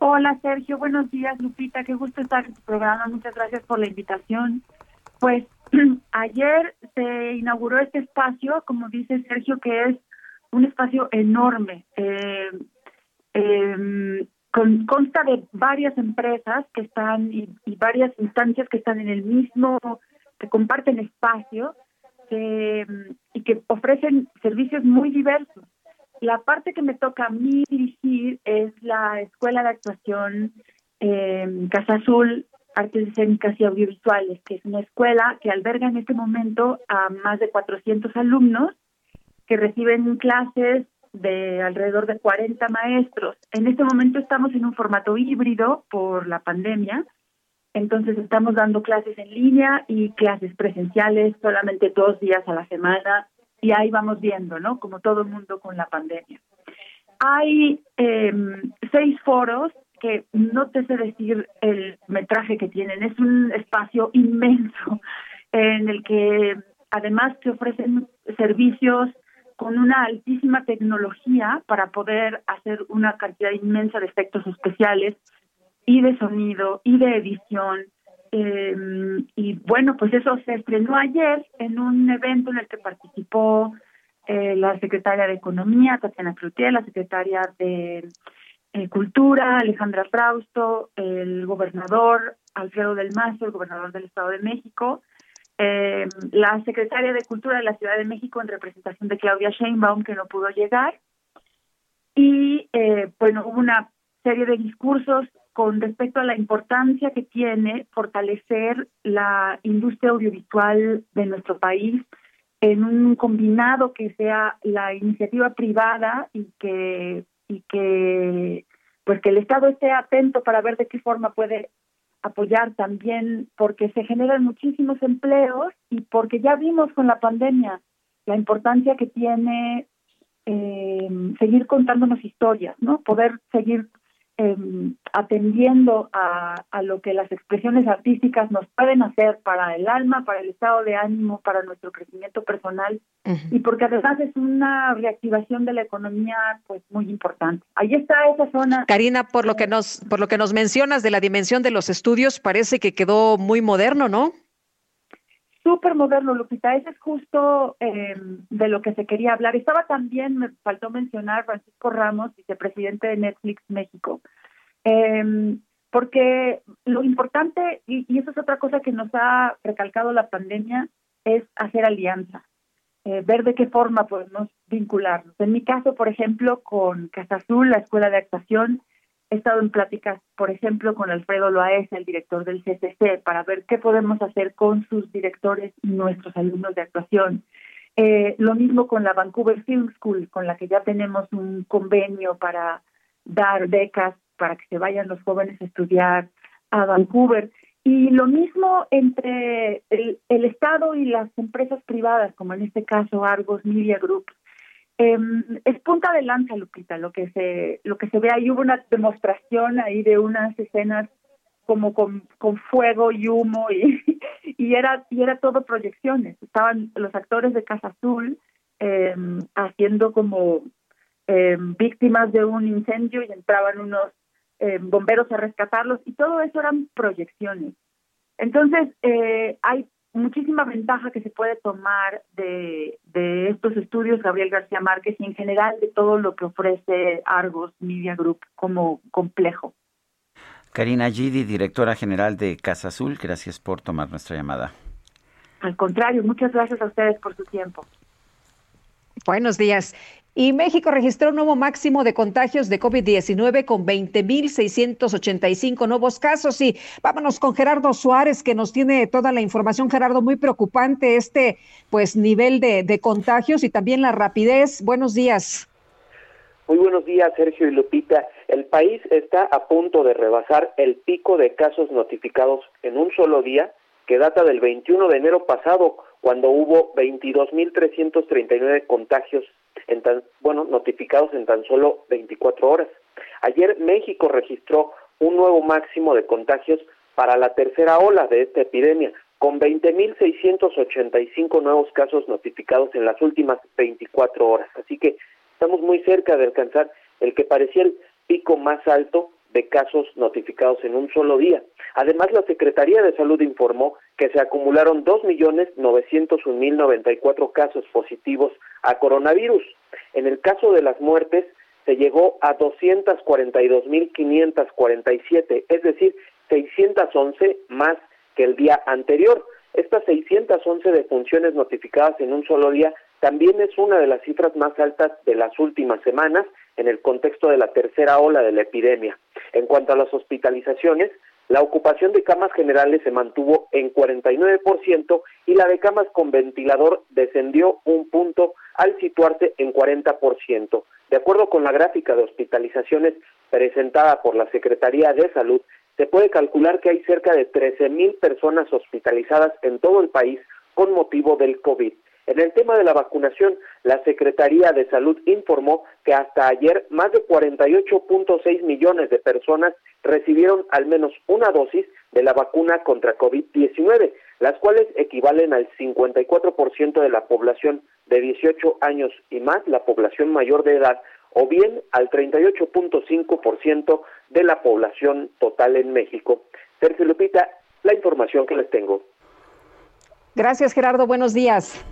Hola Sergio, buenos días Lupita, qué gusto estar en tu programa, muchas gracias por la invitación. Pues ayer se inauguró este espacio, como dice Sergio, que es un espacio enorme. Eh, eh, con- consta de varias empresas que están y, varias instancias que están en el mismo, que comparten espacio que, y que ofrecen servicios muy diversos. La parte que me toca a mí dirigir es la Escuela de Actuación eh, Casa Azul, Artes Escénicas y Audiovisuales, que es una escuela que alberga en este momento a más de 400 alumnos que reciben clases de alrededor de 40 maestros. En este momento estamos en un formato híbrido por la pandemia, entonces estamos dando clases en línea y clases presenciales solamente dos días a la semana y ahí vamos viendo, ¿no? Como todo el mundo con la pandemia. Hay eh, seis foros que no te sé decir el metraje que tienen, es un espacio inmenso en el que además te ofrecen servicios con una altísima tecnología para poder hacer una cantidad inmensa de efectos especiales y de sonido y de edición. Eh, y bueno, pues eso se estrenó ayer en un evento en el que participó eh, la secretaria de Economía, Tatiana Cloutier, la secretaria de eh, Cultura, Alejandra Frausto, el gobernador Alfredo del Mazo, el gobernador del Estado de México, eh, la secretaria de Cultura de la Ciudad de México en representación de Claudia Sheinbaum, que no pudo llegar, y eh, bueno, hubo una serie de discursos con respecto a la importancia que tiene fortalecer la industria audiovisual de nuestro país en un combinado que sea la iniciativa privada y que y que pues que el Estado esté atento para ver de qué forma puede apoyar también porque se generan muchísimos empleos y porque ya vimos con la pandemia la importancia que tiene eh, seguir contándonos historias, ¿no? Poder seguir eh, atendiendo a, a lo que las expresiones artísticas nos pueden hacer para el alma, para el estado de ánimo, para nuestro crecimiento personal y porque además es una reactivación de la economía pues muy importante. Ahí está esa zona. Karina, por lo que nos por lo que nos mencionas de la dimensión de los estudios, parece que quedó muy moderno, ¿no? Súper moderno, Lupita. Ese es justo eh, de lo que se quería hablar. Estaba también, me faltó mencionar, Francisco Ramos, vicepresidente de Netflix México. Eh, porque lo importante, y, y eso es otra cosa que nos ha recalcado la pandemia, es hacer alianza, eh, ver de qué forma podemos vincularnos. En mi caso, por ejemplo, con Casa Azul, la Escuela de Actuación, he estado en pláticas, por ejemplo, con Alfredo Loaesa, el director del CCC, para ver qué podemos hacer con sus directores y nuestros alumnos de actuación. Eh, lo mismo con la Vancouver Film School, con la que ya tenemos un convenio para dar becas para que se vayan los jóvenes a estudiar a Vancouver. Y lo mismo entre el, el Estado y las empresas privadas, como en este caso Argos Media Group. Eh, es punta de lanza, Lupita, lo que se lo que se ve ahí. Hubo una demostración ahí de unas escenas como con, fuego y humo y, y era y era todo proyecciones. Estaban los actores de Casa Azul eh, haciendo como eh, víctimas de un incendio y entraban unos bomberos a rescatarlos y todo eso eran proyecciones. Entonces, eh, hay muchísima ventaja que se puede tomar de, de estos estudios, Gabriel García Márquez, y en general de todo lo que ofrece Argos Media Group como complejo. Karina Gidi, directora general de Casa Azul, gracias por tomar nuestra llamada. Al contrario, muchas gracias a ustedes por su tiempo. Buenos días. Y México registró un nuevo máximo de contagios de COVID-19 con 20.685 nuevos casos. Y vámonos con Gerardo Suárez, que nos tiene toda la información. Gerardo, muy preocupante este pues nivel de, de contagios y también la rapidez. Buenos días. Muy buenos días, Sergio y Lupita. El país está a punto de rebasar el pico de casos notificados en un solo día, que data del 21 de enero pasado, cuando hubo 22.339 contagios en tan, bueno, notificados en tan solo 24 horas. Ayer México registró un nuevo máximo de contagios para la tercera ola de esta epidemia, con 20.685 nuevos casos notificados en las últimas 24 horas. Así que estamos muy cerca de alcanzar el que parecía el pico más alto de casos notificados en un solo día. Además, la Secretaría de Salud informó que se acumularon 2.901.094 casos positivos a coronavirus. En el caso de las muertes, se llegó a 242.547, es decir, 611 más que el día anterior. Estas 611 defunciones notificadas en un solo día también es una de las cifras más altas de las últimas semanas en el contexto de la tercera ola de la epidemia. En cuanto a las hospitalizaciones, la ocupación de camas generales se mantuvo en 49% y la de camas con ventilador descendió un punto al situarse en 40%. De acuerdo con la gráfica de hospitalizaciones presentada por la Secretaría de Salud, se puede calcular que hay cerca de 13 mil personas hospitalizadas en todo el país con motivo del COVID. En el tema de la vacunación, la Secretaría de Salud informó que hasta ayer más de 48.6 millones de personas recibieron al menos una dosis de la vacuna contra COVID-19, las cuales equivalen al 54% de la población de 18 años y más, la población mayor de edad, o bien al 38.5% de la población total en México. Sergio Lupita, la información que les tengo. Gracias, Gerardo. Buenos días.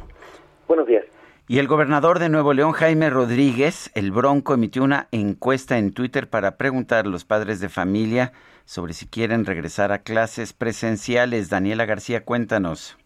Buenos días. Y el gobernador de Nuevo León, Jaime Rodríguez, el Bronco, emitió una encuesta en Twitter para preguntar a los padres de familia sobre si quieren regresar a clases presenciales. Daniela García, cuéntanos.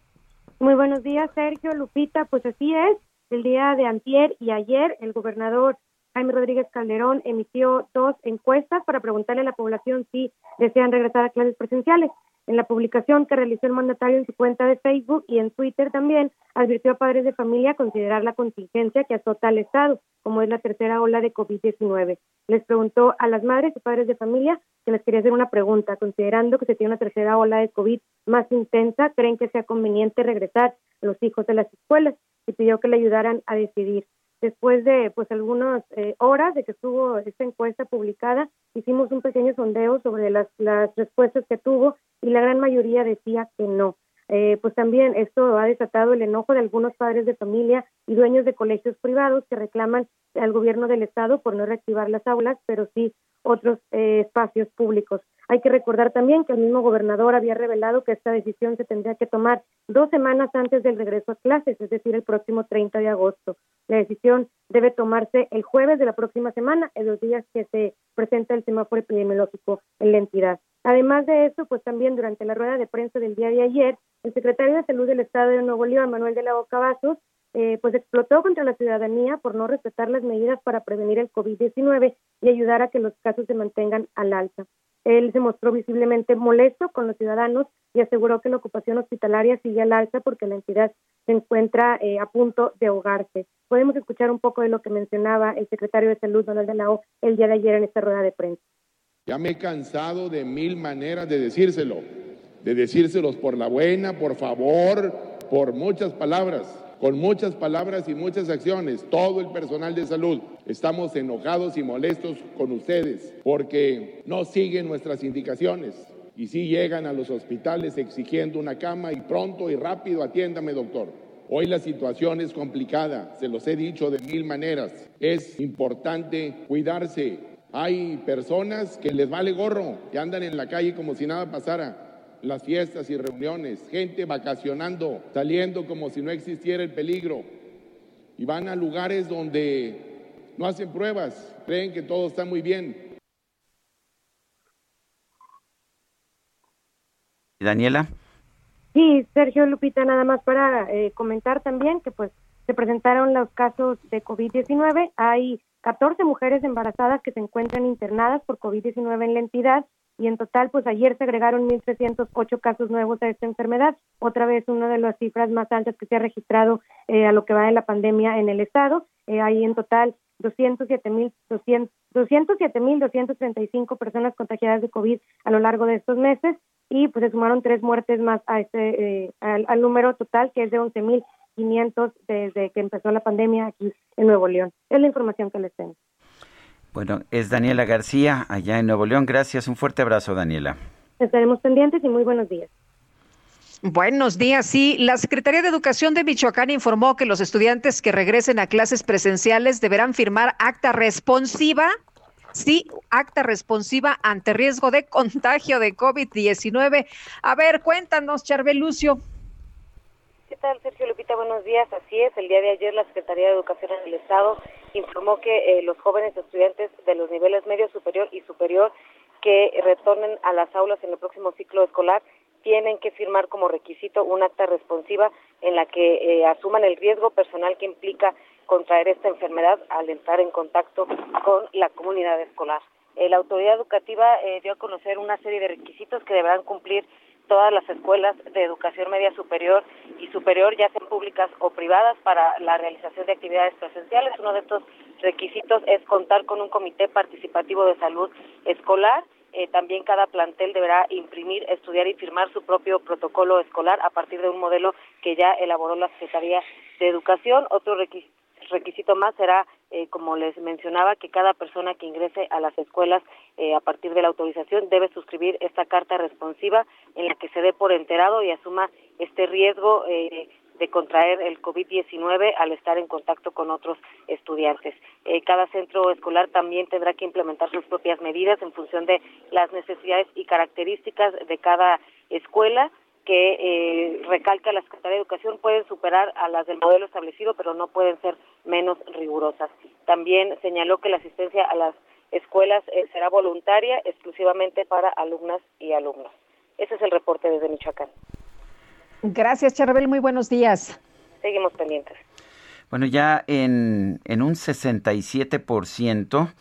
Muy buenos días, Sergio, Lupita. Pues así es. El día de antier y ayer, el gobernador Jaime Rodríguez Calderón emitió dos encuestas para preguntarle a la población si desean regresar a clases presenciales. En la publicación que realizó el mandatario en su cuenta de Facebook y en Twitter también, advirtió a padres de familia considerar la contingencia que azota al Estado, como es la tercera ola de COVID-19. Les preguntó a las madres y padres de familia que les quería hacer una pregunta. Considerando que se tiene una tercera ola de COVID más intensa, ¿creen que sea conveniente regresar a los hijos de las escuelas? Y pidió que le ayudaran a decidir después de pues algunas eh, horas de que estuvo esta encuesta publicada, hicimos un pequeño sondeo sobre las, las respuestas que tuvo y la gran mayoría decía que no. Eh, pues también esto ha desatado el enojo de algunos padres de familia y dueños de colegios privados que reclaman al gobierno del estado por no reactivar las aulas, pero sí otros eh, espacios públicos. Hay que recordar también que el mismo gobernador había revelado que esta decisión se tendría que tomar dos semanas antes del regreso a clases, es decir, el próximo 30 de agosto. La decisión debe tomarse el jueves de la próxima semana, en los días que se presenta el semáforo epidemiológico en la entidad. Además de eso, pues también durante la rueda de prensa del día de ayer, el secretario de Salud del Estado de Nuevo León, Manuel de la Boca Vasos, eh, pues explotó contra la ciudadanía por no respetar las medidas para prevenir el COVID-19 y ayudar a que los casos se mantengan al alza. Él se mostró visiblemente molesto con los ciudadanos y aseguró que la ocupación hospitalaria sigue al alza porque la entidad se encuentra eh, a punto de ahogarse. Podemos escuchar un poco de lo que mencionaba el secretario de Salud, Donald de la O, el día de ayer en esta rueda de prensa. Ya me he cansado de mil maneras de decírselo, de decírselos por la buena, por favor, por muchas palabras con muchas palabras y muchas acciones, todo el personal de salud. Estamos enojados y molestos con ustedes porque no siguen nuestras indicaciones y sí llegan a los hospitales exigiendo una cama y pronto y rápido atiéndame doctor. Hoy la situación es complicada, se los he dicho de mil maneras. Es importante cuidarse. Hay personas que les vale gorro, que andan en la calle como si nada pasara las fiestas y reuniones, gente vacacionando, saliendo como si no existiera el peligro, y van a lugares donde no hacen pruebas, creen que todo está muy bien. Daniela. Sí, Sergio Lupita, nada más para eh, comentar también que pues se presentaron los casos de COVID-19. Hay 14 mujeres embarazadas que se encuentran internadas por COVID-19 en la entidad y en total, pues ayer se agregaron 1.308 casos nuevos a esta enfermedad, otra vez una de las cifras más altas que se ha registrado eh, a lo que va de la pandemia en el estado. Eh, hay en total 207.235 personas contagiadas de COVID a lo largo de estos meses y pues se sumaron tres muertes más a este eh, al, al, número total que es de 11.500 desde que empezó la pandemia aquí en Nuevo León. Es la información que les tengo. Bueno, es Daniela García, allá en Nuevo León. Gracias, un fuerte abrazo, Daniela. Estaremos pendientes y muy buenos días. Buenos días. Sí, la Secretaría de Educación de Michoacán informó que los estudiantes que regresen a clases presenciales deberán firmar acta responsiva. Sí, acta responsiva ante riesgo de contagio de COVID-19. A ver, cuéntanos, Charbel Lucio. ¿Qué tal, Sergio Lupita? Buenos días. Así es, el día de ayer la Secretaría de Educación del Estado informó que eh, los jóvenes estudiantes de los niveles medio superior y superior que retornen a las aulas en el próximo ciclo escolar tienen que firmar como requisito un acta responsiva en la que eh, asuman el riesgo personal que implica contraer esta enfermedad al entrar en contacto con la comunidad escolar. Eh, la autoridad educativa dio a conocer una serie de requisitos que deberán cumplir todas las escuelas de educación media superior y superior, ya sean públicas o privadas, para la realización de actividades presenciales. Uno de estos requisitos es contar con un comité participativo de salud escolar. Eh, también cada plantel deberá imprimir, estudiar y firmar su propio protocolo escolar a partir de un modelo que ya elaboró la Secretaría de Educación. Otro requisito requisito más será, eh, como les mencionaba, que cada persona que ingrese a las escuelas eh, a partir de la autorización debe suscribir esta carta responsiva en la que se dé por enterado y asuma este riesgo eh, de contraer el COVID-19 al estar en contacto con otros estudiantes. cada centro escolar también tendrá que implementar sus propias medidas en función de las necesidades y características de cada escuela que eh, recalca la Secretaría de Educación pueden superar a las del modelo establecido, pero no pueden ser menos rigurosas. También señaló que la asistencia a las escuelas eh, será voluntaria exclusivamente para alumnas y alumnos. Ese es el reporte desde Michoacán. Gracias, Charbel. Muy buenos días. Seguimos pendientes. Bueno, ya en, en un 67%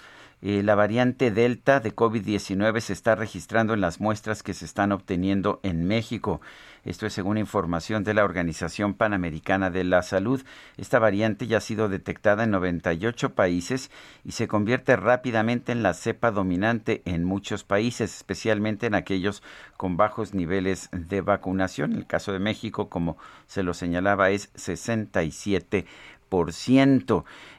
eh, la variante Delta de COVID-19 se está registrando en las muestras que se están obteniendo en México. Esto es según información de la Organización Panamericana de la Salud. Esta variante ya ha sido detectada en 98 países y se convierte rápidamente en la cepa dominante en muchos países, especialmente en aquellos con bajos niveles de vacunación. El caso de México, como se lo señalaba, es 67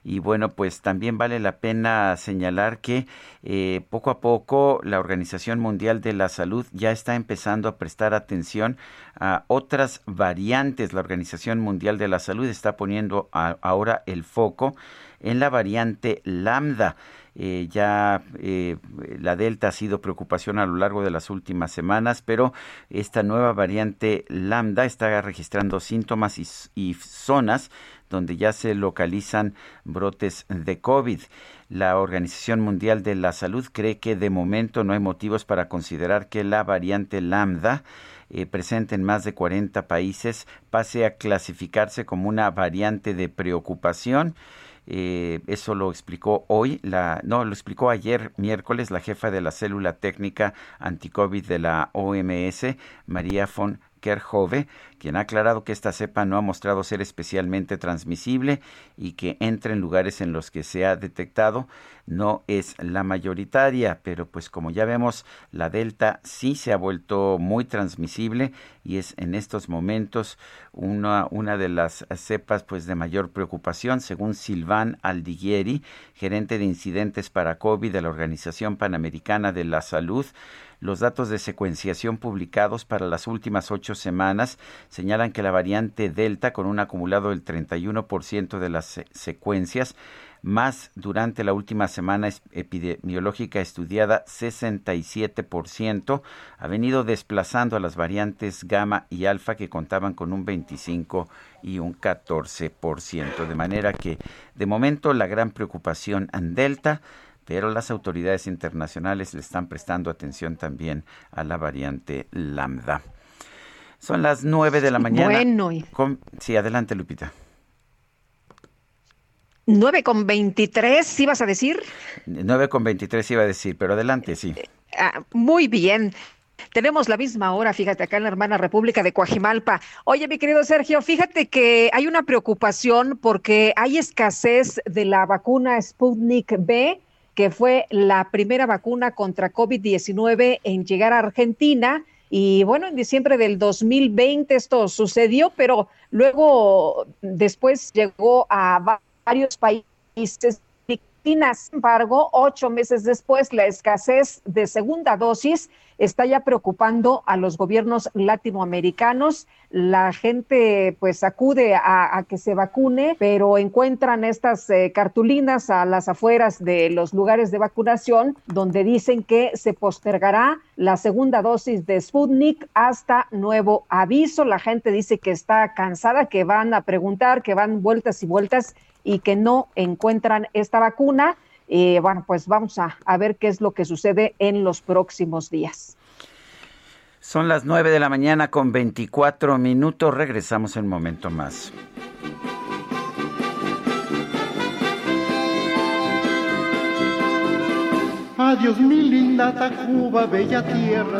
y bueno, pues también vale la pena señalar que eh, poco a poco la Organización Mundial de la Salud ya está empezando a prestar atención a otras variantes. La Organización Mundial de la Salud está poniendo ahora el foco en la variante lambda. Eh, ya eh, la Delta ha sido preocupación a lo largo de las últimas semanas, pero esta nueva variante lambda está registrando síntomas y zonas donde ya se localizan brotes de COVID. La Organización Mundial de la Salud cree que de momento no hay motivos para considerar que la variante lambda eh, presente en más de 40 países pase a clasificarse como una variante de preocupación Eh, eso lo explicó hoy, la, no, lo explicó ayer miércoles la jefa de la célula técnica anticovid de la OMS, María von Kerhove, quien ha aclarado que esta cepa no ha mostrado ser especialmente transmisible y que entra en lugares en los que se ha detectado no es la mayoritaria, pero pues como ya vemos, la Delta sí se ha vuelto muy transmisible y es en estos momentos una, una de las cepas pues de mayor preocupación, según Silván Aldiguieri, gerente de incidentes para COVID de la Organización Panamericana de la Salud. Los datos de secuenciación publicados para las últimas ocho semanas señalan que la variante Delta, con un acumulado del 31% de las secuencias, más durante la última semana epidemiológica estudiada 67%, ha venido desplazando a las variantes gamma y alfa que contaban con un 25 y un 14%. De manera que de momento la gran preocupación en delta pero las autoridades internacionales le están prestando atención también a la variante lambda. Son las nueve de la mañana. Bueno. Sí, adelante, Lupita. 9 con 23, ¿ibas a decir? 9 con 23 iba a decir, pero adelante, sí. Ah, muy bien. Tenemos la misma hora, fíjate, acá en la hermana República de Coajimalpa. Oye, mi querido Sergio, fíjate que hay una preocupación porque hay escasez de la vacuna Sputnik B que fue la primera vacuna contra COVID-19 en llegar a Argentina. Y bueno, en diciembre del 2020 esto sucedió, pero luego después llegó a varios países sin embargo, ocho meses después, la escasez de segunda dosis está ya preocupando a los gobiernos latinoamericanos. La gente pues acude a, que se vacune, pero encuentran estas eh, cartulinas a las afueras de los lugares de vacunación donde dicen que se postergará la segunda dosis de Sputnik hasta nuevo aviso. La gente dice que está cansada, que van a preguntar, que van vueltas y vueltas y que no encuentran esta vacuna. Y bueno, pues vamos a ver qué es lo que sucede en los próximos días. Son las 9 de la mañana con 24 minutos. Regresamos en un momento más. Adiós mi linda Tacuba, bella tierra.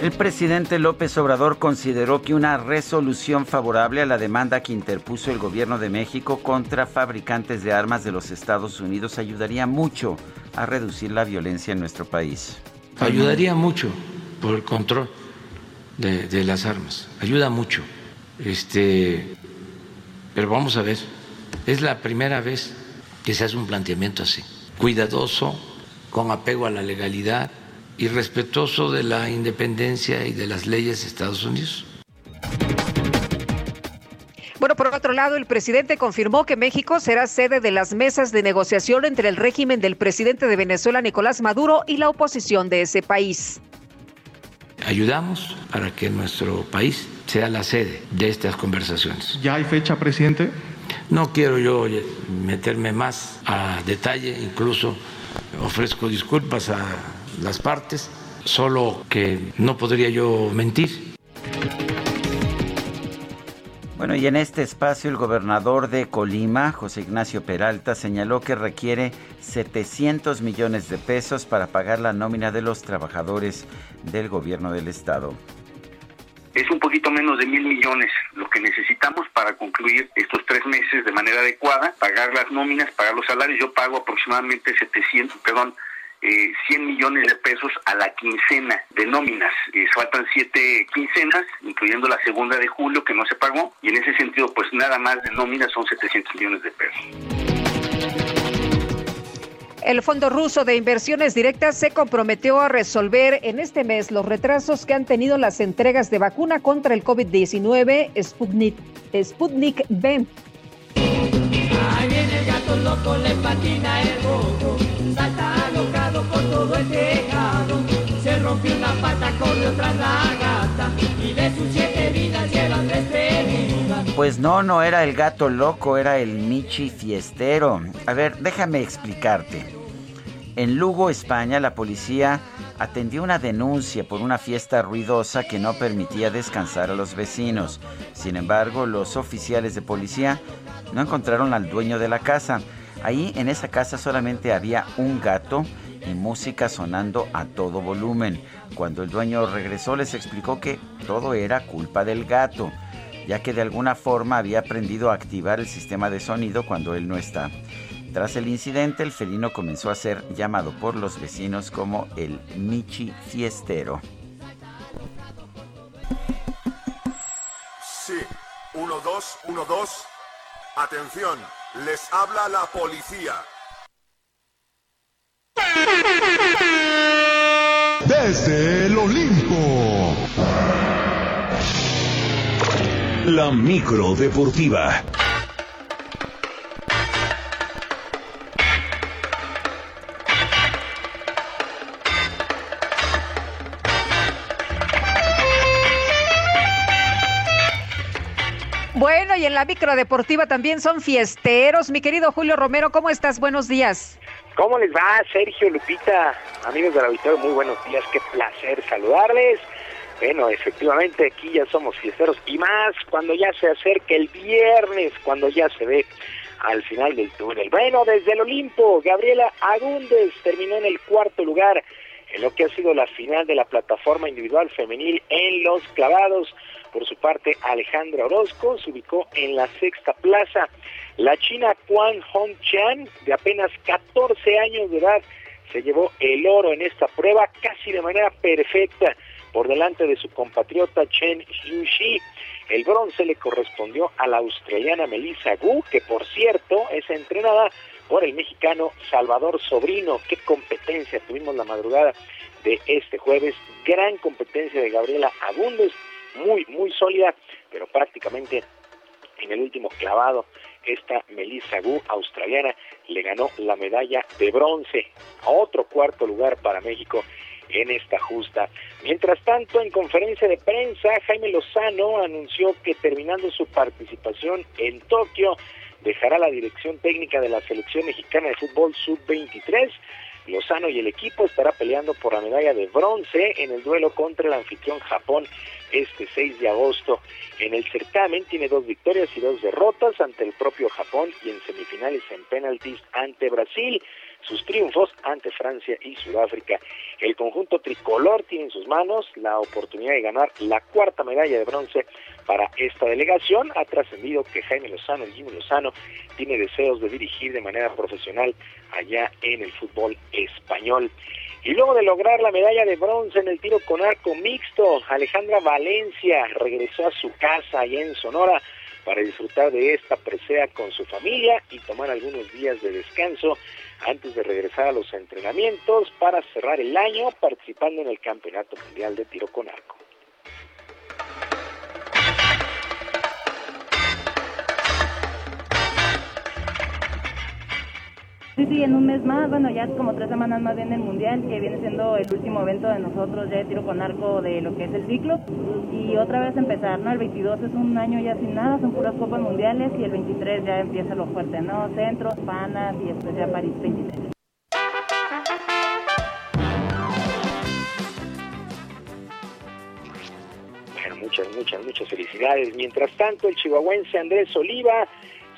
El presidente López Obrador consideró que una resolución favorable a la demanda que interpuso el gobierno de México contra fabricantes de armas de los Estados Unidos ayudaría mucho a reducir la violencia en nuestro país. Ayudaría mucho por el control de, las armas, ayuda mucho. Este, pero vamos a ver, es la primera vez que se hace un planteamiento así, cuidadoso, con apego a la legalidad y respetuoso de la independencia y de las leyes de Estados Unidos. Bueno, por otro lado, el presidente confirmó que México será sede de las mesas de negociación entre el régimen del presidente de Venezuela, Nicolás Maduro, y la oposición de ese país. Ayudamos para que nuestro país sea la sede de estas conversaciones. ¿Ya hay fecha, presidente? No quiero yo meterme más a detalle, incluso ofrezco disculpas a las partes, solo que no podría yo mentir. Bueno, y en este espacio el gobernador de Colima, José Ignacio Peralta, señaló que requiere 700 millones de pesos para pagar la nómina de los trabajadores del gobierno del estado. Es un poquito menos de mil millones lo que necesitamos para concluir estos tres meses de manera adecuada, pagar las nóminas, pagar los salarios. Yo pago aproximadamente 700, perdón, eh, 100 millones de pesos a la quincena de nóminas. Eh, faltan siete quincenas, incluyendo la segunda de julio que no se pagó, y en ese sentido, pues nada más de nóminas son 700 millones de pesos. El Fondo Ruso de Inversiones Directas se comprometió a resolver en este mes los retrasos que han tenido las entregas de vacuna contra el COVID-19 Sputnik, Sputnik V. Ahí viene el gato loco, le patina el boco, salta todo el tejado, se rompió una pata, corrió tras la gata, y de sus siete vidas llevan tres. Pues no, no era el gato loco, era el Michi Fiestero. A ver, déjame explicarte. En Lugo, España, la policía atendió una denuncia por una fiesta ruidosa que no permitía descansar a los vecinos. Sin embargo, los oficiales de policía no encontraron al dueño de la casa. Ahí en esa casa solamente había un gato y música sonando a todo volumen. Cuando el dueño regresó les explicó que todo era culpa del gato, ya que de alguna forma había aprendido a activar el sistema de sonido cuando él no está. Tras el incidente, el felino comenzó a ser llamado por los vecinos como el Michi Fiestero. Sí, 1, 2, 1, 2. Atención, les habla la policía. Desde el Olimpo. La micro deportiva. Bueno, y en la micro deportiva también son fiesteros. Mi querido Julio Romero, ¿cómo estás? Buenos días. ¿Cómo les va, Sergio Lupita? Amigos del auditorio, muy buenos días, qué placer saludarles. Bueno, efectivamente, aquí ya somos fiesteros y más cuando ya se acerca el viernes, cuando ya se ve al final del túnel. Bueno, desde el Olimpo, Gabriela Agúndez terminó en el cuarto lugar en lo que ha sido la final de la plataforma individual femenil en los clavados. Por su parte, Alejandra Orozco se ubicó en la sexta plaza. La china Quan Hong-chan, de apenas 14 años de edad, se llevó el oro en esta prueba casi de manera perfecta por delante de su compatriota Chen Xiuxi. El bronce le correspondió a la australiana Melissa Gu, que por cierto es entrenada por el mexicano Salvador Sobrino. Qué competencia tuvimos la madrugada de este jueves. Gran competencia de Gabriela Agúndez, muy, muy sólida, pero prácticamente en el último clavado, esta Melissa Gu, australiana, le ganó la medalla de bronce a otro cuarto lugar para México en esta justa. Mientras tanto, en conferencia de prensa, Jaime Lozano anunció que terminando su participación en Tokio, dejará la dirección técnica de la selección mexicana de fútbol sub-23. Lozano y el equipo estará peleando por la medalla de bronce en el duelo contra el anfitrión Japón este 6 de agosto. En el certamen tiene dos victorias y dos derrotas ante el propio Japón y en semifinales en penaltis ante Brasil. Sus triunfos ante Francia y Sudáfrica. El conjunto tricolor tiene en sus manos la oportunidad de ganar la cuarta medalla de bronce para esta delegación. Ha trascendido que Jaime Lozano, el Jimmy Lozano, tiene deseos de dirigir de manera profesional allá en el fútbol español. Y luego de lograr la medalla de bronce en el tiro con arco mixto, Alejandra Valencia regresó a su casa allá en Sonora para disfrutar de esta presea con su familia y tomar algunos días de descanso antes de regresar a los entrenamientos para cerrar el año participando en el Campeonato Mundial de Tiro con Arco. Sí, sí, en un mes más, bueno, ya como tres semanas más viene el Mundial, que viene siendo el último evento de nosotros ya de tiro con arco de lo que es el ciclo. Y otra vez empezar, ¿no? El 22 es un año ya sin nada, son puras copas mundiales y el 23 ya empieza lo fuerte, ¿no? Centros, Panas y después ya París 23. Bueno, muchas, muchas, muchas felicidades. Mientras tanto, el chihuahuense Andrés Oliva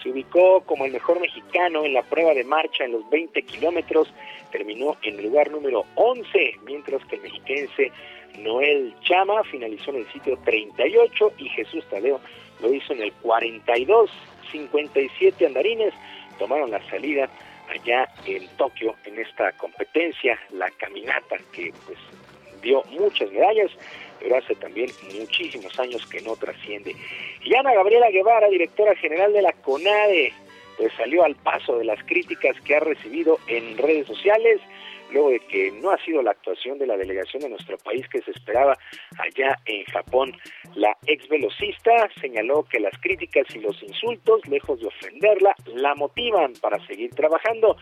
se ubicó como el mejor mexicano en la prueba de marcha en los 20 kilómetros, terminó en el lugar número 11, mientras que el mexiquense Noel Chama finalizó en el sitio 38 y Jesús Tadeo lo hizo en el 42. 57 andarines tomaron la salida allá en Tokio en esta competencia, la caminata que pues dio muchas medallas, pero hace también muchísimos años que no trasciende. Y Ana Gabriela Guevara, directora general de la CONADE, pues salió al paso de las críticas que ha recibido en redes sociales luego de que no ha sido la actuación de la delegación de nuestro país que se esperaba allá en Japón. La ex velocista señaló que las críticas y los insultos, lejos de ofenderla, la motivan para seguir trabajando.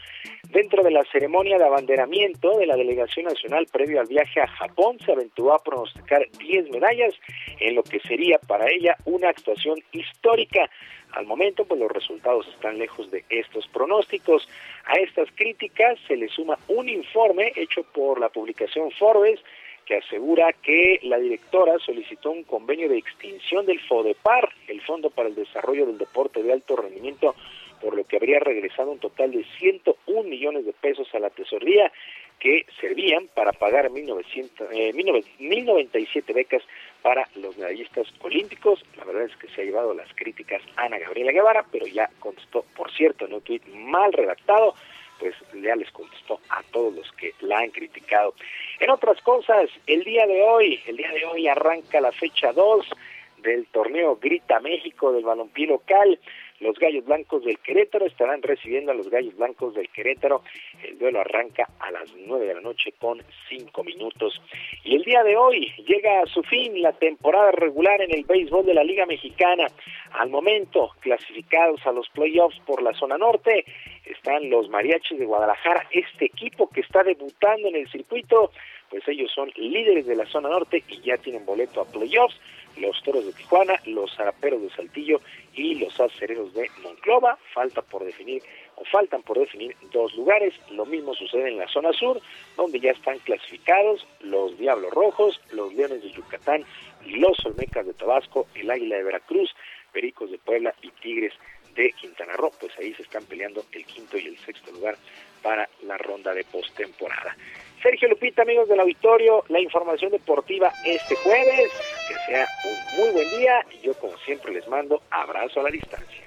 Dentro de la ceremonia de abanderamiento de la delegación nacional previo al viaje a Japón, se aventuró a pronosticar 10 medallas en lo que sería para ella una actuación histórica. Al momento, pues los resultados están lejos de estos pronósticos. A estas críticas se le suma un informe hecho por la publicación Forbes que asegura que la directora solicitó un convenio de extinción del FODEPAR, el Fondo para el Desarrollo del Deporte de Alto Rendimiento, por lo que habría regresado un total de 101 millones de pesos a la tesorería que servían para pagar 1900, eh, 1097 becas para los medallistas olímpicos. La verdad es que se ha llevado las críticas Ana Gabriela Guevara, pero ya contestó, por cierto, en un tuit mal redactado, pues ya les contestó a todos los que la han criticado. En otras cosas, el día de hoy, el día de hoy arranca la fecha 2 del torneo Grita México del balompié local. Los Gallos Blancos del Querétaro estarán recibiendo a los Gallos Blancos del Querétaro. El duelo arranca a las nueve de la noche con cinco minutos. Y el día de hoy llega a su fin la temporada regular en el béisbol de la Liga Mexicana. Al momento, clasificados a los playoffs por la zona norte, están los Mariachis de Guadalajara, este equipo que está debutando en el circuito, pues ellos son líderes de la zona norte y ya tienen boleto a playoffs los Toros de Tijuana, los Zaraperos de Saltillo y los Acereros de Monclova. Falta por definir o faltan por definir dos lugares. Lo mismo sucede en la zona sur, donde ya están clasificados los Diablos Rojos, los Leones de Yucatán, los Olmecas de Tabasco, el Águila de Veracruz, Pericos de Puebla y Tigres de Quintana Roo. Pues ahí se están peleando el quinto y el sexto lugar para la ronda de postemporada. Sergio Lupita, amigos del auditorio, la información deportiva este jueves. Que sea un muy buen día y yo como siempre les mando abrazo a la distancia.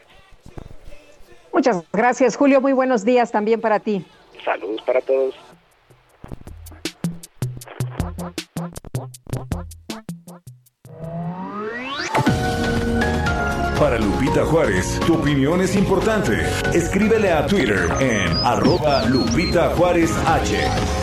Muchas gracias, Julio. Muy buenos días también para ti. Saludos para todos. Para Lupita Juárez, tu opinión es importante. Escríbele a Twitter en arroba Lupita Juárez H.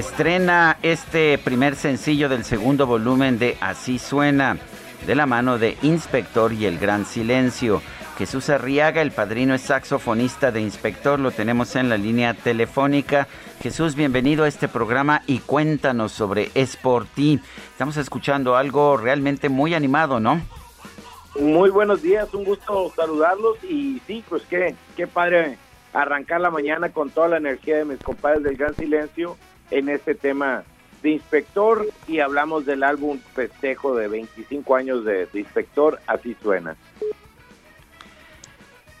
Estrena este primer sencillo del segundo volumen de Así suena, de la mano de Inspector y el Gran Silencio. Jesús Arriaga, el padrino es saxofonista de Inspector, lo tenemos en la línea telefónica. Jesús, bienvenido a este programa y cuéntanos sobre Es. Estamos escuchando algo realmente muy animado, ¿no? Muy buenos días, un gusto saludarlos y sí, pues qué, qué padre arrancar la mañana con toda la energía de mis compadres del Gran Silencio en este tema de Inspector y hablamos del álbum festejo de 25 años de, Inspector, así suena.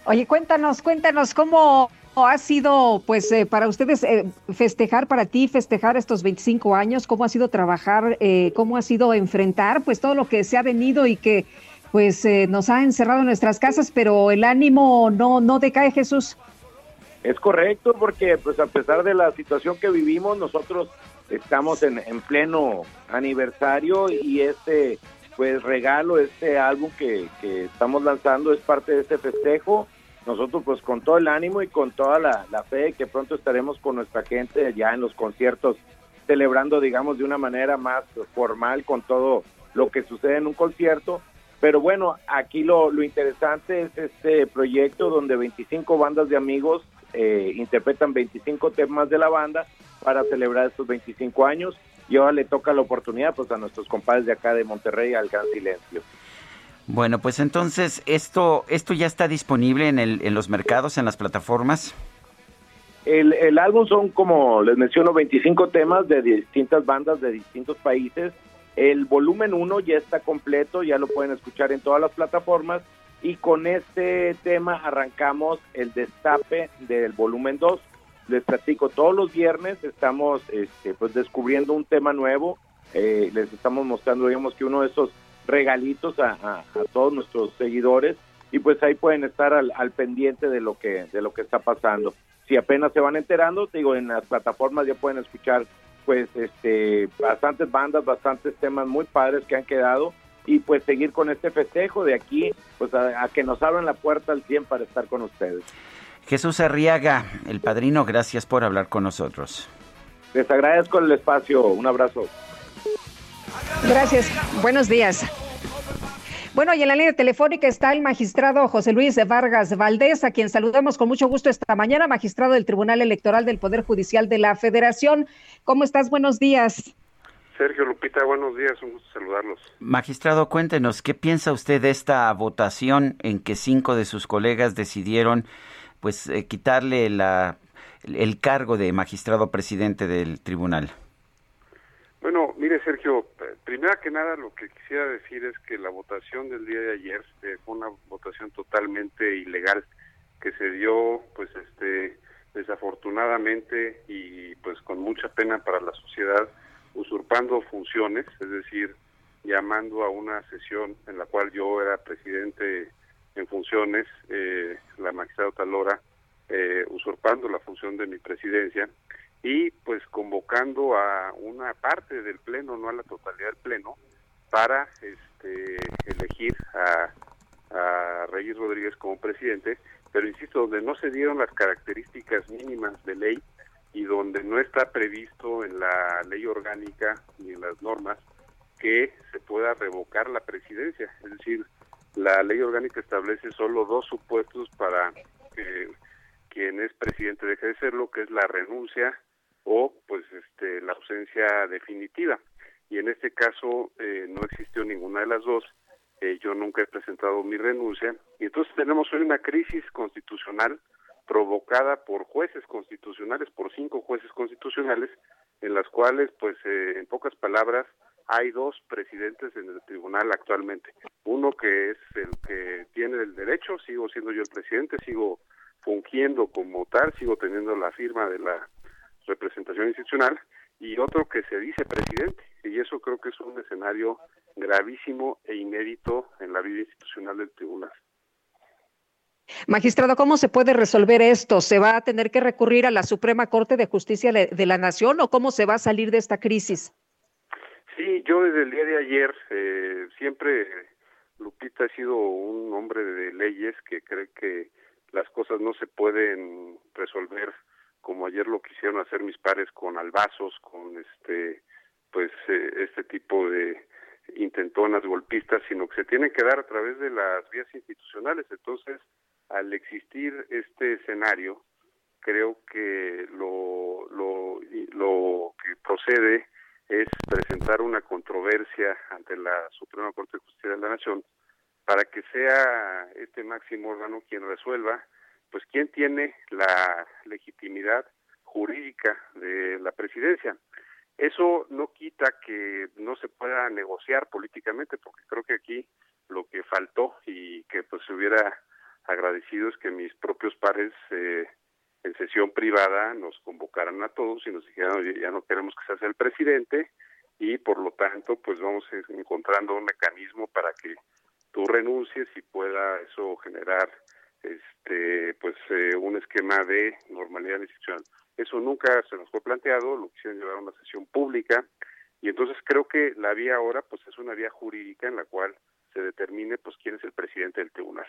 Oye, cuéntanos, cuéntanos cómo ha sido, pues, eh, para ustedes eh, festejar, para ti festejar estos 25 años, cómo ha sido trabajar, eh, cómo ha sido enfrentar, pues, todo lo que se ha venido y que, pues, eh, nos ha encerrado en nuestras casas, pero el ánimo no, no decae, Jesús. Es correcto, porque pues a pesar de la situación que vivimos, nosotros estamos en, en pleno aniversario y este pues regalo, este álbum que, que estamos lanzando es parte de este festejo. Nosotros pues con todo el ánimo y con toda la, la fe que pronto estaremos con nuestra gente ya en los conciertos celebrando digamos de una manera más formal con todo lo que sucede en un concierto. Pero bueno, aquí lo, lo interesante es este proyecto donde 25 bandas de amigos eh, interpretan 25 temas de la banda para celebrar estos 25 años y ahora le toca la oportunidad pues a nuestros compadres de acá de Monterrey al Gran Silencio. Bueno, pues entonces esto esto ya está disponible en, el, en los mercados, en las plataformas. El, el álbum son como les menciono 25 temas de distintas bandas de distintos países. El volumen 1 ya está completo, ya lo pueden escuchar en todas las plataformas y con este tema arrancamos el destape del volumen 2 les platico, todos los viernes estamos este, pues descubriendo un tema nuevo, eh, les estamos mostrando, digamos que uno de esos regalitos a, todos nuestros seguidores. Y pues ahí pueden estar al, pendiente de lo que de lo que está pasando. Si apenas se van enterando, digo, en las plataformas ya pueden escuchar pues este bastantes bandas, bastantes temas muy padres que han quedado y pues seguir con este festejo de aquí, pues a, a que nos abran la puerta al 100 para estar con ustedes. Jesús Arriaga, el padrino, gracias por hablar con nosotros. Les agradezco el espacio. Un abrazo. Gracias. Buenos días. Bueno, y en la línea telefónica está el magistrado José Luis Vargas Valdés, a quien saludamos con mucho gusto esta mañana, magistrado del Tribunal Electoral del Poder Judicial de la Federación. ¿Cómo estás? Buenos días. Sergio Lupita, buenos días, un gusto saludarlos. Magistrado, cuéntenos, ¿qué piensa usted de esta votación en que cinco de sus colegas decidieron pues eh, quitarle la, el cargo de magistrado presidente del tribunal? Bueno, mire Sergio, primero que nada lo que quisiera decir es que la votación del día de ayer eh, fue una votación totalmente ilegal que se dio pues este desafortunadamente y pues con mucha pena para la sociedad usurpando funciones, es decir, llamando a una sesión en la cual yo era presidente en funciones, eh, la magistrada Talora, eh, usurpando la función de mi presidencia y pues convocando a una parte del pleno, no a la totalidad del pleno, para este, elegir a, a Reyes Rodríguez como presidente, pero insisto, donde no se dieron las características mínimas de ley y donde no está previsto en la ley orgánica ni en las normas que se pueda revocar la presidencia, es decir, la ley orgánica establece solo dos supuestos para que quien es presidente deje de serlo, que es la renuncia o pues este la ausencia definitiva. Y en este caso eh, no existió ninguna de las dos. Eh, yo nunca he presentado mi renuncia. Y entonces tenemos hoy una crisis constitucional provocada por jueces constitucionales, por cinco jueces constitucionales, en las cuales, pues, eh, en pocas palabras, hay dos presidentes en el tribunal actualmente. Uno que es el que tiene el derecho, sigo siendo yo el presidente, sigo fungiendo como tal, sigo teniendo la firma de la representación institucional, y otro que se dice presidente. Y eso creo que es un escenario gravísimo e inédito en la vida institucional del tribunal. Magistrado, ¿cómo se puede resolver esto? ¿Se va a tener que recurrir a la Suprema Corte de Justicia de la Nación o cómo se va a salir de esta crisis? Sí, yo desde el día de ayer eh, siempre Lupita ha sido un hombre de leyes que cree que las cosas no se pueden resolver como ayer lo quisieron hacer mis pares con albazos, con este pues eh, este tipo de intentonas golpistas, sino que se tienen que dar a través de las vías institucionales. Entonces, al existir este escenario, creo que lo, lo, lo que procede es presentar una controversia ante la Suprema Corte de Justicia de la Nación para que sea este máximo órgano quien resuelva, pues quién tiene la legitimidad jurídica de la presidencia. Eso no quita que no se pueda negociar políticamente, porque creo que aquí lo que faltó y que pues se hubiera agradecido es que mis propios pares eh, en sesión privada nos convocaran a todos y nos dijeran, ya no queremos que seas el presidente y por lo tanto pues vamos encontrando un mecanismo para que tú renuncies y pueda eso generar este pues eh, un esquema de normalidad institucional. Eso nunca se nos fue planteado, lo quisieron llevar a una sesión pública y entonces creo que la vía ahora pues es una vía jurídica en la cual se determine pues quién es el presidente del tribunal.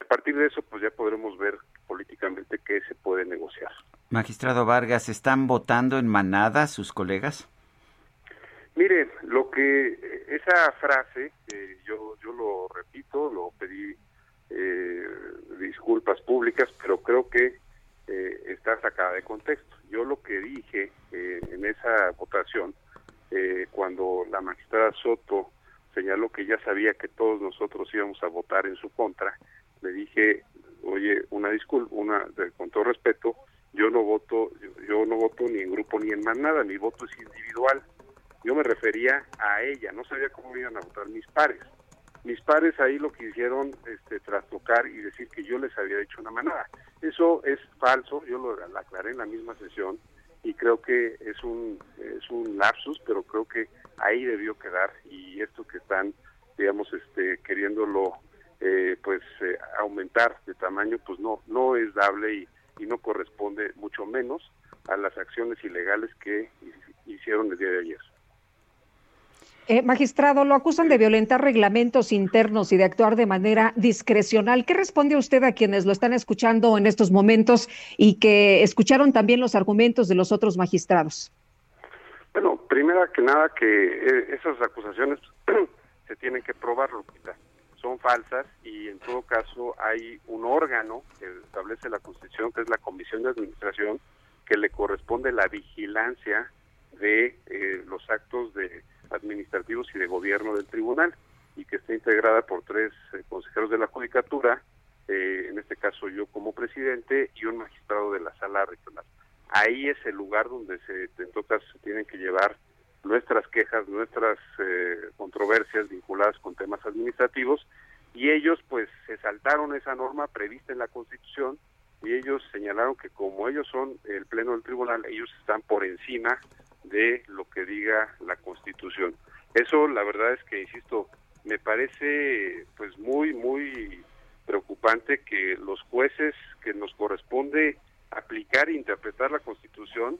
A partir de eso pues ya podremos ver políticamente qué se puede negociar. Magistrado Vargas, ¿están votando en manada sus colegas? Mire, lo que esa frase, yo yo lo repito, lo pedí eh, disculpas públicas, pero creo que eh, está sacada de contexto. Yo lo que dije eh, en esa votación, eh, cuando la magistrada Soto señaló que ya sabía que todos nosotros íbamos a votar en su contra, le dije, oye, una disculpa, una, con todo respeto, yo no voto, yo, no voto ni en grupo ni en más nada, mi voto es individual. Yo me refería a ella, no sabía cómo iban a votar mis pares. Mis pares ahí lo quisieron este, trastocar y decir que yo les había hecho una manada. Eso es falso, yo lo, lo aclaré en la misma sesión y creo que es un, es un lapsus, pero creo que ahí debió quedar y esto que están, digamos, este, queriéndolo eh, pues eh, aumentar de tamaño, pues no, no es dable y, y no corresponde mucho menos a las acciones ilegales que hicieron el día de ayer. Eh, magistrado, lo acusan de violentar reglamentos internos y de actuar de manera discrecional. ¿Qué responde usted a quienes lo están escuchando en estos momentos y que escucharon también los argumentos de los otros magistrados? Bueno, primero que nada que eh, esas acusaciones se tienen que probar, Lupita. Son falsas y en todo caso hay un órgano que establece la Constitución, que es la Comisión de Administración, que le corresponde la vigilancia de eh, los actos de administrativos y de gobierno del tribunal y que está integrada por tres eh, consejeros de la judicatura, eh, en este caso yo como presidente y un magistrado de la sala regional. Ahí es el lugar donde se, en se tienen que llevar nuestras quejas, nuestras eh, controversias vinculadas con temas administrativos y ellos pues se saltaron esa norma prevista en la Constitución y ellos señalaron que como ellos son el pleno del tribunal, ellos están por encima de lo que diga la Constitución. Eso la verdad es que, insisto, me parece pues muy, muy preocupante que los jueces que nos corresponde aplicar e interpretar la Constitución,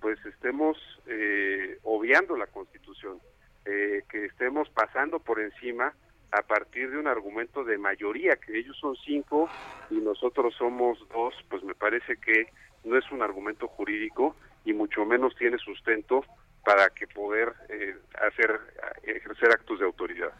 pues estemos eh, obviando la Constitución, eh, que estemos pasando por encima a partir de un argumento de mayoría, que ellos son cinco y nosotros somos dos, pues me parece que no es un argumento jurídico y mucho menos tiene sustento para que poder eh, hacer ejercer actos de autoridad.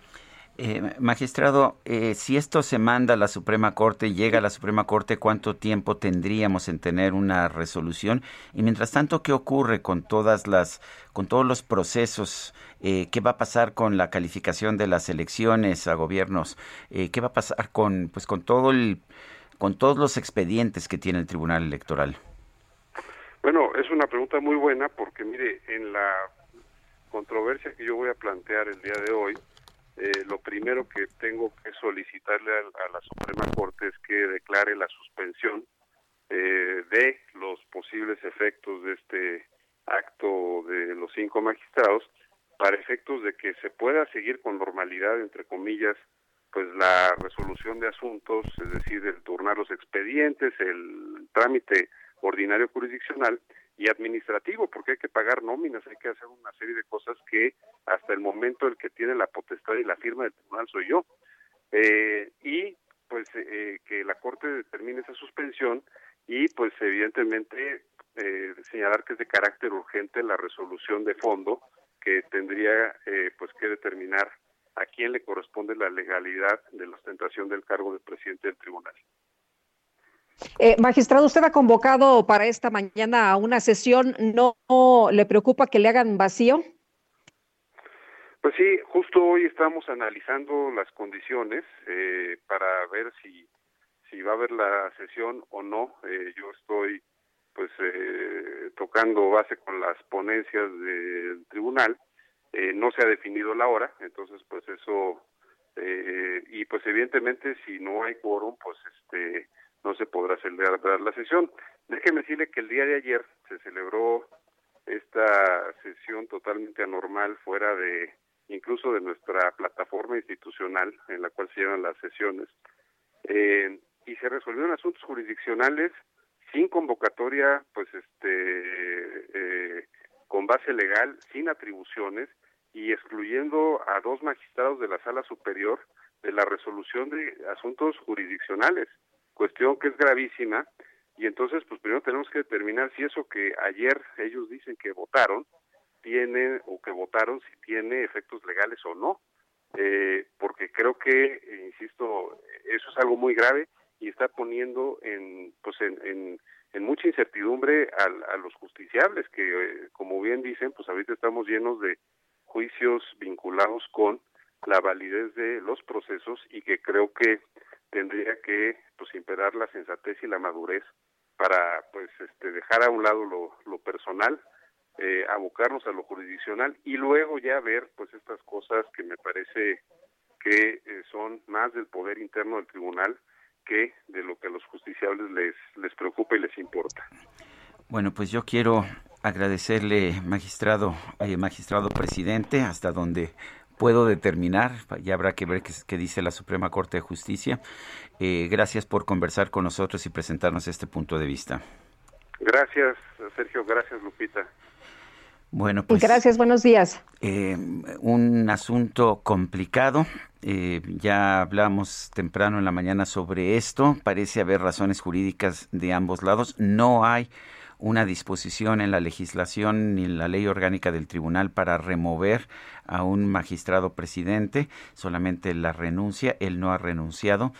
Eh, magistrado, eh, si esto se manda a la Suprema Corte, llega a la Suprema Corte, ¿cuánto tiempo tendríamos en tener una resolución? Y mientras tanto, ¿qué ocurre con todas las, con todos los procesos? Eh, ¿Qué va a pasar con la calificación de las elecciones a gobiernos? Eh, ¿Qué va a pasar con, pues, con todo el, con todos los expedientes que tiene el Tribunal Electoral? Bueno, es una pregunta muy buena porque, mire, en la controversia que yo voy a plantear el día de hoy, eh, lo primero que tengo que solicitarle a, a, la Suprema Corte es que declare la suspensión eh, de los posibles efectos de este acto de los cinco magistrados para efectos de que se pueda seguir con normalidad, entre comillas, pues la resolución de asuntos, es decir, el turnar los expedientes, el trámite ordinario jurisdiccional y administrativo, porque hay que pagar nóminas, hay que hacer una serie de cosas que hasta el momento el que tiene la potestad y la firma del tribunal soy yo. Eh, y pues eh, que la Corte determine esa suspensión y pues evidentemente eh, señalar que es de carácter urgente la resolución de fondo que tendría eh, pues que determinar a quién le corresponde la legalidad de la ostentación del cargo de presidente del tribunal. Eh, magistrado, usted ha convocado para esta mañana a una sesión. ¿No le preocupa que le hagan vacío? Pues sí, justo hoy estamos analizando las condiciones eh, para ver si, si va a haber la sesión o no. Eh, yo estoy pues eh, tocando base con las ponencias del tribunal. no se ha definido la hora, entonces pues eso y pues evidentemente si no hay quórum, pues este no se podrá celebrar la sesión. Déjeme decirle que el día de ayer se celebró esta sesión totalmente anormal fuera de incluso de nuestra plataforma institucional en la cual se llevan las sesiones eh, y se resolvieron asuntos jurisdiccionales sin convocatoria pues este eh, con base legal sin atribuciones y excluyendo a dos magistrados de la sala superior de la resolución de asuntos jurisdiccionales cuestión que es gravísima y entonces pues primero tenemos que determinar si eso que ayer ellos dicen que votaron tiene o que votaron si tiene efectos legales o no. Eh, porque creo que insisto eso es algo muy grave y está poniendo en pues en, en, en incertidumbre a, los justiciables, que eh, como bien dicen, pues ahorita estamos llenos de juicios vinculados con la validez de los procesos y que creo que tendría que pues imperar la sensatez y la madurez para pues este dejar a un lado lo, lo personal eh, abocarnos a lo jurisdiccional y luego ya ver pues estas cosas que me parece que eh, son más del poder interno del tribunal que de lo que a los justiciables les les preocupa y les importa. Bueno, pues yo quiero agradecerle, magistrado, eh, magistrado presidente, hasta donde puedo determinar, ya habrá que ver qué, dice la Suprema Corte de Justicia. Eh, gracias por conversar con nosotros y presentarnos este punto de vista. Gracias, Sergio. Gracias, Lupita. Bueno, pues. Gracias, buenos días. Eh, un asunto complicado. Eh, ya hablamos temprano en la mañana sobre esto. Parece haber razones jurídicas de ambos lados. No hay una disposición en la legislación ni en la ley orgánica del tribunal para remover a un magistrado presidente, solamente la renuncia, él no ha renunciado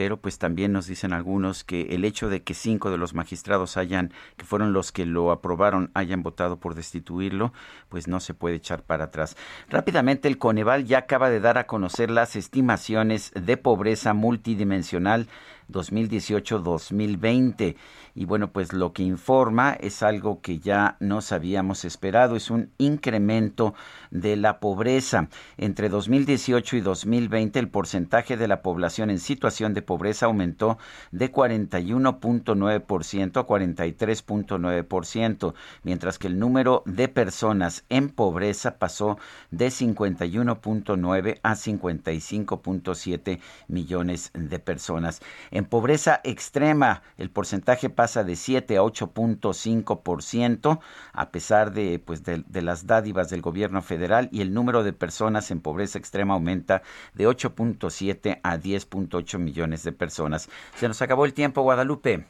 pero pues también nos dicen algunos que el hecho de que cinco de los magistrados hayan, que fueron los que lo aprobaron, hayan votado por destituirlo, pues no se puede echar para atrás. Rápidamente, el Coneval ya acaba de dar a conocer las estimaciones de pobreza multidimensional 2018-2020. Y bueno, pues lo que informa es algo que ya nos habíamos esperado, es un incremento de la pobreza. Entre 2018 y 2020 el porcentaje de la población en situación de pobreza aumentó de 41.9% a 43.9%, mientras que el número de personas en pobreza pasó de 51.9 a 55.7 millones de personas. Pobreza extrema, el porcentaje pasa de 7 a 8.5%, a pesar de, pues, de, de las dádivas del gobierno federal, y el número de personas en pobreza extrema aumenta de 8.7 a 10.8 millones de personas. Se nos acabó el tiempo, Guadalupe.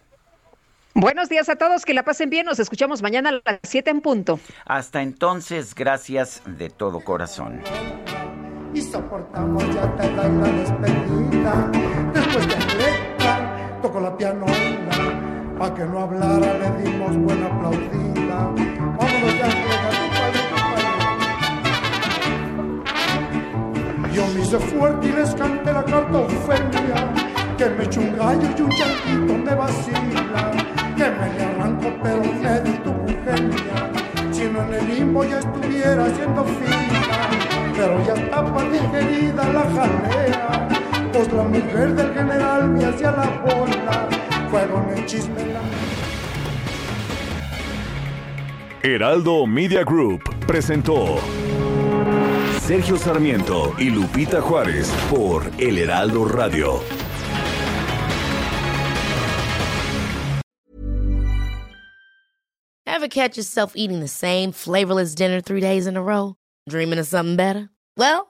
Buenos días a todos, que la pasen bien. Nos escuchamos mañana a las 7 en punto. Hasta entonces, gracias de todo corazón. Y soportamos ya la despedida. Después de tocó la pianola, pa' que no hablara le dimos buena aplaudida. Vámonos ya, Yo me hice fuerte y les canté la carta Ofelia, que me echo un gallo y un chanquito me vacila, que me le arranco pero me di tu genia. Si no en el limbo ya estuviera haciendo fila, pero ya está para digerida la jalea pues la mujer del general me hacía la bola. Fueron el chisme la... Heraldo Media Group presentó Sergio Sarmiento y Lupita Juárez por El Heraldo Radio. Ever catch yourself eating the same flavorless dinner three days in a row? Dreaming of something better? Well,